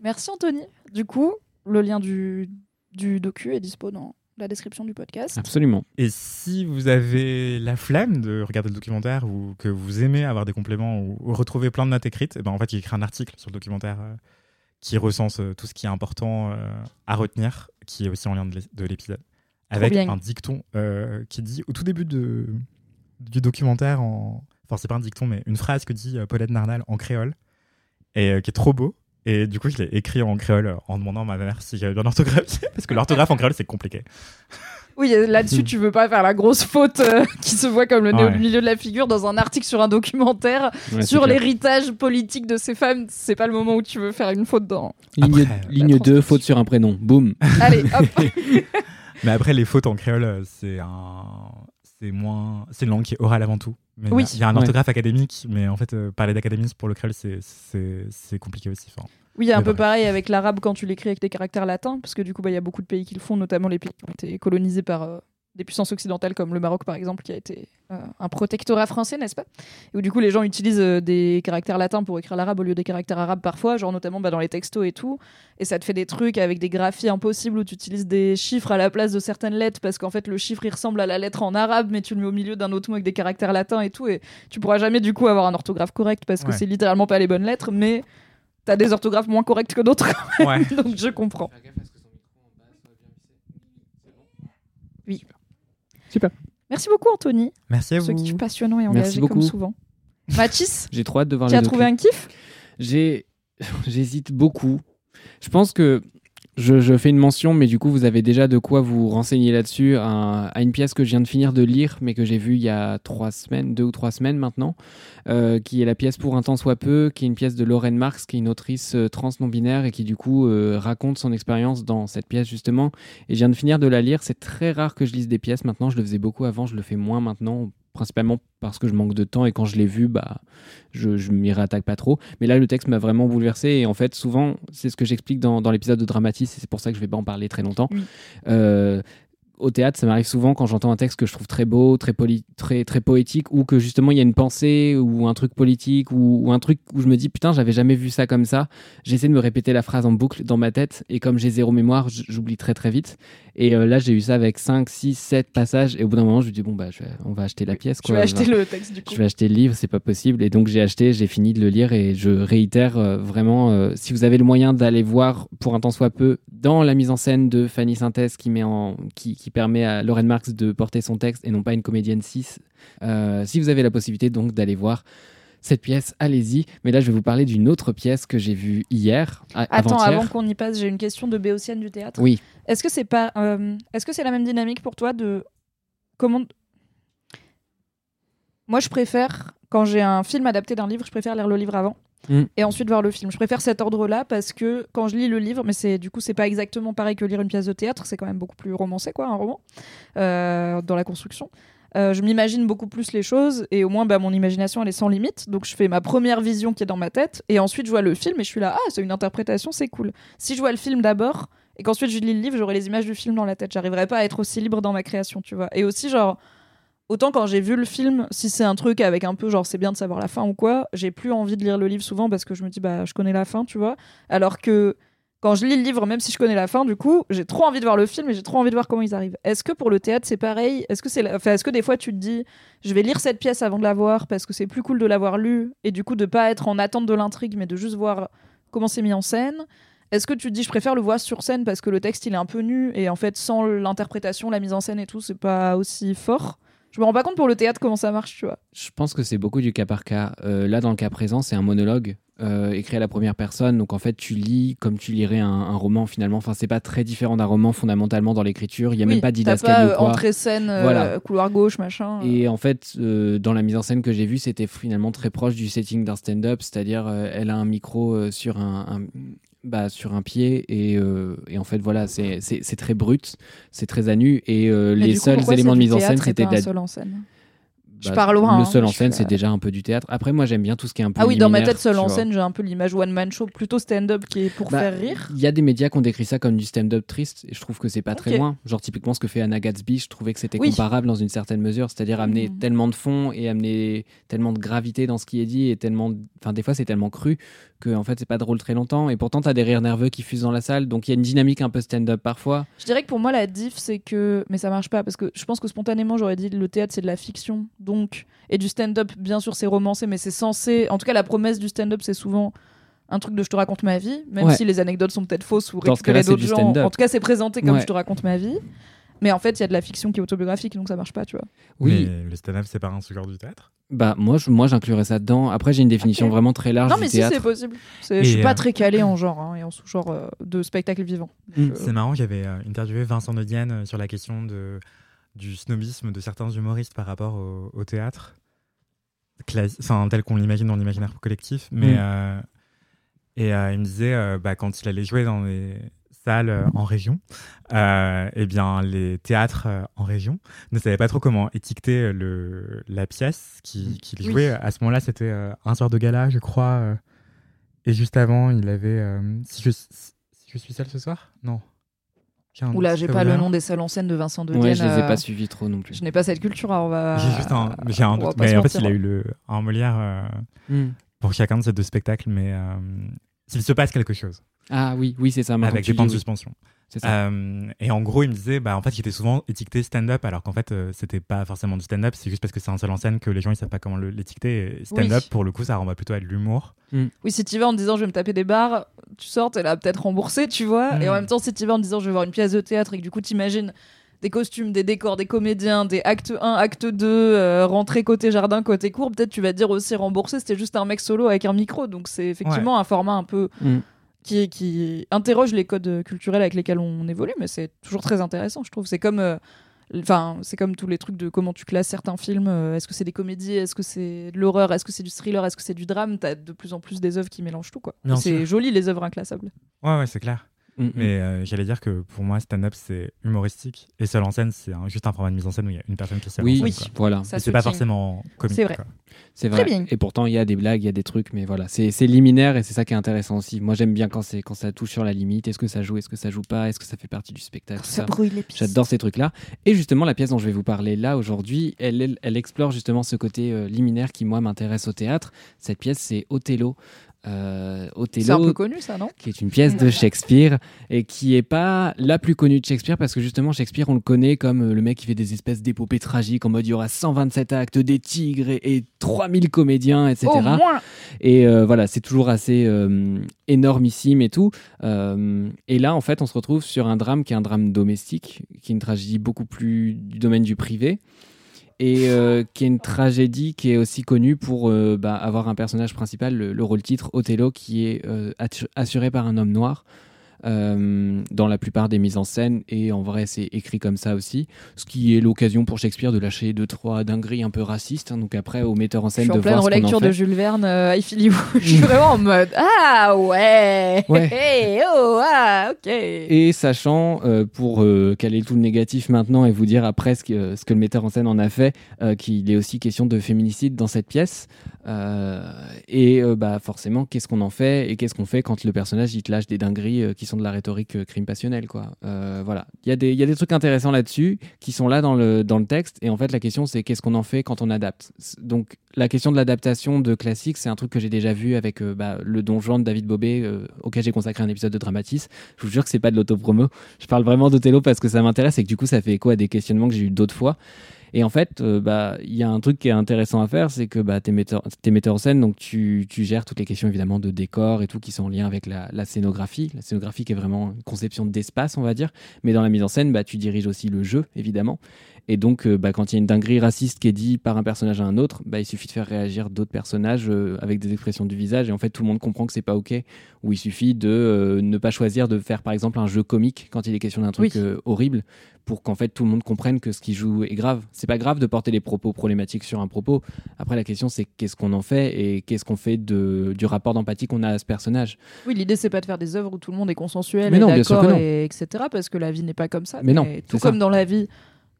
Merci Anthony. Du coup, le lien du, du docu est dispo dans la description du podcast. Absolument. Et si vous avez la flemme de regarder le documentaire ou que vous aimez avoir des compléments ou, ou retrouver plein de notes écrites, eh ben en fait, il écrit un article sur le documentaire euh, qui recense euh, tout ce qui est important euh, à retenir, qui est aussi en lien de l'é- de l'épisode. Avec bien. un dicton euh, qui dit au tout début de, du documentaire, en... enfin, c'est pas un dicton, mais une phrase que dit euh, Paulette Narnal en créole et euh, qui est trop beau. Et du coup, je l'ai écrit en créole euh, en demandant à ma mère si j'avais bien orthographié, parce que l'orthographe en créole, c'est compliqué. Oui, là-dessus, tu veux pas faire la grosse faute euh, qui se voit comme le nez Ouais. au milieu de la figure dans un article sur un documentaire Ouais, sur l'héritage politique de ces femmes. C'est pas le moment où tu veux faire une faute dans. Ligne, Après, ligne la 2, faute sur un prénom. Boum. Allez, hop. Mais après, les fautes en créole, euh, c'est un, c'est moins, c'est une langue qui est orale avant tout. Mais Oui. il y a un Ouais. orthographe académique, mais en fait, euh, parler d'académisme pour le créole, c'est, compliqué aussi. Enfin, Oui, un peu pareil avec l'arabe quand tu l'écris avec des caractères latins, parce que du coup, bah, il y a beaucoup de pays qui le font, notamment les pays qui ont été colonisés par euh, des puissances occidentales comme le Maroc, par exemple, qui a été euh, un protectorat français, n'est-ce pas? Et où du coup, les gens utilisent euh, des caractères latins pour écrire l'arabe au lieu des caractères arabes parfois, genre notamment bah, dans les textos et tout. Et ça te fait des trucs avec des graphies impossibles où tu utilises des chiffres à la place de certaines lettres, parce qu'en fait, le chiffre, il ressemble à la lettre en arabe, mais tu le mets au milieu d'un autre mot avec des caractères latins et tout. Et tu pourras jamais, du coup, avoir un orthographe correct, parce que Ouais. c'est littéralement pas les bonnes lettres, mais t'as des orthographes moins correctes que d'autres. ouais. Donc je comprends. Oui. Super. Merci beaucoup Anthony, Merci à ce vous. kiff passionnant et engagé comme beaucoup. souvent. Mathis, J'ai trop hâte de voir tu as trouvé un kiff? J'ai, j'hésite beaucoup. Je pense que je, je fais une mention, mais du coup, vous avez déjà de quoi vous renseigner là-dessus à, une pièce que je viens de finir de lire, mais que j'ai vue il y a trois semaines, deux ou trois semaines maintenant, euh, qui est la pièce Pour un temps soit peu, qui est une pièce de Lorraine Marx, qui est une autrice euh, trans non binaire et qui du coup euh, raconte son expérience dans cette pièce justement. Et je viens de finir de la lire. C'est très rare que je lise des pièces maintenant. Je le faisais beaucoup avant, je le fais moins maintenant, principalement parce que je manque de temps et quand je l'ai vu, bah je, je m'y réattaque pas trop. Mais là, le texte m'a vraiment bouleversé. Et en fait, souvent, c'est ce que j'explique dans, dans l'épisode de Dramatis, et c'est pour ça que je vais pas en parler très longtemps. Oui. Euh, au théâtre, ça m'arrive souvent quand j'entends un texte que je trouve très beau, très, très, très poétique, ou que justement il y a une pensée ou un truc politique ou, ou un truc où je me dis putain, j'avais jamais vu ça comme ça. J'essaie de me répéter la phrase en boucle dans ma tête, et comme j'ai zéro mémoire, j'oublie très très vite. Et euh, là, j'ai eu ça avec 5, 6, 7 passages, et au bout d'un moment, je me dis bon, bah, je vais- on va acheter la pièce. Quoi. vas acheter le texte du coup. Je vais acheter le livre, c'est pas possible. Et donc j'ai acheté, j'ai fini de le lire et je réitère euh, vraiment, euh, si vous avez le moyen d'aller voir pour un temps soit peu dans la mise en scène de Fanny Synthèse qui, met en, qui, qui permet à Lorraine Marx de porter son texte et non pas une comédienne cis, euh, si vous avez la possibilité donc d'aller voir cette pièce, allez-y. Mais là je vais vous parler d'une autre pièce que j'ai vue hier, Attends, avant qu'on y passe, j'ai une question de Béotienne du théâtre. Oui, Est-ce que c'est pas, euh, est-ce que c'est la même dynamique pour toi de comment Moi, je préfère quand j'ai un film adapté d'un livre, je préfère lire le livre avant Mm. et ensuite voir le film. Je préfère cet ordre-là parce que quand je lis le livre, mais c'est du coup c'est pas exactement pareil que lire une pièce de théâtre, c'est quand même beaucoup plus romancé quoi, un roman euh, dans la construction. Euh, je m'imagine beaucoup plus les choses et au moins bah, mon imagination elle est sans limite. Donc je fais ma première vision qui est dans ma tête et ensuite je vois le film et je suis là ah c'est une interprétation c'est cool. Si je vois le film d'abord et qu'ensuite je lis le livre j'aurai les images du film dans la tête. J'arriverai pas à être aussi libre dans ma création tu vois. Et aussi genre autant quand j'ai vu le film si c'est un truc avec un peu genre c'est bien de savoir la fin ou quoi j'ai plus envie de lire le livre souvent parce que je me dis bah je connais la fin tu vois. Alors que quand je lis le livre, même si je connais la fin, du coup, j'ai trop envie de voir le film et j'ai trop envie de voir comment ils arrivent. Est-ce que pour le théâtre, c'est pareil? Est-ce que, c'est enfin, est-ce que des fois, tu te dis, je vais lire cette pièce avant de la voir parce que c'est plus cool de l'avoir lue et du coup, de pas être en attente de l'intrigue, mais de juste voir comment c'est mis en scène? Est-ce que tu te dis, je préfère le voir sur scène parce que le texte, il est un peu nu et en fait, sans l'interprétation, la mise en scène et tout, c'est pas aussi fort? Je me rends pas compte pour le théâtre comment ça marche, tu vois. Je pense que c'est beaucoup du cas par cas. Euh, là, dans le cas présent, c'est un monologue euh, écrit à la première personne. Donc, en fait, tu lis comme tu lirais un, un roman, finalement. Enfin, c'est pas très différent d'un roman, fondamentalement, dans l'écriture. Il y a même pas didascalie pas quoi. entrée scène, euh, Voilà. couloir gauche, machin. Et en fait, euh, dans la mise en scène que j'ai vue, c'était finalement très proche du setting d'un stand-up, c'est-à-dire euh, elle a un micro euh, sur un, un- bah, sur un pied et, euh, et en fait voilà, c'est très brut, c'est très à nu et euh, les seuls éléments de mise en scène, c'était de la seul en scène? Je bah, pars loin, Le hein, seul en scène, c'est déjà un peu du théâtre. Après, moi, j'aime bien tout ce qui est un peu Ah oui, dans ma tête, seul en scène, j'ai un peu l'image one man show, plutôt stand-up qui est pour Bah, faire rire. Il y a des médias qui ont décrit ça comme du stand-up triste, et je trouve que c'est pas très loin. Genre, typiquement, ce que fait Anna Gatsby, je trouvais que c'était Oui. comparable dans une certaine mesure, c'est-à-dire amener Mhm. tellement de fond et amener tellement de gravité dans ce qui est dit, et tellement. de- Enfin, des fois, c'est tellement cru que, en fait, c'est pas drôle très longtemps, et pourtant, t'as des rires nerveux qui fusent dans la salle, donc il y a une dynamique un peu stand-up parfois. Je dirais que pour moi, la diff, c'est que. Mais ça marche pas, parce que je pense que spontanément, j'aurais dit le théâtre, c'est de la fiction. Donc. Et du stand-up, bien sûr, c'est romancé, mais c'est censé. En tout cas, la promesse du stand-up, c'est souvent un truc de je te raconte ma vie, même Ouais. si les anecdotes sont peut-être fausses ou récupérées d'autres gens. En tout cas, c'est présenté comme Ouais. je te raconte ma vie. Mais en fait, il y a de la fiction qui est autobiographique, donc ça marche pas, tu vois. Oui, Mais le stand-up, c'est pas un sous-genre du théâtre? Bah, moi, je- moi j'inclurais ça dedans. Après, j'ai une définition vraiment très large non, du mais si, théâtre. c'est possible. C'est- Je suis pas euh, très calé en genre hein, et en sous-genre euh, de spectacle vivant. Mm. Je- C'est marrant, j'avais euh, interviewé Vincent de Dienne euh, sur la question de, du snobisme de certains humoristes par rapport au, au théâtre, enfin, tel qu'on l'imagine dans l'imaginaire collectif. Mais, Mm. euh, et euh, il me disait, euh, bah, quand il allait jouer dans les salles euh, en région, euh, eh bien, les théâtres euh, en région ne savaient pas trop comment étiqueter le, la pièce qui- qu'il Oui. jouait. À ce moment-là, c'était euh, un soir de gala, je crois. euh, et juste avant, il avait euh, si, je, si je suis seul ce soir? Non. Oula, doute, j'ai pas le nom des salles en scène de Vincent de Ouais, je les ai euh, pas suivis trop non plus. Je n'ai pas cette culture, alors on va. J'ai juste un, j'ai un doute. Mais en fait, il a hein. eu le, un Molière euh, Mm. pour chacun de ces deux spectacles, mais euh, s'il se passe quelque chose Ah oui, oui, c'est ça. avec des points de oui. Ça. Euh, et en gros, il me disait, bah, en fait, il était souvent étiqueté stand-up, alors qu'en fait, euh, c'était pas forcément du stand-up, c'est juste parce que c'est un seul en scène que les gens ils savent pas comment l'étiqueter. Et Stand-up, Oui. pour le coup, ça renvoie plutôt à de l'humour. Oui, si tu vas en te disant je vais me taper des barres, tu sors, t'es là peut-être remboursé, tu vois. Mm. Et en même temps, si tu vas en te disant je vais voir une pièce de théâtre et que du coup t'imagines des costumes, des décors, des comédiens, des actes 1, acte 2, euh, rentrée côté jardin, côté cours, peut-être tu vas te dire aussi remboursé, c'était juste un mec solo avec un micro. Donc c'est effectivement un format un peu Mm. Qui, qui interroge les codes culturels avec lesquels on évolue, mais c'est toujours très intéressant, je trouve. C'est comme. euh, Enfin, c'est comme tous les trucs de comment tu classes certains films. euh, Est-ce que c'est des comédies Est-ce que c'est de l'horreur Est-ce que c'est du thriller Est-ce que c'est du drame T'as de plus en plus des œuvres qui mélangent tout, quoi. C'est joli les œuvres inclassables. Ouais, ouais, c'est clair. Mm, mm. Mais euh, j'allais dire que pour moi, stand-up, c'est humoristique. Et seul en scène, c'est un- juste un format de mise en scène où il y a une personne qui se Oui, en Oui. scène, quoi. voilà. C'est pas forcément comique. C'est vrai. quoi. C'est Très vrai. bien. Et pourtant, il y a des blagues, il y a des trucs, mais voilà, c'est c'est liminaire et c'est ça qui est intéressant aussi. Moi, j'aime bien quand, c'est- quand ça touche sur la limite. Est-ce que ça joue, est-ce que ça joue pas, est-ce que ça fait partie du spectacle? Ça. brûle les pistes. J'adore ces trucs-là. Et justement, la pièce dont je vais vous parler là aujourd'hui, elle, elle, elle explore justement ce côté euh, liminaire qui, moi, m'intéresse au théâtre. Cette pièce, c'est Othello. Euh, C'est un peu connu, ça, non qui est une pièce de Shakespeare et qui est pas la plus connue de Shakespeare parce que justement Shakespeare on le connaît comme euh, le mec qui fait des espèces d'épopées tragiques en mode il y aura 127 actes, des tigres et, et 3000 comédiens etc. Au moins Et euh, voilà, c'est toujours assez euh, énormissime et tout. Et là, en fait, on se retrouve sur un drame qui est un drame domestique, qui est une tragédie beaucoup plus du domaine du privé. Et euh, qui est une tragédie qui est aussi connue pour euh, bah, avoir un personnage principal, le, le rôle titre, Othello, qui est euh, assuré par un homme noir. Euh, dans la plupart des mises en scène et en vrai c'est écrit comme ça aussi ce qui est l'occasion pour Shakespeare de lâcher deux trois dingueries un peu racistes hein. donc après au metteur en Je scène suis en de pleine voir en relecture fait. de Jules Verne, euh, I Feel You. Je suis vraiment en mode Ah ouais, Ouais. Hey, oh, ah, ok Et sachant, euh, pour caler tout le négatif maintenant et vous dire après ce que, ce que le metteur en scène en a fait, qu'il est aussi question de féminicide dans cette pièce. Et bah, forcément, qu'est-ce qu'on en fait et qu'est-ce qu'on fait quand le personnage il te lâche des dingueries qui sont de la rhétorique euh, crime passionnel, quoi. Euh, voilà. Il y, a des- y a des trucs intéressants là-dessus qui sont là dans le, dans le texte. Et en fait, la question, c'est qu'est-ce qu'on en fait quand on adapte? Donc, la question de l'adaptation de classiques, c'est un truc que j'ai déjà vu avec euh, bah, le Don Juan de David Bobet, euh, auquel j'ai consacré un épisode de Dramatis. Je vous jure que c'est pas de l'autopromo. Je parle vraiment d'Othello parce que ça m'intéresse et que du coup, ça fait écho à des questionnements que j'ai eu d'autres fois. Et en fait, euh, bah, il y a un truc qui est intéressant à faire, c'est que bah, metteur, t'es metteur en scène, donc tu, tu gères toutes les questions évidemment de décor et tout qui sont en lien avec la, la scénographie. La scénographie qui est vraiment une conception d'espace, on va dire. Mais dans la mise en scène, bah, tu diriges aussi le jeu, évidemment. Et donc, euh, bah, quand il y a une dinguerie raciste qui est dit par un personnage à un autre, bah, il suffit de faire réagir d'autres personnages euh, avec des expressions du visage. Et en fait, tout le monde comprend que c'est pas OK. Ou il suffit de euh, ne pas choisir de faire, par exemple, un jeu comique quand il est question d'un truc Oui. horrible pour qu'en fait tout le monde comprenne que ce qu'il joue est grave. C'est pas grave de porter des propos problématiques sur un propos. Après, la question, c'est qu'est-ce qu'on en fait et qu'est-ce qu'on fait de, du rapport d'empathie qu'on a à ce personnage. Oui, l'idée c'est pas de faire des œuvres où tout le monde est consensuel, Mais et non, d'accord, et etc. Parce que la vie n'est pas comme ça. Mais non, tout ça. comme dans la vie,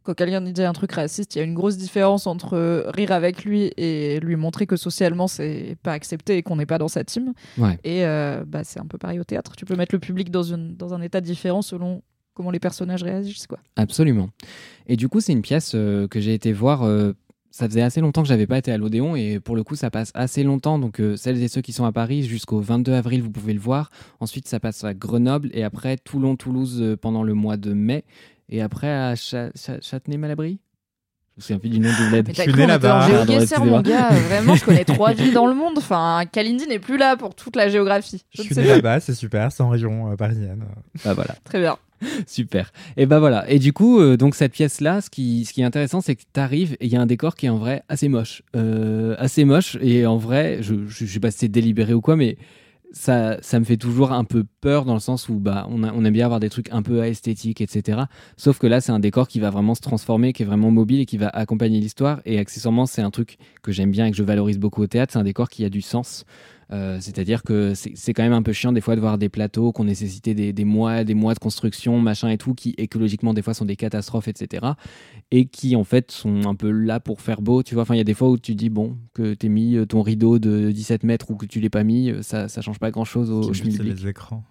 quand quelqu'un dit un truc raciste, il y a une grosse différence entre rire avec lui et lui montrer que socialement c'est pas accepté et qu'on n'est pas dans sa team. Ouais. Et euh, bah, c'est un peu pareil au théâtre. Tu peux mettre le public dans, une, dans un état différent selon comment les personnages réagissent. Quoi. Absolument. Et du coup, c'est une pièce euh, que j'ai été voir. euh, ça faisait assez longtemps que j'avais pas été à l'Odéon et pour le coup, ça passe assez longtemps. Donc, euh, celles et ceux qui sont à Paris, jusqu'au 22 avril, vous pouvez le voir. Ensuite, ça passe à Grenoble et après Toulon, Toulouse pendant le mois de mai. Et après à Châtenay-Malabry Je me souviens plus du nom du bled. Mais t'as suis né là-bas. mon gars. Vraiment, je connais trois villes dans le monde. Enfin, Kalindi n'est plus là pour toute la géographie. Je Je ne suis né là-bas, c'est super, c'est en région euh, parisienne. Bah voilà. Très bien. Super. Et ben voilà. Et du coup, euh, donc cette pièce-là, ce qui, ce qui est intéressant, c'est que tu arrives et il y a un décor qui est en vrai assez moche. Euh, assez moche. Et en vrai, je, je, je sais pas si c'est délibéré ou quoi, mais ça, ça me fait toujours un peu peur dans le sens où bah, on, on aime bien avoir des trucs un peu esthétiques, etc. Sauf que là, c'est un décor qui va vraiment se transformer, qui est vraiment mobile et qui va accompagner l'histoire. Et accessoirement, c'est un truc que j'aime bien et que je valorise beaucoup au théâtre. C'est un décor qui a du sens. Euh, C'est-à-dire que c'est quand même un peu chiant des fois de voir des plateaux qui ont nécessité des, des mois, des mois de construction, machin et tout, qui écologiquement des fois sont des catastrophes, etc. Et qui en fait sont un peu là pour faire beau, tu vois. Enfin, il y a des fois où tu dis, bon, que t'aies mis euh, ton rideau de 17 mètres ou que tu l'aies pas mis, euh, ça, ça change pas grand-chose au, Qui au schmilblick. les écrans.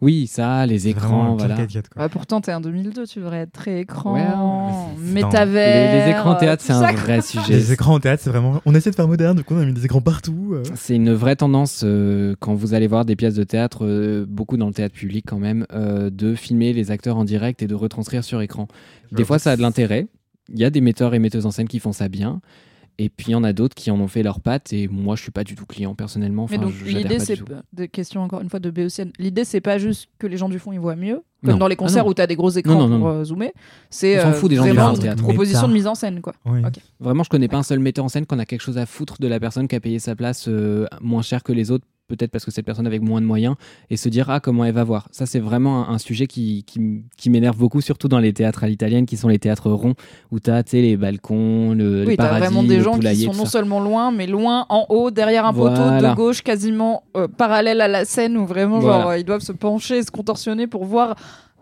Oui, ça, les écrans, voilà. gadget, quoi. Ouais, pourtant, t'es en 2002, tu devrais être très écran, Ouais, métavers. Les, les écrans théâtre, c'est un ça, vrai sujet. Les écrans au théâtre, c'est vraiment. On essaie de faire moderne, du coup on a mis des écrans partout. euh. C'est une vraie tendance euh, quand vous allez voir des pièces de théâtre, euh, beaucoup dans le théâtre public quand même, euh, de filmer les acteurs en direct et de retranscrire sur écran. Des fois, ça a de l'intérêt. Il y a des metteurs et metteuses en scène qui font ça bien. Et puis, il y en a d'autres qui en ont fait leurs pattes. Et moi, je suis pas du tout client personnellement. Mais Enfin, donc, je- j'adhère l'idée, pas c'est du questions encore une fois de Béotienne. L'idée, c'est pas juste que les gens du fond ils voient mieux, comme Non. dans les Ah concerts où t'as des gros écrans Non, non, pour euh, zoomer. C'est On s'en euh, fout des gens du vraiment au une théâtre. proposition Méta. de mise en scène, quoi. Oui. Vraiment, je connais pas un seul metteur en scène qu'on a quelque chose à foutre de la personne qui a payé sa place euh, moins cher que les autres, peut-être parce que cette personne avec moins de moyens, et se dire ah comment elle va voir. Ça, c'est vraiment un, un sujet qui, qui, m'énerve beaucoup, surtout dans les théâtres à l'italienne, qui sont les théâtres ronds, où tu as les balcons, le, les Oui, t'as paradis, vraiment des le gens qui sont non ça. seulement loin, mais loin en haut, derrière un poteau Voilà. de gauche, quasiment euh, parallèle à la scène, où vraiment, Voilà. genre, euh, ils doivent se pencher, se contorsionner pour voir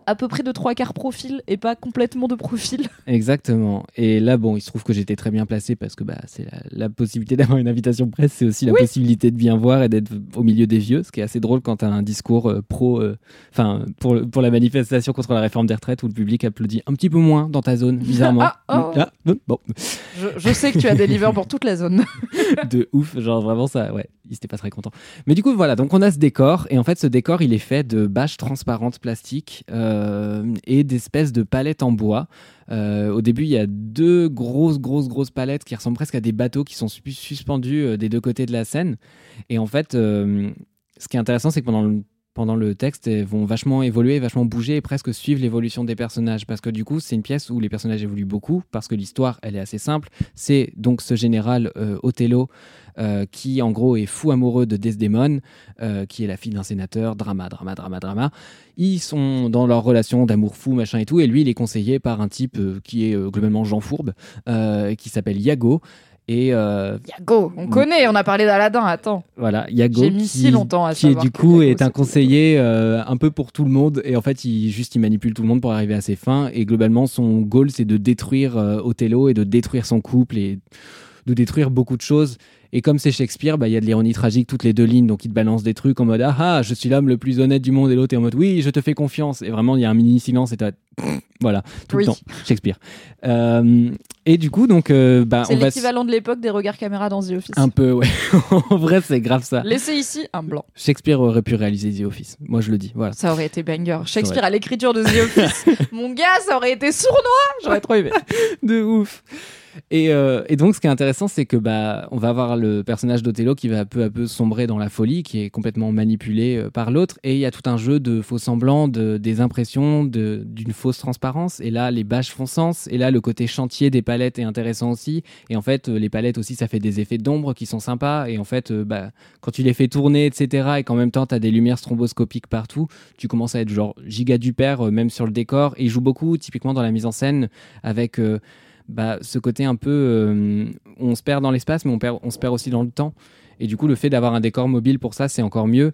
à peu près de trois quarts profil et pas complètement de profil. Exactement. Et là, bon, il se trouve que j'étais très bien placé parce que bah, c'est la, la possibilité d'avoir une invitation presse, c'est aussi la Oui. possibilité de bien voir et d'être au milieu des vieux, ce qui est assez drôle quand tu as un discours euh, pro, euh, enfin, pour, pour la manifestation contre la réforme des retraites où le public applaudit un petit peu moins dans ta zone, bizarrement. Ah, oh. Ah, bon, Je, je sais que tu as des livres pour toute la zone. de ouf, genre vraiment ça, ouais, il était pas très content. Mais du coup, voilà, donc on a ce décor, et en fait, ce décor, il est fait de bâches transparentes plastiques euh, et d'espèces de palettes en bois. Euh, au début, il y a deux grosses, grosses, grosses palettes qui ressemblent presque à des bateaux qui sont sus- suspendus euh, des deux côtés de la scène. Et en fait, euh, ce qui est intéressant, c'est que pendant le pendant le texte, vont vachement évoluer, vachement bouger et presque suivre l'évolution des personnages. Parce que du coup, c'est une pièce où les personnages évoluent beaucoup, parce que l'histoire, elle est assez simple. C'est donc ce général euh, Othello euh, qui, en gros, est fou amoureux de Desdemone, euh, qui est la fille d'un sénateur. Drama, drama, drama, drama. Ils sont dans leur relation d'amour fou, machin et tout. Et lui, il est conseillé par un type qui est globalement Jean Fourbe, qui s'appelle Yago. Et euh, Yago, on connaît, on a parlé d'Aladin, attends. voilà, Yago J'ai mis qui, si longtemps à qui est du coup est un conseiller euh, un peu pour tout le monde. Et en fait il juste il manipule tout le monde pour arriver à ses fins. Et globalement son goal c'est de détruire euh, Othello et de détruire son couple et de détruire beaucoup de choses. Et comme c'est Shakespeare, bah, il y a de l'ironie tragique toutes les deux lignes, donc il te balance des trucs en mode ah ah, je suis l'homme le plus honnête du monde, et l'autre est en mode oui, je te fais confiance. Et vraiment, il y a un mini silence et t'as voilà tout Oui. le temps Shakespeare. Euh, et du coup, donc euh, bah, C'est s- l'équivalent de l'époque des regards caméra dans The Office. un peu ouais. en vrai, c'est grave ça. Laissez ici un blanc. Shakespeare aurait pu réaliser The Office. Moi, je le dis. Voilà. Ça aurait été banger. Shakespeare à l'écriture de The Office. Mon gars, ça aurait été sournois. J'aurais trop aimé. de ouf. Et, euh, et donc, ce qui est intéressant, c'est que bah, on va avoir le personnage d'Othello qui va peu à peu sombrer dans la folie, qui est complètement manipulé euh, par l'autre. Et il y a tout un jeu de faux semblants, de, des impressions, d'une fausse transparence. Et là, les bâches font sens. Et là, le côté chantier des palettes est intéressant aussi. Et en fait, euh, les palettes aussi, ça fait des effets d'ombre qui sont sympas. Et en fait, bah, quand tu les fais tourner, etc., et qu'en même temps, tu as des lumières stroboscopiques partout, tu commences à être genre giga du père, même sur le décor. Et il joue beaucoup, typiquement dans la mise en scène, avec bah, ce côté un peu. euh, on se perd dans l'espace, mais on, perd, on se perd aussi dans le temps. Et du coup, le fait d'avoir un décor mobile pour ça, c'est encore mieux.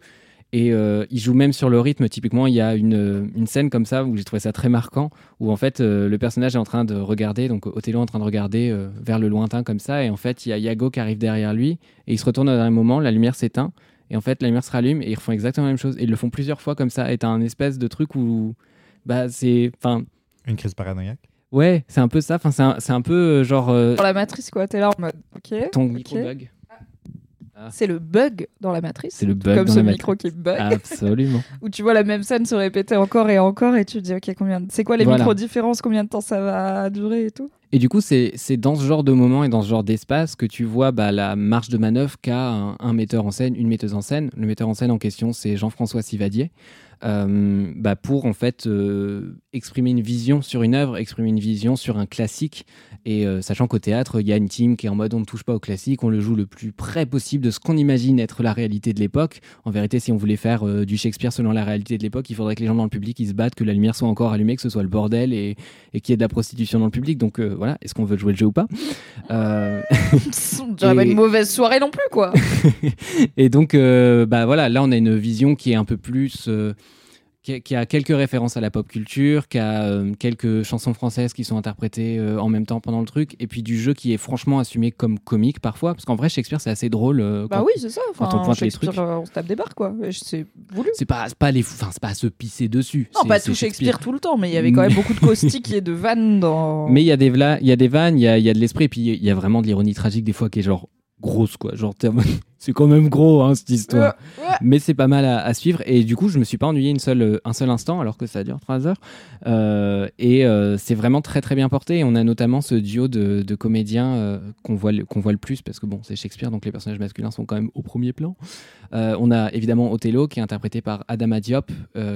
Et euh, il joue même sur le rythme. Typiquement, il y a une, une scène comme ça où j'ai trouvé ça très marquant, où en fait euh, le personnage est en train de regarder, donc Othello est en train de regarder euh, vers le lointain comme ça, et en fait il y a Iago qui arrive derrière lui, et il se retourne au dernier moment, la lumière s'éteint, et en fait la lumière se rallume, et ils refont exactement la même chose. Et ils le font plusieurs fois comme ça, et t'as un espèce de truc où, bah c'est, enfin, Une crise paranoïaque. Ouais, c'est un peu ça. Enfin, c'est un, un peu euh, genre euh, Dans la matrice, quoi. T'es là en mode. Ok. ton ok. micro bug. C'est le bug dans la matrice. C'est le bug Comme dans ce la micro matrice. qui bug. Absolument. Où tu vois la même scène se répéter encore et encore et tu te dis, ok, combien. de- C'est quoi les Voilà. micro-différences Combien de temps ça va durer et tout Et du coup, c'est c'est dans ce genre de moment et dans ce genre d'espace que tu vois bah, la marge de manœuvre qu'a un, un metteur en scène, une metteuse en scène. Le metteur en scène en question, c'est Jean-François Sivadier. Euh, bah, pour en fait euh, exprimer une vision sur une œuvre, exprimer une vision sur un classique. Et euh, sachant qu'au théâtre, il y a une team qui est en mode on ne touche pas au classique, on le joue le plus près possible de ce qu'on imagine être la réalité de l'époque. En vérité, si on voulait faire euh, du Shakespeare selon la réalité de l'époque, il faudrait que les gens dans le public ils se battent, que la lumière soit encore allumée, que ce soit le bordel et, et qu'il y ait de la prostitution dans le public. Donc euh, voilà, est-ce qu'on veut jouer le jeu ou pas? Euh, On dirait pas Et- une mauvaise soirée non plus, quoi. Et donc, bah voilà, là on a une vision qui est un peu plus. Qui, a, qui a quelques références à la pop culture, qui a euh, quelques chansons françaises qui sont interprétées euh, en même temps pendant le truc, et puis du jeu qui est franchement assumé comme comique parfois, parce qu'en vrai Shakespeare c'est assez drôle. euh, Bah quand- oui, c'est ça. quand Enfin, on pointe les trucs. on se tape des barres, quoi. C'est voulu. C'est pas, pas les, enfin c'est pas à se pisser dessus. Non, pas tout Shakespeare tout le temps, mais il y avait quand même beaucoup de caustiques et de vannes dans. Mais il y a des il y a des vannes, il y a, il y a de l'esprit, et puis il y a vraiment de l'ironie tragique des fois qui est genre grosse quoi. Genre c'est quand même gros hein, cette histoire. Mais c'est pas mal à, à suivre et du coup je me suis pas ennuyé une seule, euh, un seul instant alors que ça dure trois heures. Euh, et euh, c'est vraiment très très bien porté. Et on a notamment ce duo de, de comédiens euh, qu'on voit, le- qu'on voit le plus parce que bon c'est Shakespeare donc les personnages masculins sont quand même au premier plan. On a évidemment Othello qui est interprété par Adama Diop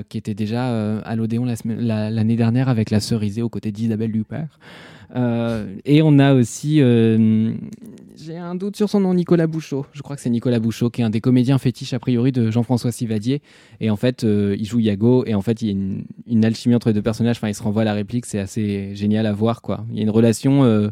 qui était déjà à l'Odéon la semaine- la- l'année dernière avec la cerisée aux côtés d'Isabelle Huppert. Euh, et on a aussi, euh, j'ai un doute sur son nom, Nicolas Bouchot. Je crois que c'est Nicolas Bouchot, qui est un des comédiens fétiches a priori de Jean-François Sivadier. Et en fait, euh, il joue Iago, et en fait, il y a une, une alchimie entre les deux personnages. Enfin, ils se renvoient à la réplique, c'est assez génial à voir, quoi. Il y a une relation. euh,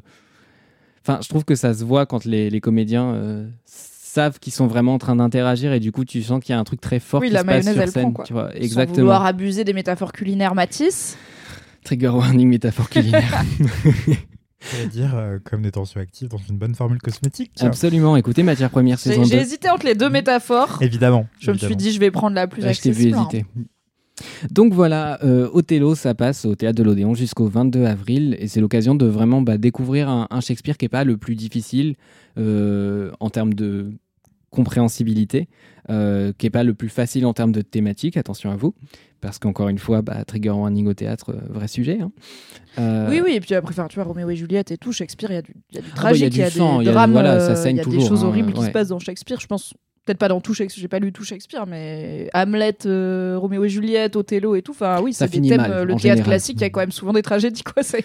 Enfin, je trouve que ça se voit quand les, les comédiens euh, savent qu'ils sont vraiment en train d'interagir, et du coup, tu sens qu'il y a un truc très fort Oui, qui la se passe mayonnaise, sur elle scène. prend, quoi. Tu vois, Sans exactement. vouloir abuser des métaphores culinaires Matisse. Trigger warning, métaphore culinaire. C'est-à-dire dire euh, comme des tensions actives dans une bonne formule cosmétique. Absolument. Écoutez, matière première saison 2. j'ai hésité entre les deux métaphores. Évidemment. Je me suis dit, je vais prendre la plus Ouais, je t'ai vu hein. hésiter. Donc voilà, euh, Othello, ça passe au théâtre de l'Odéon jusqu'au 22 avril, et c'est l'occasion de vraiment bah, découvrir un, un Shakespeare qui n'est pas le plus difficile euh, en termes de compréhensibilité, euh, qui n'est pas le plus facile en termes de thématique, attention à vous, parce qu'encore une fois, bah, trigger warning au théâtre, euh, vrai sujet. hein. Euh, Oui, oui, et puis après, enfin, tu vois, Roméo et Juliette et tout, Shakespeare, il y a du, y a du Ah bah, il y a tragique, du il y a, sang, il y des a- drames, voilà, ça saigne il y a toujours, des choses hein, horribles qui se passent dans Shakespeare. Je pense, peut-être pas dans tout Shakespeare, j'ai pas lu tout Shakespeare, mais Hamlet, Roméo et Juliette, Othello et tout, enfin oui, Ça c'est des thèmes, mal, le théâtre général. classique, il y a quand même souvent des tragédies, quoi. Ça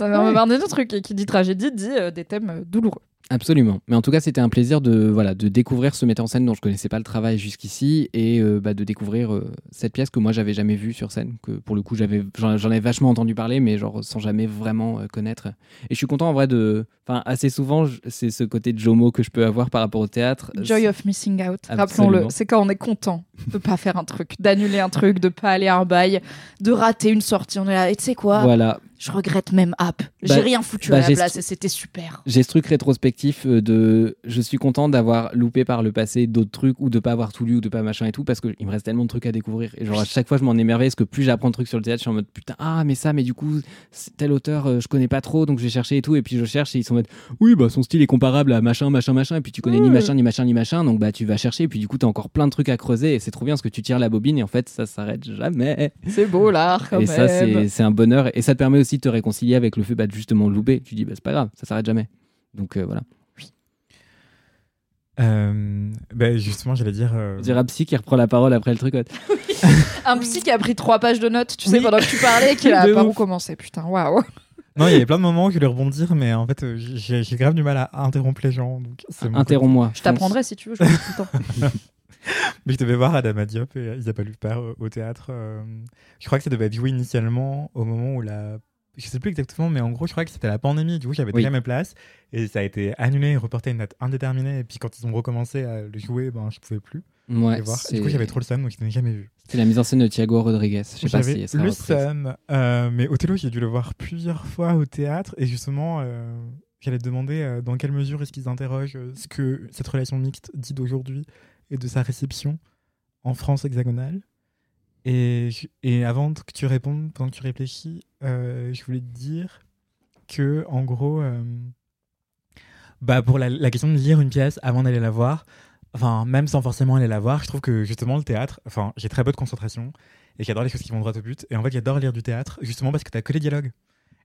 m'a Ouais. des trucs, et qui dit tragédie dit des thèmes douloureux. Absolument. Mais en tout cas, c'était un plaisir de, voilà, de découvrir ce metteur en scène dont je connaissais pas le travail jusqu'ici et euh, bah, de découvrir euh, cette pièce que moi j'avais jamais vue sur scène. Que pour le coup, j'avais, j'en, j'en ai vachement entendu parler, mais genre sans jamais vraiment euh, connaître. Et je suis content en vrai de. Enfin, assez souvent, je- c'est ce côté de Jomo que je peux avoir par rapport au théâtre. Joy of missing out, Absolument. rappelons-le. C'est quand on est content de pas faire un truc, d'annuler un truc, de pas aller à un bail, de rater une sortie. On est là, et tu sais quoi? Voilà. Je regrette même App. J'ai Bah, rien foutu bah, à la j'ai place et c'était super. J'ai ce truc rétrospectif euh, de je suis content d'avoir loupé par le passé d'autres trucs ou de pas avoir tout lu ou de pas machin et tout parce qu'il me reste tellement de trucs à découvrir et genre à chaque fois je m'en émerveille parce que plus j'apprends de trucs sur le théâtre je suis en mode putain ah mais ça mais du coup tel auteur euh, je connais pas trop donc je vais chercher et tout et puis je cherche et ils sont en mode oui bah son style est comparable à machin machin machin et puis tu connais ni machin ni machin ni machin donc bah tu vas chercher et puis du coup t'as encore plein de trucs à creuser et c'est trop bien parce que tu tires la bobine et en fait ça s'arrête jamais C'est beau l'art quand et même. ça c'est c'est un bonheur et ça te permet aussi de te réconcilier avec le fait bah, de justement louper tu dis bah c'est pas grave ça s'arrête jamais donc euh, voilà Euh, ben, justement, j'allais dire. euh, dirait un psy qui reprend la parole après le truc. ouais. Un psy qui a pris trois pages de notes, tu sais, Oui. pendant que tu parlais, qui a où commencer. Putain, waouh. Non, il y avait plein de moments où je voulais rebondir, mais en fait, euh, j'ai grave du mal à interrompre les gens. Interromps-moi. Je t'apprendrai si tu veux, je tout le temps. Mais je devais voir Adama Diop et Isabelle Huppert euh, au théâtre. je crois que ça devait être joué initialement au moment où la. Je sais plus exactement, mais en gros, je crois que c'était la pandémie. Du coup, j'avais Oui. déjà mes places et ça a été annulé et reporté à une date indéterminée. Et puis quand ils ont recommencé à le jouer, ben, je pouvais plus Ouais, voir. Du coup, j'avais trop le seum, donc je n'ai jamais vu. C'est la mise en scène de Thiago Rodriguez. Je sais pas si ça le seum, euh, mais Othello, j'ai dû le voir plusieurs fois au théâtre et justement, euh, j'allais te demander euh, dans quelle mesure est-ce qu'ils interrogent euh, ce que cette relation mixte dit d'aujourd'hui et de sa réception en France hexagonale? Et, et avant que tu répondes, pendant que tu réfléchis, euh, je voulais te dire que, en gros, euh, bah pour la, question de lire une pièce avant d'aller la voir, enfin, même sans forcément aller la voir, je trouve que justement le théâtre, enfin, j'ai très peu de concentration et j'adore les choses qui vont droit au but. Et en fait, j'adore lire du théâtre justement parce que t'as que les dialogues.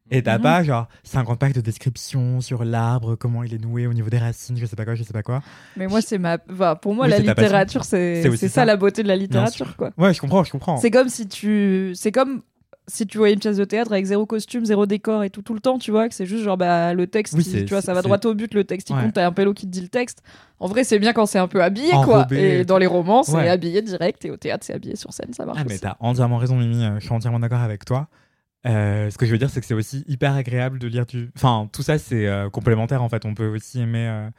Et t'as Mhm. pas genre 50 pages de description sur l'arbre, comment il est noué au niveau des racines, je sais pas quoi, je sais pas quoi. Mais moi, c'est ma. enfin, pour moi, Oui, la littérature, c'est ça ça. la beauté de la littérature, quoi. Ouais, je comprends, je comprends. C'est comme si tu. C'est comme si tu voyais une pièce de théâtre avec zéro costume, zéro décor et tout tout le temps, tu vois, que c'est juste genre bah, le texte, Oui, qui- c'est- tu vois, ça va droit au but, le texte il Ouais. compte, t'as un pélo qui te dit le texte. En vrai, c'est bien quand c'est un peu habillé, quoi. Enrobé Et et dans les romans, c'est Ouais. habillé direct, et au théâtre, c'est habillé sur scène, ça marche. Ah, mais t'as entièrement raison, Mimi. euh, Je suis entièrement d'accord avec toi. Euh, ce que je veux dire, c'est que c'est aussi hyper agréable de lire du. Enfin, tout ça, c'est euh, complémentaire en fait. On peut aussi aimer euh,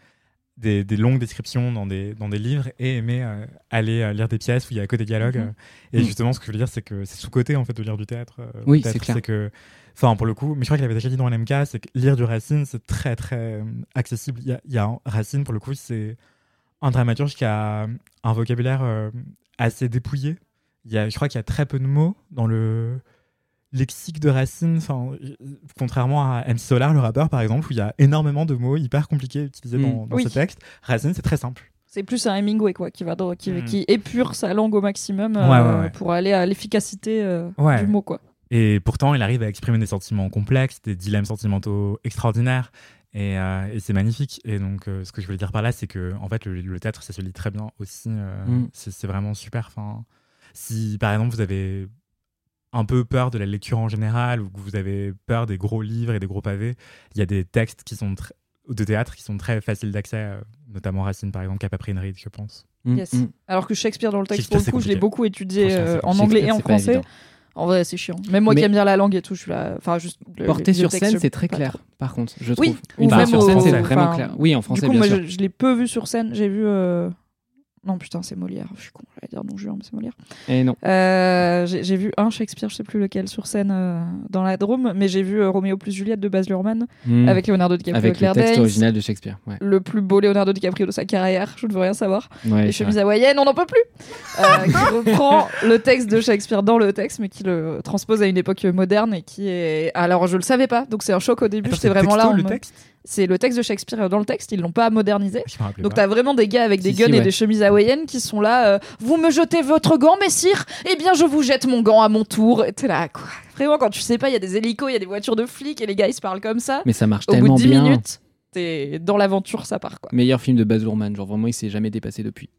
des, des longues descriptions dans des, dans des livres et aimer aller lire des pièces où il y a que des dialogues. Mhm. Et Mhm. justement, ce que je veux dire, c'est que c'est sous-côté en fait de lire du théâtre. Oui, c'est clair. C'est que. Enfin, pour le coup, mais je crois qu'il avait déjà dit dans LMK, c'est que lire du Racine, c'est très très accessible. Il y a, il y a un- Racine, pour le coup, c'est un dramaturge qui a un vocabulaire assez dépouillé. Il y a, je crois qu'il y a très peu de mots dans le lexique de Racine, enfin, euh, contrairement à MC Solar, le rappeur par exemple, où il y a énormément de mots hyper compliqués utilisés Mm. dans, dans Oui. ce texte. Racine, c'est très simple. C'est plus un Hemingway, quoi, qui, va dans- qui, qui épure sa langue au maximum euh, Ouais, ouais, ouais. pour aller à l'efficacité euh, Ouais. du mot, quoi. Et pourtant, il arrive à exprimer des sentiments complexes, des dilemmes sentimentaux extraordinaires. Et, euh, et c'est magnifique. Et donc, euh, ce que je voulais dire par là, c'est que en fait, le, le théâtre, ça se lit très bien aussi. euh, Mm. c'est, c'est vraiment super. Enfin, si par exemple, vous avez un peu peur de la lecture en général ou que vous avez peur des gros livres et des gros pavés, il y a des textes qui sont de théâtre qui sont très faciles d'accès, euh, notamment Racine, par exemple, qui a pas pris une ride, je pense. Mm, Yes. mm. Alors que Shakespeare, dans le texte, pour le coup, je l'ai beaucoup étudié euh, en anglais et en français. En vrai, c'est chiant. Même moi Mais- qui aime bien la langue et tout, je suis là. Enfin, juste. le- Porté sur texte, scène, c'est très clair, trop. par contre, je Oui, trouve. ou Une fois même sur scène, c'est vraiment clair. Oui, en français, du coup, bien moi, sûr. je, je l'ai peu vu sur scène. J'ai vu. euh, Non, putain, c'est Molière. Je suis con, j'allais dire non, Juin, mais c'est Molière. Et non. Euh, j'ai vu un Shakespeare, je sais plus lequel, sur scène euh, dans la Drôme, mais j'ai vu euh, Roméo plus Juliette de Baz Luhrmann Mm. avec Leonardo DiCaprio Avec Claire le texte original de Shakespeare. Ouais. Le plus beau Leonardo DiCaprio de sa carrière, je ne veux rien savoir. Ouais, Les chemises hawaïennes, on n'en peut plus. Euh, qui reprend le texte de Shakespeare dans le texte, mais qui le transpose à une époque moderne et qui est. Alors, je le savais pas, donc c'est un choc au début. J'étais c'est vraiment là. en le texte? C'est le texte de Shakespeare dans le texte, ils l'ont pas modernisé. Donc pas. t'as vraiment des gars avec des Si, guns si, et des chemises hawaïennes qui sont là. euh, vous me jetez votre gant, messire Eh bien, je vous jette mon gant à mon tour. Et t'es là, quoi. Vraiment, quand tu sais pas, il y a des hélicos, il y a des voitures de flics et les gars ils se parlent comme ça. Mais ça marche Au bout tellement de 10 bien. minutes, t'es dans l'aventure, ça part quoi. Meilleur film de Baz Luhrmann. Genre vraiment, il s'est jamais dépassé depuis.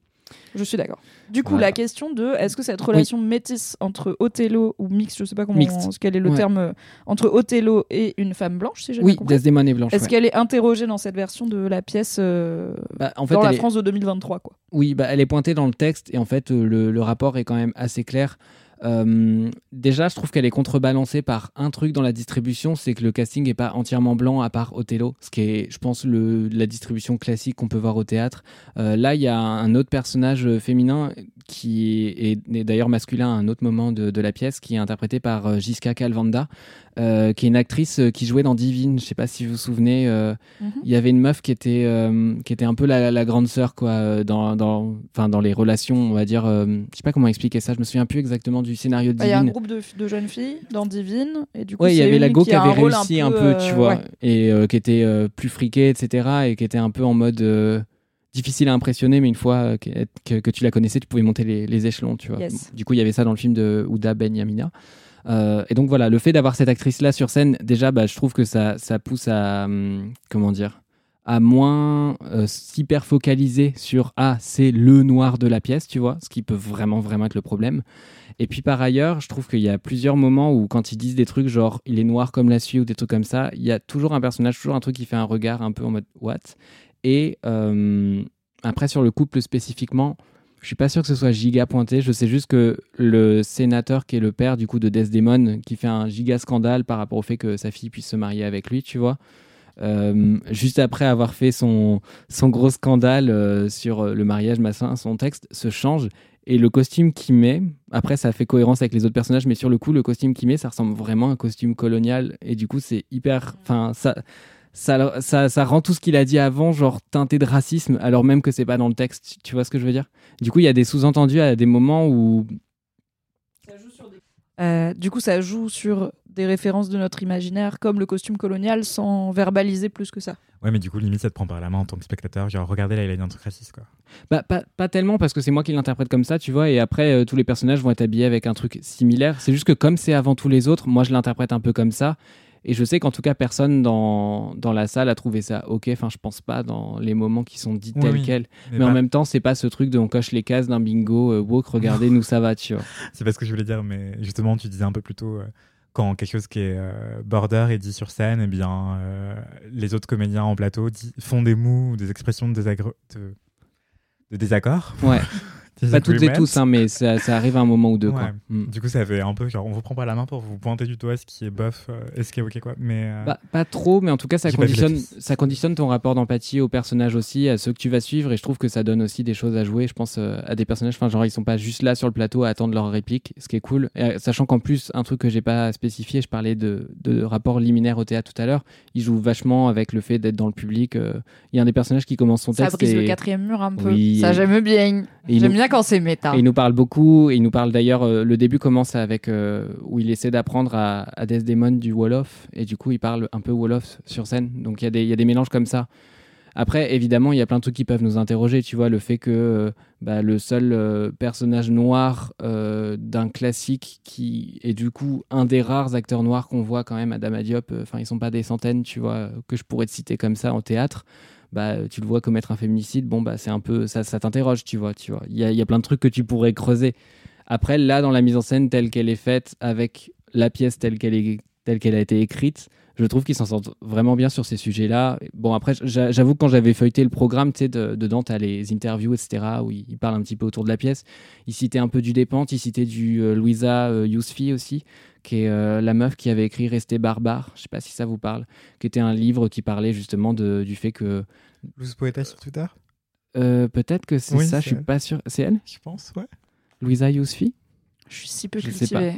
Je suis d'accord. Du coup, Voilà. la question de est-ce que cette relation métisse entre Othello ou mixte, je sais pas comment, Mixte. quel est le Ouais. terme, euh, entre Othello et une femme blanche, si j'ai Oui, bien compris. Desdemona et Blanche. Est-ce ouais. qu'elle est interrogée dans cette version de la pièce euh, Bah, en fait, dans la est- France de 2023 quoi? Oui, bah, elle est pointée dans le texte et en fait, euh, le, le rapport est quand même assez clair. Euh, déjà, je trouve qu'elle est contrebalancée par un truc dans la distribution, c'est que le casting n'est pas entièrement blanc à part Othello, ce qui est, je pense, le, la distribution classique qu'on peut voir au théâtre. Euh, là, il y a un autre personnage féminin qui est, est d'ailleurs masculin à un autre moment de, de, la pièce, qui est interprété par Giska Calvanda, euh, qui est une actrice qui jouait dans Divine. Je sais pas si vous vous souvenez. Euh, il mm -hmm. y avait une meuf qui était, euh, qui était un peu la, la grande sœur, quoi, dans, dans, dans les relations, on va dire. je sais pas comment expliquer ça. Je me souviens plus exactement du scénario de bah, Il Divine. y a un groupe de, de, jeunes filles dans Divine. Et du coup, ouais, il y avait la go qui, qui avait réussi un peu, un peu tu vois, ouais. et qui était plus friquée, etc. Et qui était un peu en mode difficile à impressionner, mais une fois que, que, que, tu la connaissais, tu pouvais monter les, les échelons, tu vois. Yes. Du coup, il y avait ça dans le film de Ouda Ben Yamina. Euh, et donc voilà, le fait d'avoir cette actrice-là sur scène, déjà, bah, je trouve que ça, ça pousse à, hum, comment dire, à moins euh, s'hyper focaliser sur ah c'est le noir de la pièce, tu vois, ce qui peut vraiment vraiment être le problème. Et puis par ailleurs, je trouve qu'il y a plusieurs moments où quand ils disent des trucs genre il est noir comme la suie ou des trucs comme ça, il y a toujours un personnage, toujours un truc qui fait un regard un peu en mode what? Et euh, après sur le couple spécifiquement, je suis pas sûr que ce soit giga pointé. Je sais juste que le sénateur qui est le père du coup de Desdemone, qui fait un giga scandale par rapport au fait que sa fille puisse se marier avec lui, tu vois. Euh, juste après avoir fait son, son gros scandale euh, sur le mariage, machin, son texte se change et le costume qu'il met, après ça fait cohérence avec les autres personnages, mais sur le coup, le costume qu'il met, ça ressemble vraiment à un costume colonial et du coup, c'est hyper. Enfin, ça. Ça, ça, ça, rend tout ce qu'il a dit avant, genre teinté de racisme, alors même que c'est pas dans le texte. Tu vois ce que je veux dire? Du coup, il y a des sous-entendus à des moments où. Euh, du coup, ça joue sur des références de notre imaginaire, comme le costume colonial, sans verbaliser plus que ça. Ouais, mais du coup, limite, ça te prend par la main en tant que spectateur. Genre, regardez là, il a dit un truc raciste, quoi. Bah, pas, pas tellement, parce que c'est moi qui l'interprète comme ça, tu vois, et après, euh, tous les personnages vont être habillés avec un truc similaire. C'est juste que comme c'est avant tous les autres, moi, je l'interprète un peu comme ça. Et je sais qu'en tout cas, personne dans, dans la salle a trouvé ça ok. Enfin, je pense pas dans les moments qui sont dits Oui, tels oui. quels. Mais Mais, en même temps, c'est pas ce truc de on coche les cases d'un bingo euh, woke, regardez, nous ça va, tu vois. C'est pas ce que je voulais dire, mais justement, tu disais un peu plus tôt, euh, quand quelque chose qui est euh, border est dit sur scène, eh bien, euh, les autres comédiens en plateau font des mots ou des expressions de, désagre- de, de désaccord. Ouais. Pas toutes et tous, hein, mais ça, ça arrive à un moment ou deux. Quoi. Mm. Du coup, ça fait un peu genre, on vous prend pas la main pour vous pointer du doigt ce qui est bof euh, et ce qui est ok, quoi. Mais euh, Bah, pas trop, mais en tout cas, ça conditionne, ça conditionne ton rapport d'empathie aux personnages aussi, à ceux que tu vas suivre, et je trouve que ça donne aussi des choses à jouer. Je pense euh, à des personnages, enfin, genre, ils sont pas juste là sur le plateau à attendre leur réplique, ce qui est cool. Et, euh, sachant qu'en plus, un truc que j'ai pas spécifié, je parlais de, de rapport liminaire au théâtre tout à l'heure, ils jouent vachement avec le fait d'être dans le public. euh, Il y a un des personnages qui commence son Ça texte. brise et... le quatrième mur un peu. Oui, ça, et- j'aime bien. J'aime bien quand c'est il nous parle beaucoup, il nous parle d'ailleurs, euh, le début commence avec euh, où il essaie d'apprendre à, à Desdemone du Wolof, et du coup il parle un peu Wolof sur scène, donc il y, a des- mélanges comme ça. Après, évidemment, il y a plein de trucs qui peuvent nous interroger, tu vois, le fait que euh, bah, le seul personnage noir d'un classique qui est du coup un des rares acteurs noirs qu'on voit quand même à Dama Diop, euh, enfin ils sont pas des centaines, tu vois, que je pourrais te citer comme ça en théâtre, bah, tu le vois commettre un féminicide, bon, bah, c'est un peu, ça, ça t'interroge, tu vois, tu vois. Il y a, y a plein de trucs que tu pourrais creuser. Après, là, dans la mise en scène telle qu'elle est faite, avec la pièce telle qu'elle est, telle qu'elle a été écrite, je trouve qu'ils s'en sortent vraiment bien sur ces sujets-là. Bon, après, j'a- j'avoue que quand j'avais feuilleté le programme, tu sais, de- dedans, tu as les interviews, etc., où ils parlent un petit peu autour de la pièce. Ils citaient un peu du Dépente, ils citaient du euh, Louisa euh, Yousfi aussi, qui est euh, la meuf qui avait écrit Rester barbare, je sais pas si ça vous parle, qui était un livre qui parlait justement de, du fait que Loose Poeta sur Twitter, euh, peut-être que c'est Oui, ça, je suis elle. pas sûr. C'est elle? Je pense, ouais. Louisa Yousfi? Je suis si peu Je cultivée.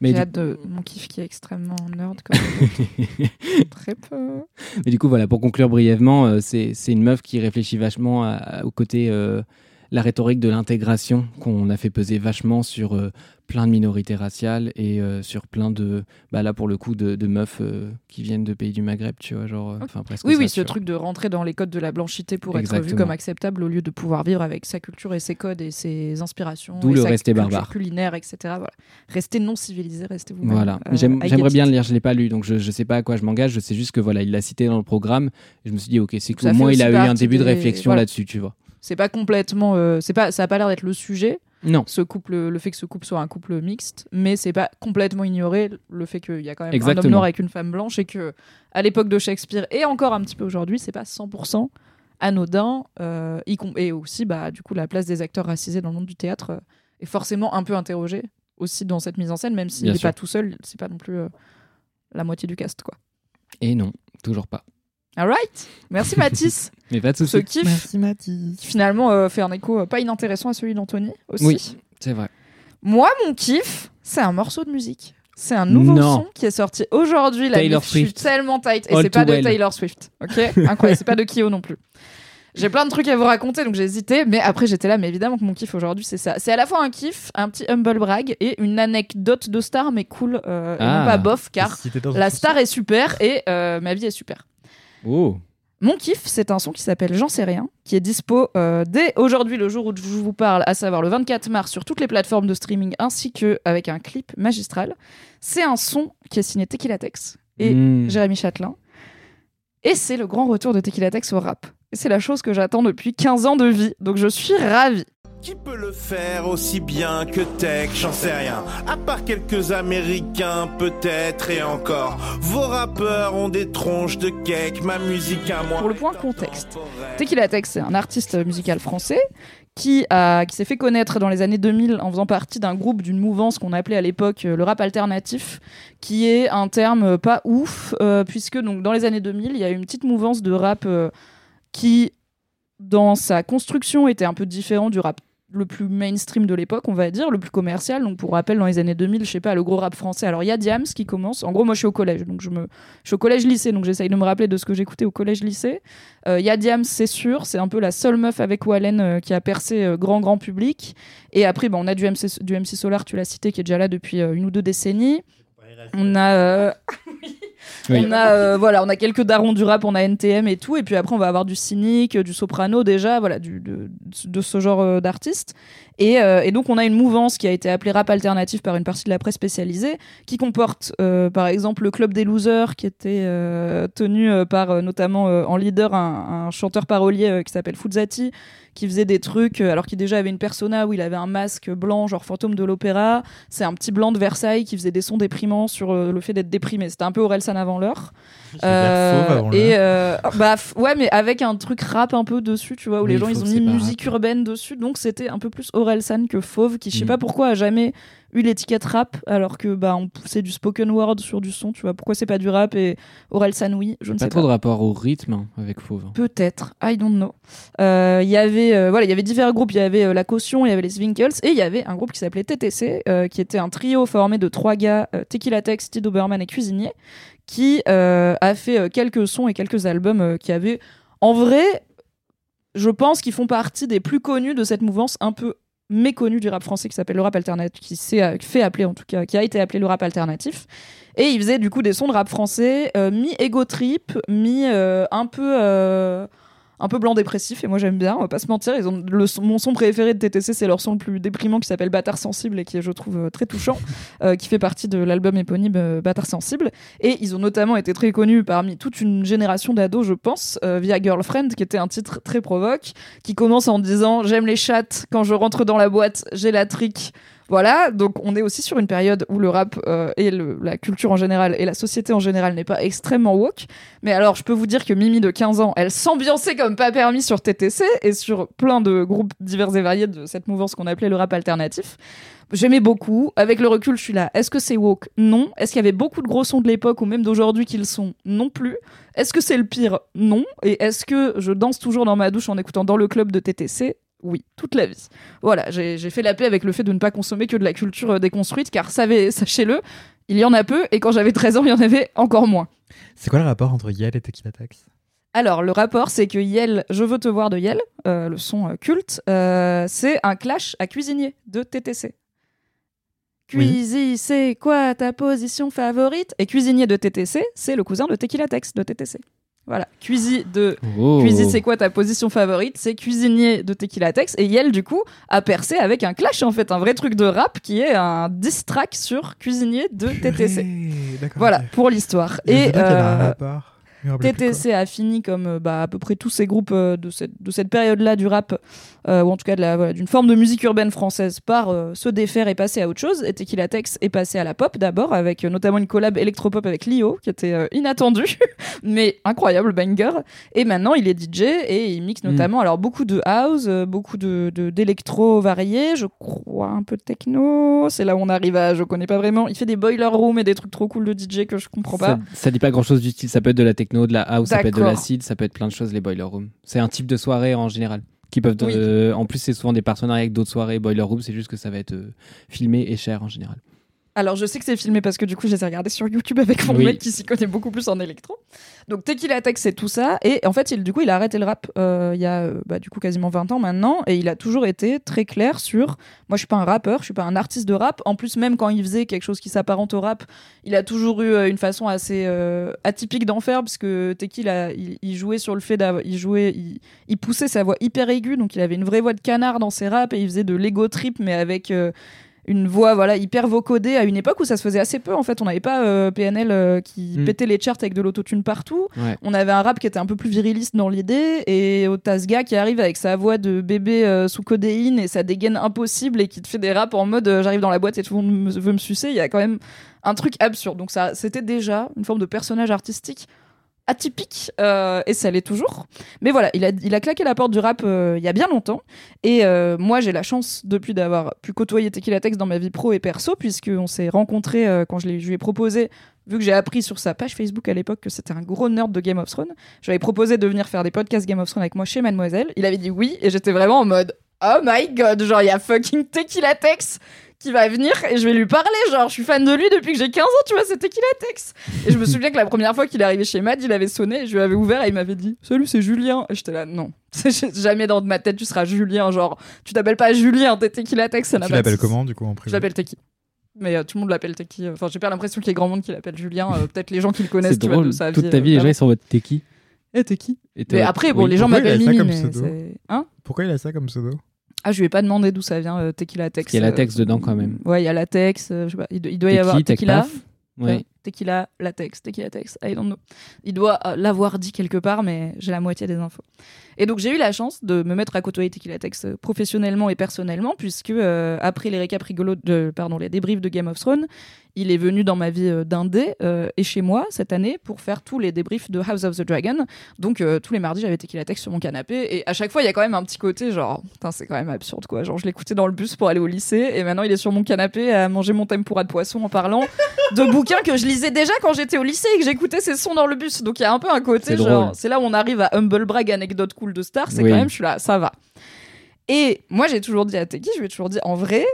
Mais J'ai hâte de mon kiff qui est extrêmement nerd comme très peu. Mais du coup, voilà, pour conclure brièvement, euh, c'est c'est une meuf qui réfléchit vachement à- à- au côté, euh, la rhétorique de l'intégration qu'on a fait peser vachement sur euh, plein de minorités raciales et euh, sur plein de, bah là pour le coup, de, de meufs euh, qui viennent de pays du Maghreb, tu vois, genre, enfin presque Oui, ça, oui, ce vois. truc de rentrer dans les codes de la blanchité pour être vu comme acceptable au lieu de pouvoir vivre avec sa culture et ses codes et ses inspirations. D'où le sa rester barbare. culinaire, etc. Voilà. Restez non civilisé, restez vous-même. Voilà, j'aimerais bien le lire, je l'ai pas lu, donc je, je sais pas à quoi je m'engage, je sais juste que voilà, il l'a cité dans le programme, et je me suis dit, ok, c'est qu'au fait moins il a eu un début de réflexion voilà. là-dessus, tu vois. C'est pas complètement. euh, c'est pas, ça a pas l'air d'être le sujet. Non. Ce couple, le fait que ce couple soit un couple mixte, mais c'est pas complètement ignoré le fait qu'il y a quand même un homme noir avec une femme blanche et que à l'époque de Shakespeare et encore un petit peu aujourd'hui, c'est pas 100% anodin. euh, et aussi, bah, du coup, la place des acteurs racisés dans le monde du théâtre euh, est forcément un peu interrogée aussi dans cette mise en scène, même s'il n'est pas tout seul, c'est pas non plus euh, la moitié du cast, quoi. Et non, toujours pas. Alright, merci Mathis. Mais pas de Ce soucis. kiff Merci Mathis. qui finalement euh, fait un écho euh, pas inintéressant à celui d'Anthony aussi. Oui. C'est vrai. Moi, mon kiff, c'est un morceau de musique. C'est un nouveau Non. son qui est sorti aujourd'hui. La Taylor meuf, Je suis Swift. tellement tight. Et c'est pas de well. Taylor Swift. Ok? Incroyable. c'est pas de Kyo non plus. J'ai plein de trucs à vous raconter, donc j'ai hésité. Mais après, j'étais là. Mais évidemment que mon kiff aujourd'hui, c'est ça. C'est à la fois un kiff, un petit humble brag et une anecdote de star, mais cool. euh, et non Ah. pas bof, car Si la star est super et euh, ma vie est super. Oh. Mon kiff, c'est un son qui s'appelle J'en sais rien, qui est dispo euh, dès aujourd'hui, le jour où je vous parle, à savoir le 24 mars, sur toutes les plateformes de streaming, ainsi que avec un clip magistral. C'est un son qui est signé Tequila Tex et Mm. Jérémy Chatelain. Et c'est le grand retour de Tequila Tex au rap. C'est la chose que j'attends depuis 15 ans de vie, donc je suis ravie. Qui peut le faire aussi bien que Tech? J'en sais rien. À part quelques Américains, peut-être et encore. Vos rappeurs ont des tronches de cake, ma musique à moi. Pour le point contexte. Tequila Tex, c'est un artiste musical français qui, a, qui s'est fait connaître dans les années 2000 en faisant partie d'un groupe, d'une mouvance qu'on appelait à l'époque euh, le rap alternatif, qui est un terme pas ouf, euh, puisque donc, dans les années 2000, il y a eu une petite mouvance de rap euh, qui, dans sa construction, était un peu différent du rap le plus mainstream de l'époque, on va dire, le plus commercial. Donc, pour rappel, dans les années 2000, je sais pas, le gros rap français. Alors, il y a Diams qui commence. En gros, moi, je suis au collège, donc je me, je suis au collège-lycée, donc j'essaye de me rappeler de ce que j'écoutais au collège-lycée. Il y a Diams, c'est sûr, c'est un peu la seule meuf avec Wallen euh, qui a percé euh, grand, grand public. Et après, bon, on a du MC, du MC Solar, tu l'as cité, qui est déjà là depuis euh, une ou deux décennies. On a, euh, Oui. on a, euh, voilà, on a quelques darons du rap, on a NTM et tout, et puis après on va avoir du cynique, du soprano déjà, voilà, du, de, de ce genre euh, d'artistes. Et, euh, et donc on a une mouvance qui a été appelée rap alternatif par une partie de la presse spécialisée, qui comporte euh, par exemple le club des losers, qui était euh, tenu euh, par notamment euh, en leader un, un chanteur parolier euh, qui s'appelle Fuzzati, qui faisait des trucs, euh, alors qu'il déjà avait une persona où il avait un masque blanc, genre fantôme de l'opéra. C'est un petit blanc de Versailles qui faisait des sons déprimants sur euh, le fait d'être déprimé. C'était un peu Orelsan avant l'heure. Euh, et euh, bah ouais, mais avec un truc rap un peu dessus, tu vois, où Oui, les gens ils ont mis musique rap. urbaine dessus, donc c'était un peu plus Orelsan que Fauve, qui je sais Mm. pas pourquoi a jamais eu l'étiquette rap, alors que bah on- c'est du spoken word sur du son, tu vois. Pourquoi c'est pas du rap et Orelsan oui, je ne Pas sais trop pas. de rapport au rythme hein, avec Fauve. Peut-être, I don't know. Euh, Il y avait, euh, voilà, il y avait divers groupes. Il y avait euh, la Caution, il y avait les Swinkles, et il y avait un groupe qui s'appelait TTC, euh, qui était un trio formé de trois gars, euh, Tequila Tex, Steve Doberman et Cuisinier, qui euh, a fait euh, quelques sons et quelques albums euh, qui avaient, en vrai, je pense qu'ils font partie des plus connus de cette mouvance un peu méconnue du rap français qui s'appelle le rap alternatif, qui s'est euh, fait appeler en tout cas, qui a été appelé le rap alternatif. Et il faisait du coup des sons de rap français, euh, mi-ego trip, mi euh, un peu euh, un peu blanc dépressif. Et moi j'aime bien, on va pas se mentir. Ils ont le son- mon son préféré de TTC, c'est leur son le plus déprimant qui s'appelle Bâtard sensible et qui est je trouve euh, très touchant, euh, qui fait partie de l'album éponyme euh, Bâtard sensible. Et ils ont notamment été très connus parmi toute une génération d'ados, je pense, euh, via Girlfriend, qui était un titre très provoque, qui commence en disant j'aime les chattes, quand je rentre dans la boîte, j'ai la trique. Voilà, donc on est aussi sur une période où le rap euh, et la culture en général et la société en général n'est pas extrêmement woke. Mais alors, je peux vous dire que Mimi de 15 ans, elle s'ambiançait comme pas permis sur TTC et sur plein de groupes divers et variés de cette mouvance qu'on appelait le rap alternatif. J'aimais beaucoup. Avec le recul, je suis là. Est-ce que c'est woke? Non. Est-ce qu'il y avait beaucoup de gros sons de l'époque ou même d'aujourd'hui qu'ils sont? Non plus. Est-ce que c'est le pire? Non. Et est-ce que je danse toujours dans ma douche en écoutant dans le club de TTC Oui, toute la vie. Voilà, j'ai fait la paix avec le fait de ne pas consommer que de la culture euh, déconstruite, car sachez-le, il y en a peu, et quand j'avais 13 ans, il y en avait encore moins. C'est quoi le rapport entre Yel et Tequila Tex Alors, le rapport, c'est que Yel, Je veux te voir de Yel, euh, le son euh, culte, euh, c'est un clash à cuisinier de TTC. Oui. Cuisy, c'est quoi ta position favorite? Et cuisinier de TTC, c'est le cousin de Tequila Tex de TTC. Voilà, Cuisy de Oh. Cuisy, c'est quoi ta position favorite? C'est cuisinier de Tequila Tex. Et Yel, du coup, a percé avec un clash, en fait, un vrai truc de rap qui est un diss track sur cuisinier de TTC. Purée, Voilà, pour l'histoire. Et euh, TTC a fini comme euh, bah, à peu près tous ces groupes euh, de cette, de cette période-là du rap, euh, ou en tout cas de voilà, d'une forme de musique urbaine française, par euh, se défaire et passer à autre chose. Et Tequila Tex est passé à la pop d'abord, avec euh, notamment une collab électropop avec Lio, qui était euh, inattendue, mais incroyable, banger. Et maintenant, il est DJ et il mixe notamment alors beaucoup de house, euh, beaucoup de de- d'électro variés, je crois un peu de techno. C'est là où on arrive à, je connais pas vraiment. Il fait des boiler rooms et des trucs trop cool de DJ que je comprends pas. Ça, ça dit pas grand chose du style. Ça peut être de la techno, de la house, ça peut être de l'acide, ça peut être plein de choses, les boiler rooms. C'est un type de soirée en général. Qui peuvent euh, En plus, c'est souvent des partenariats avec d'autres soirées. Boiler room, c'est juste que ça va être euh, filmé et cher en général. Alors, je sais que c'est filmé parce que du coup, je les ai regardés sur YouTube avec mon Oui. mec qui s'y connaît beaucoup plus en électro. Donc, Tequila Tex, c'est tout ça. Et en fait, il, du coup, il a arrêté le rap euh, il y a euh, bah, du coup quasiment 20 ans maintenant. Et il a toujours été très clair sur moi, je suis pas un rappeur, je suis pas un artiste de rap. En plus, même quand il faisait quelque chose qui s'apparente au rap, il a toujours eu euh, une façon assez euh, atypique d'en faire, parce que Tequila, il, il jouait sur le fait d'avoir. Il jouait. Il, il poussait sa voix hyper aiguë, donc il avait une vraie voix de canard dans ses raps et il faisait de l'ego trip, mais avec. euh, une voix voilà hyper vocodée à une époque où ça se faisait assez peu en fait on n'avait pas euh, PNL euh, qui Mm. pétait les charts avec de l'autotune partout Ouais. on avait un rap qui était un peu plus viriliste dans l'idée et Otasga qui arrive avec sa voix de bébé euh, sous codéine et sa dégaine impossible et qui te fait des raps en mode j'arrive dans la boîte et tout le monde me- veut me sucer il y a quand même un truc absurde donc ça c'était déjà une forme de personnage artistique atypique euh, et ça l'est toujours mais voilà il a, claqué la porte du rap euh, il y a bien longtemps et euh, moi, j'ai la chance depuis d'avoir pu côtoyer Tequila Tex dans ma vie pro et perso, puisqu'on s'est rencontrés quand je, lui ai proposé, vu que j'ai appris sur sa page Facebook à l'époque que c'était un gros nerd de Game of Thrones, je lui avais proposé de venir faire des podcasts Game of Thrones avec moi chez Mademoiselle. Il avait dit oui, et j'étais vraiment en mode Oh my god, genre il y a fucking Tequila Tex qui va venir et je vais lui parler. Genre, je suis fan de lui depuis que j'ai 15 ans, tu vois, c'est Tequila Tex. Et je me souviens que la première fois qu'il est arrivé chez Mad, il avait sonné, je lui avais ouvert et il m'avait dit Salut, c'est Julien. Et j'étais là, non, jamais dans ma tête tu seras Julien. Genre, tu t'appelles pas Julien, t'es Tequila Tex, ça n'a Tu l'appelles comment, du coup, en Je privé l'appelle Teki. Mais euh, tout le monde l'appelle Teki. Enfin, j'ai pas l'impression qu'il y ait grand monde qui l'appelle Julien. euh, Peut-être les gens qui le connaissent, tu vois, de sa Toute vie. ta euh, vie, les gens ils sont en mode t'es qui Eh, Teki. Mais après, bon, oui. les gens m'appellent Mimi. Hein? Pourquoi il a ça comme pseudo? Ah, je lui ai pas demandé d'où ça vient, euh, Tequila Tex. Il y a euh, latex dedans quand même. Ouais, il y a latex. euh, je sais pas, il, doit- y Teki, avoir Tequila. paf. Ouais. Tequila, latex, tequila tex, I don't know. Il doit euh, l'avoir dit quelque part, mais j'ai la moitié des infos. Et donc j'ai eu la chance de me mettre à côtoyer Tequila Tex euh, professionnellement et personnellement, puisque euh, après les récaps rigolos, de, pardon, les débriefs de Game of Thrones, il est venu dans ma vie euh, d'indé euh, et chez moi cette année pour faire tous les débriefs de House of the Dragon. Donc euh, tous les mardis j'avais Tequila Tex sur mon canapé et à chaque fois il y a quand même un petit côté genre, c'est quand même absurde quoi. Genre je l'écoutais dans le bus pour aller au lycée et maintenant il est sur mon canapé à manger mon tempura de poisson en parlant de bouquins que je lisais déjà quand j'étais au lycée et que j'écoutais ces sons dans le bus. Donc il y a un peu un côté genre, c'est là où on arrive à humble brag, anecdote cool de star, c'est Oui. quand même, je suis là, ça va. Et moi j'ai toujours dit à Teki, je lui ai toujours dit en vrai,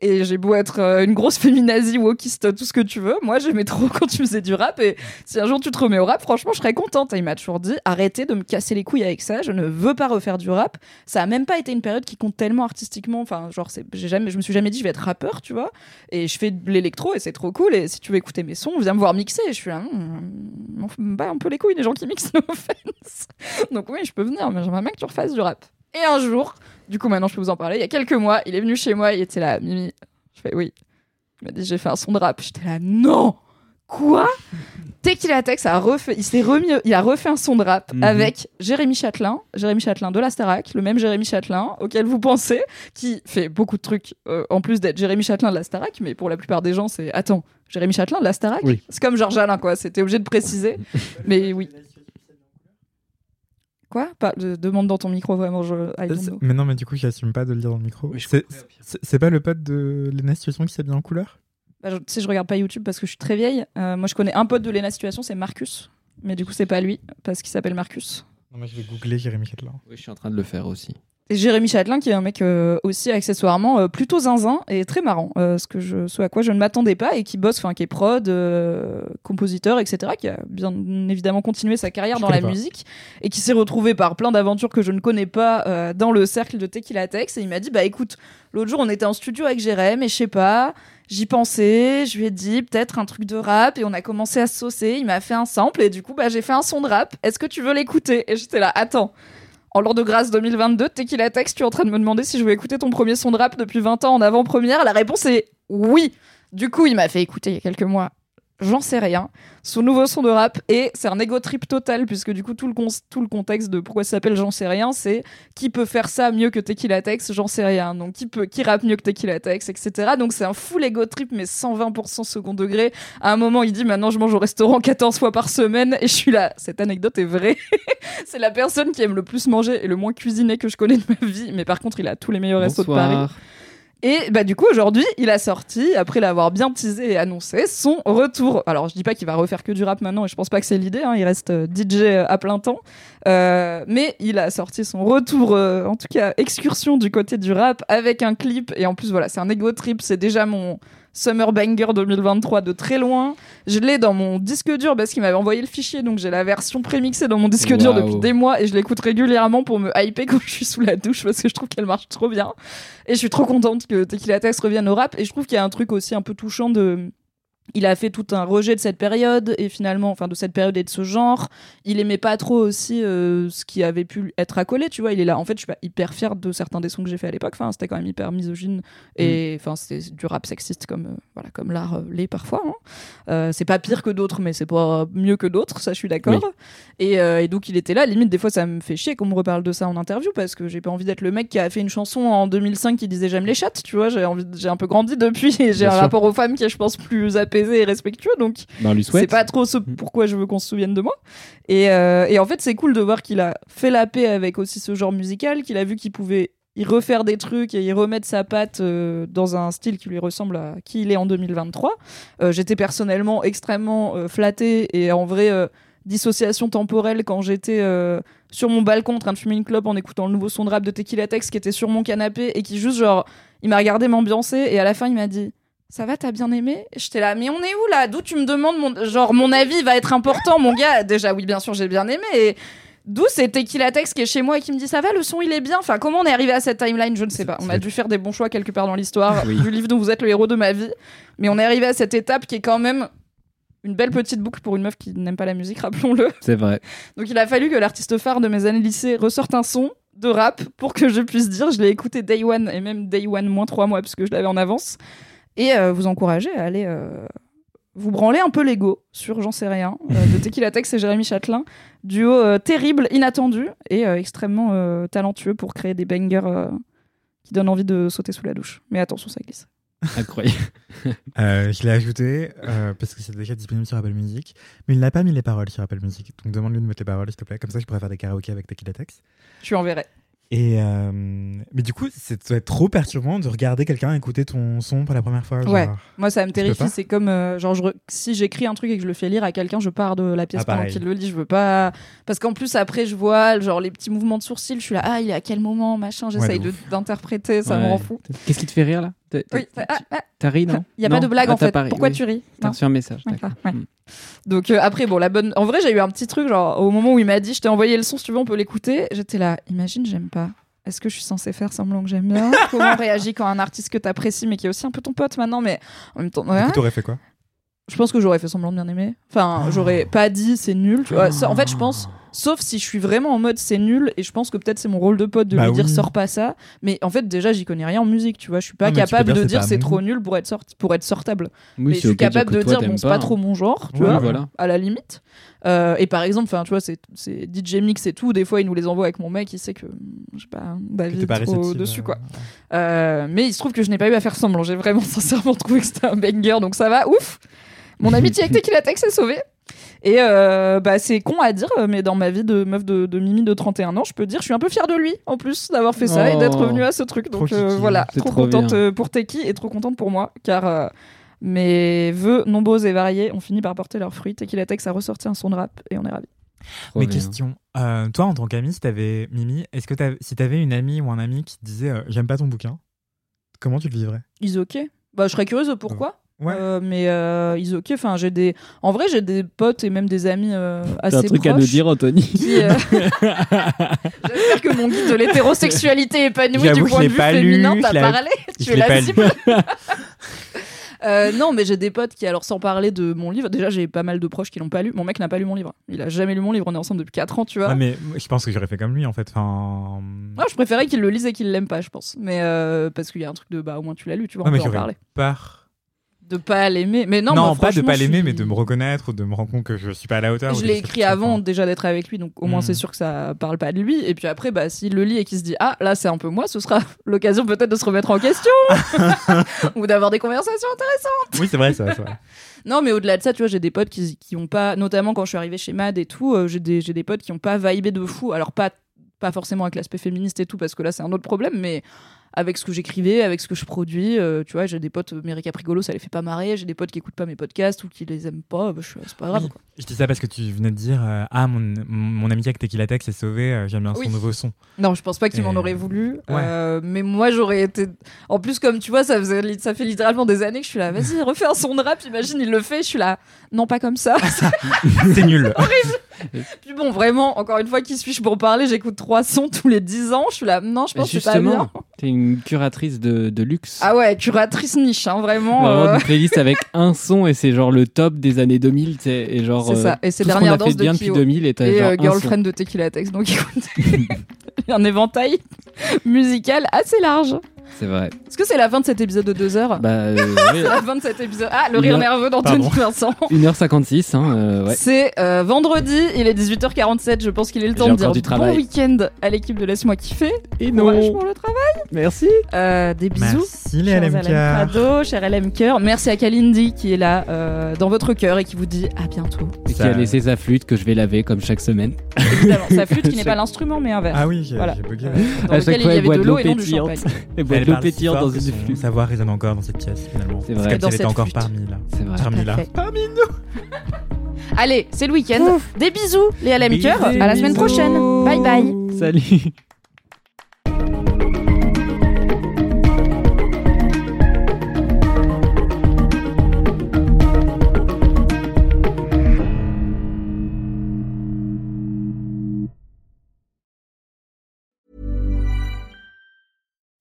et j'ai beau être euh, une grosse féminazie, wokiste, tout ce que tu veux, moi j'aimais trop quand tu faisais du rap, et si un jour tu te remets au rap, franchement je serais contente. Et il m'a toujours dit, arrêtez de me casser les couilles avec ça, je ne veux pas refaire du rap. Ça a même pas été une période qui compte tellement artistiquement, enfin genre jamais, je me suis jamais dit je vais être rappeur, tu vois. Et je fais de l'électro et c'est trop cool. Et si tu veux écouter mes sons viens me voir mixer. Et je suis là hmm, me bat un peu les couilles les gens qui mixent no offense donc oui je peux venir mais j'aimerais bien que tu refasses du rap. Et un jour du coup maintenant je peux vous en parler. Il y a quelques mois il est venu chez moi il était là Mimi. Je fais oui. Il m'a dit j'ai fait un son de rap. J'étais là non! Quoi? Tequila Tex a refait, il s'est remis, il a refait un son de rap Mhm. avec Jérémy Châtelain, Jérémy Châtelain de la Starac, le même Jérémy Châtelain auquel vous pensez, qui fait beaucoup de trucs euh, en plus d'être Jérémy Châtelain de la Starac, mais pour la plupart des gens c'est attends, Jérémy Châtelain de la Starac, Oui. c'est comme Georges Alain quoi, c'était obligé de préciser, mais oui. Quoi Pas, de- Demande dans ton micro vraiment, je. Mais non, mais du coup, j'assume pas de le dire dans le micro. Oui, C'est- pas le pote de Lena Situation qui s'habille en couleur Bah, je, tu sais, je regarde pas YouTube parce que je suis très vieille. Euh, moi, je connais un pote de Lena Situation, c'est Marcus. Mais du coup, c'est pas lui parce qu'il s'appelle Marcus. Non, moi je vais googler Jérémy Catelin. Oui, je suis en train de le faire aussi. Et Jérémy Châtelain, qui est un mec euh, aussi accessoirement euh, plutôt zinzin et très marrant, euh, ce, que je, ce à quoi je ne m'attendais pas et qui bosse, enfin qui est prod, compositeur, etc., qui a bien évidemment continué sa carrière Je dans la pas. musique et qui s'est retrouvé par plein d'aventures que je ne connais pas dans le cercle de Tequila Tex et il m'a dit bah écoute, l'autre jour on était en studio avec Jérémy et je sais pas, j'y pensais, je lui ai dit peut-être un truc de rap et on a commencé à se saucer, il m'a fait un sample et du coup bah j'ai fait un son de rap, est-ce que tu veux l'écouter? Et j'étais là, attends. En l'an de grâce 2022, Tequila Tex, tu es en train de me demander si je veux écouter ton premier son de rap depuis 20 ans en avant-première? La réponse est oui. Du coup, il m'a fait écouter il y a quelques mois J'en sais rien. Son nouveau son de rap et c'est un ego trip total puisque du coup tout le, tout le contexte de pourquoi ça s'appelle J'en sais rien, c'est qui peut faire ça mieux que Tequila Tex, j'en sais rien. Donc qui peut qui rappe mieux que Tequila Tex, etc. Donc c'est un full ego trip mais 120% second degré. À un moment il dit maintenant je mange au restaurant 14 fois par semaine et je suis là. Cette anecdote est vraie. c'est la personne qui aime le plus manger et le moins cuisiner que je connais de ma vie. Mais par contre il a tous les meilleurs restos de Paris. Et bah du coup aujourd'hui, il a sorti après l'avoir bien teasé et annoncé son retour. Alors je dis pas qu'il va refaire que du rap maintenant et je pense pas que c'est l'idée. hein, il reste euh, DJ à plein temps, Euh, mais il a sorti son retour, euh, en tout cas excursion du côté du rap avec un clip et en plus voilà c'est un ego trip. C'est déjà mon Summer Banger 2023 de très loin. Je l'ai dans mon disque dur parce qu'il m'avait envoyé le fichier, donc j'ai la version prémixée dans mon disque dur depuis des mois et je l'écoute régulièrement pour me hyper quand je suis sous la douche parce que je trouve qu'elle marche trop bien. Et je suis trop contente que Tequila Tex revienne au rap. Et je trouve qu'il y a un truc aussi un peu touchant de. Il a fait tout un rejet de cette période et finalement, enfin de cette période et de ce genre. Il aimait pas trop aussi euh, ce qui avait pu être accolé, tu vois. Il est là. En fait, je suis pas hyper fière de certains des sons que j'ai fait à l'époque. Enfin, c'était quand même hyper misogyne et enfin c'était du rap sexiste comme euh, voilà comme l'art euh, l'est parfois. hein. Euh, c'est pas pire que d'autres, mais c'est pas mieux que d'autres. Ça, je suis d'accord. Et, et donc il était là. Limite, des fois, ça me fait chier qu'on me reparle de ça en interview parce que j'ai pas envie d'être le mec qui a fait une chanson en 2005 qui disait j'aime les chattes. Tu vois, j'ai envie, j'ai un peu grandi depuis et j'ai un sûr. rapport aux femmes qui est, je pense, plus apaisé et respectueux. Donc Ben, lui c'est pas trop ce pourquoi je veux qu'on se souvienne de moi. Et, euh, et en fait, c'est cool de voir qu'il a fait la paix avec aussi ce genre musical, qu'il a vu qu'il pouvait y refaire des trucs et y remettre sa patte euh, dans un style qui lui ressemble à qui il est en 2023. Euh, J'étais personnellement extrêmement flattée et en vrai dissociation temporelle quand j'étais euh, sur mon balcon en train de fumer une clope en écoutant le nouveau son de rap de Tequila Tex qui était sur mon canapé et qui juste genre il m'a regardé m'ambiancer et à la fin il m'a dit ça va, t'as bien aimé? J'étais là, mais on est où là? D'où tu me demandes mon... Genre, mon avis va être important, mon gars? Déjà, oui, bien sûr, j'ai bien aimé. Et d'où c'est Tequila Tex qui est chez moi et qui me dit ça va, le son il est bien? Enfin, comment on est arrivé à cette timeline? Je ne sais pas. On a dû faire des bons choix quelque part dans l'histoire Oui. du livre dont vous êtes le héros de ma vie. Mais on est arrivé à cette étape qui est quand même une belle petite boucle pour une meuf qui n'aime pas la musique, rappelons-le. C'est vrai. Donc il a fallu que l'artiste phare de mes années lycée ressorte un son de rap pour que je puisse dire je l'ai écouté day one et même day one moins trois mois parce que je l'avais en avance et euh, vous encourager à aller euh, vous branler un peu l'ego sur j'en sais rien euh, de Tequila Tex et Jérémy Châtelain duo euh, terrible inattendu et euh, extrêmement euh, talentueux pour créer des bangers euh, qui donnent envie de sauter sous la douche mais attention ça glisse Incroyable. Euh, je l'ai ajouté euh, parce que c'est déjà disponible sur Apple Music, mais il n'a pas mis les paroles sur Apple Music. Donc demande-lui de mettre les paroles, s'il te plaît. Comme ça, je pourrais faire des karaokés avec Tequila Tex. je lui enverrai Et euh, mais du coup, c'est ça doit être trop perturbant de regarder quelqu'un écouter ton son pour la première fois. genre. Ouais. Moi, ça me terrifie. C'est comme, euh, genre, je re- si j'écris un truc et que je le fais lire à quelqu'un, je pars de la pièce Ah, pendant qu'il le lit. Je veux pas. Parce qu'en plus, après, je vois, genre, les petits mouvements de sourcils. Je suis là, ah, il est à quel moment, machin. J'essaye d'interpréter, ça me rend fou. Qu'est-ce qui te fait rire là? T'as- t'as- Oui. Ah, ah, T'as ri, non Il y a pas de blague, Ah, en fait. ri, Pourquoi oui. tu ris T'as reçu un message. D'accord, d'accord. ouais. Mm. Donc euh, après bon la bonne en vrai j'ai eu un petit truc genre au moment où il m'a dit je t'ai envoyé le son si tu veux on peut l'écouter j'étais là imagine j'aime pas est-ce que je suis censée faire semblant que j'aime bien? Comment on réagit quand un artiste que t'apprécies mais qui est aussi un peu ton pote maintenant mais en même temps ouais. t'aurais fait quoi? Je pense que j'aurais fait semblant de bien aimer enfin j'aurais pas dit c'est nul tu vois Ça, en fait je pense sauf si je suis vraiment en mode c'est nul et je pense que peut-être c'est mon rôle de pote de Bah lui dire sors pas ça. Mais en fait déjà j'y connais rien en musique tu vois. Je suis pas Non, peux capable dire de dire c'est trop nul pour être sorti pour être sortable. Oui, mais je suis capable de toi, dire bon c'est pas trop mon genre tu vois voilà. à la limite. Euh, et par exemple enfin tu vois c'est DJ mix et tout des fois il nous les envoie avec mon mec il sait que je sais pas Que David t'es pas trop dessus euh, quoi. Euh, mais il se trouve que je n'ai pas eu à faire semblant. J'ai vraiment sincèrement trouvé que c'était un banger donc ça va ouf. Mon amitié avec Tequila Tex est sauvée et euh, bah, c'est con à dire, mais dans ma vie de meuf de, de Mimi de 31 ans, je peux dire, je suis un peu fière de lui, en plus, d'avoir fait ça et Oh. d'être revenu à ce truc. Trop Donc euh, kiki. voilà, trop, trop contente bien. euh, pour Teki et trop contente pour moi, car euh, mes vœux nombreux et variés ont fini par porter leurs fruits. Tequila Tex a ressorti un son de rap et on est ravis. Trop Mais bien. question, euh, toi en tant qu'ami, si t'avais Mimi, est-ce que t'avais- si t'avais une amie ou un ami qui te disait euh, j'aime pas ton bouquin, comment tu le vivrais? Is ok Bah, je serais curieuse de pourquoi. Ouais. Euh, mais euh, is ok. Enfin, j'ai des. En vrai, j'ai des potes et même des amis euh, assez T'as un truc proches. à nous dire, Anthony euh, J'espère que mon guide de l'hétérosexualité épanouie du point je de vue féminin l'ai- parlé. Tu es la pas lu. cible. Euh, non, mais j'ai des potes qui, alors sans parler de mon livre, déjà j'ai pas mal de proches qui l'ont pas lu. Mon mec n'a pas lu mon livre. Il a jamais lu mon livre. On est ensemble depuis 4 ans, tu vois. Ouais, mais je pense que j'aurais fait comme lui en fait. Enfin, Ah, je préférais qu'il le lise et qu'il l'aime pas, je pense. Mais euh, parce qu'il y a un truc de bah au moins tu l'as lu, tu vois, Ouais, on mais peut en parler. peur de pas l'aimer. Mais non, Non, pas de pas l'aimer, suis- mais de me reconnaître ou de me rendre compte que je suis pas à la hauteur. Je l'ai écrit avant déjà d'être avec lui, donc au moins c'est sûr que ça parle pas de lui. Et puis après, bah, s'il le lit et qu'il se dit Ah, là c'est un peu moi, ce sera l'occasion peut-être de se remettre en question ou d'avoir des conversations intéressantes. Oui, c'est vrai, ça. vrai. Non, mais au-delà de ça, tu vois, j'ai des potes qui, qui ont pas, notamment quand je suis arrivée chez Mad et tout, euh, j'ai des, j'ai des potes qui ont pas vibé de fou. Alors, pas, pas forcément avec l'aspect féministe et tout, parce que là c'est un autre problème, mais avec ce que j'écrivais, avec ce que je produis. euh, tu vois, j'ai des potes, Mary Caprigolo, ça les fait pas marrer. J'ai des potes qui écoutent pas mes podcasts ou qui les aiment pas. bah, c'est pas grave. Oui. quoi. Je dis ça parce que tu venais de dire euh, Ah, mon, mon, ami avec Tequila Tech s'est sauvé, euh, j'aime bien Oui. son nouveau son. Non, je pense pas qu'il Et- m'en aurait voulu. Ouais. Euh, mais moi, j'aurais été. En plus, comme tu vois, ça, faisait, ça fait littéralement des années que je suis là. Vas-y, refais un son de rap. Imagine, il le fait. Je suis là. Non, pas comme ça. C'est nul. Puis bon, vraiment, encore une fois, qui suis-je pour parler? J'écoute trois sons tous les 10 ans. Je suis là. Non, je pense que c'est pas bien. T'es une curatrice de, de luxe. Ah ouais, curatrice niche, hein, vraiment. Vraiment euh, une playlist avec un son et c'est genre le top des années 2000 tu sais, et genre C'est ça. euh, Et c'est Dernière danse de bien depuis Kyo. 2000 et et genre euh, Girlfriend de Tequila Tex. Donc écoutez, un éventail musical assez large. C'est vrai Est-ce que c'est la fin de cet épisode de 2 heures bah euh, C'est la fin de cet épisode. Ah, le Il rire a- nerveux d'Anthony. Vincent. ouais. 1h56 hein, euh, ouais. C'est euh, vendredi, il est 18h47. Je pense qu'il est le temps J'ai de dire encore du travail. bon week-end à l'équipe de Laisse-moi kiffer. et Courage pour le travail. merci Euh, des bisous. Merci les Chers LMK. LM Crado, cher LM Cœur. Merci à Kalindi qui est là euh, dans votre cœur et qui vous dit à bientôt. et qui Ça- a laissé sa flûte que je vais laver comme chaque semaine Évidemment, sa flûte qui n'est pas l'instrument mais un verre. Ah oui, j'ai Voilà. j'ai bugué. Dans À lequel chaque il fois, y elle avait boit de de l'eau l'eau et non du pétillante. champagne. et boit Elle l'eau si pétillante fort dans que une flûte savoir résonne encore dans cette pièce finalement. C'est Parce vrai. qu'elle Dans était cette encore parmi là. c'est vrai Parmi là. Parfait. Allez, c'est le week-end. Des bisous, les LM Cœur. À la semaine prochaine. Bye bye. salut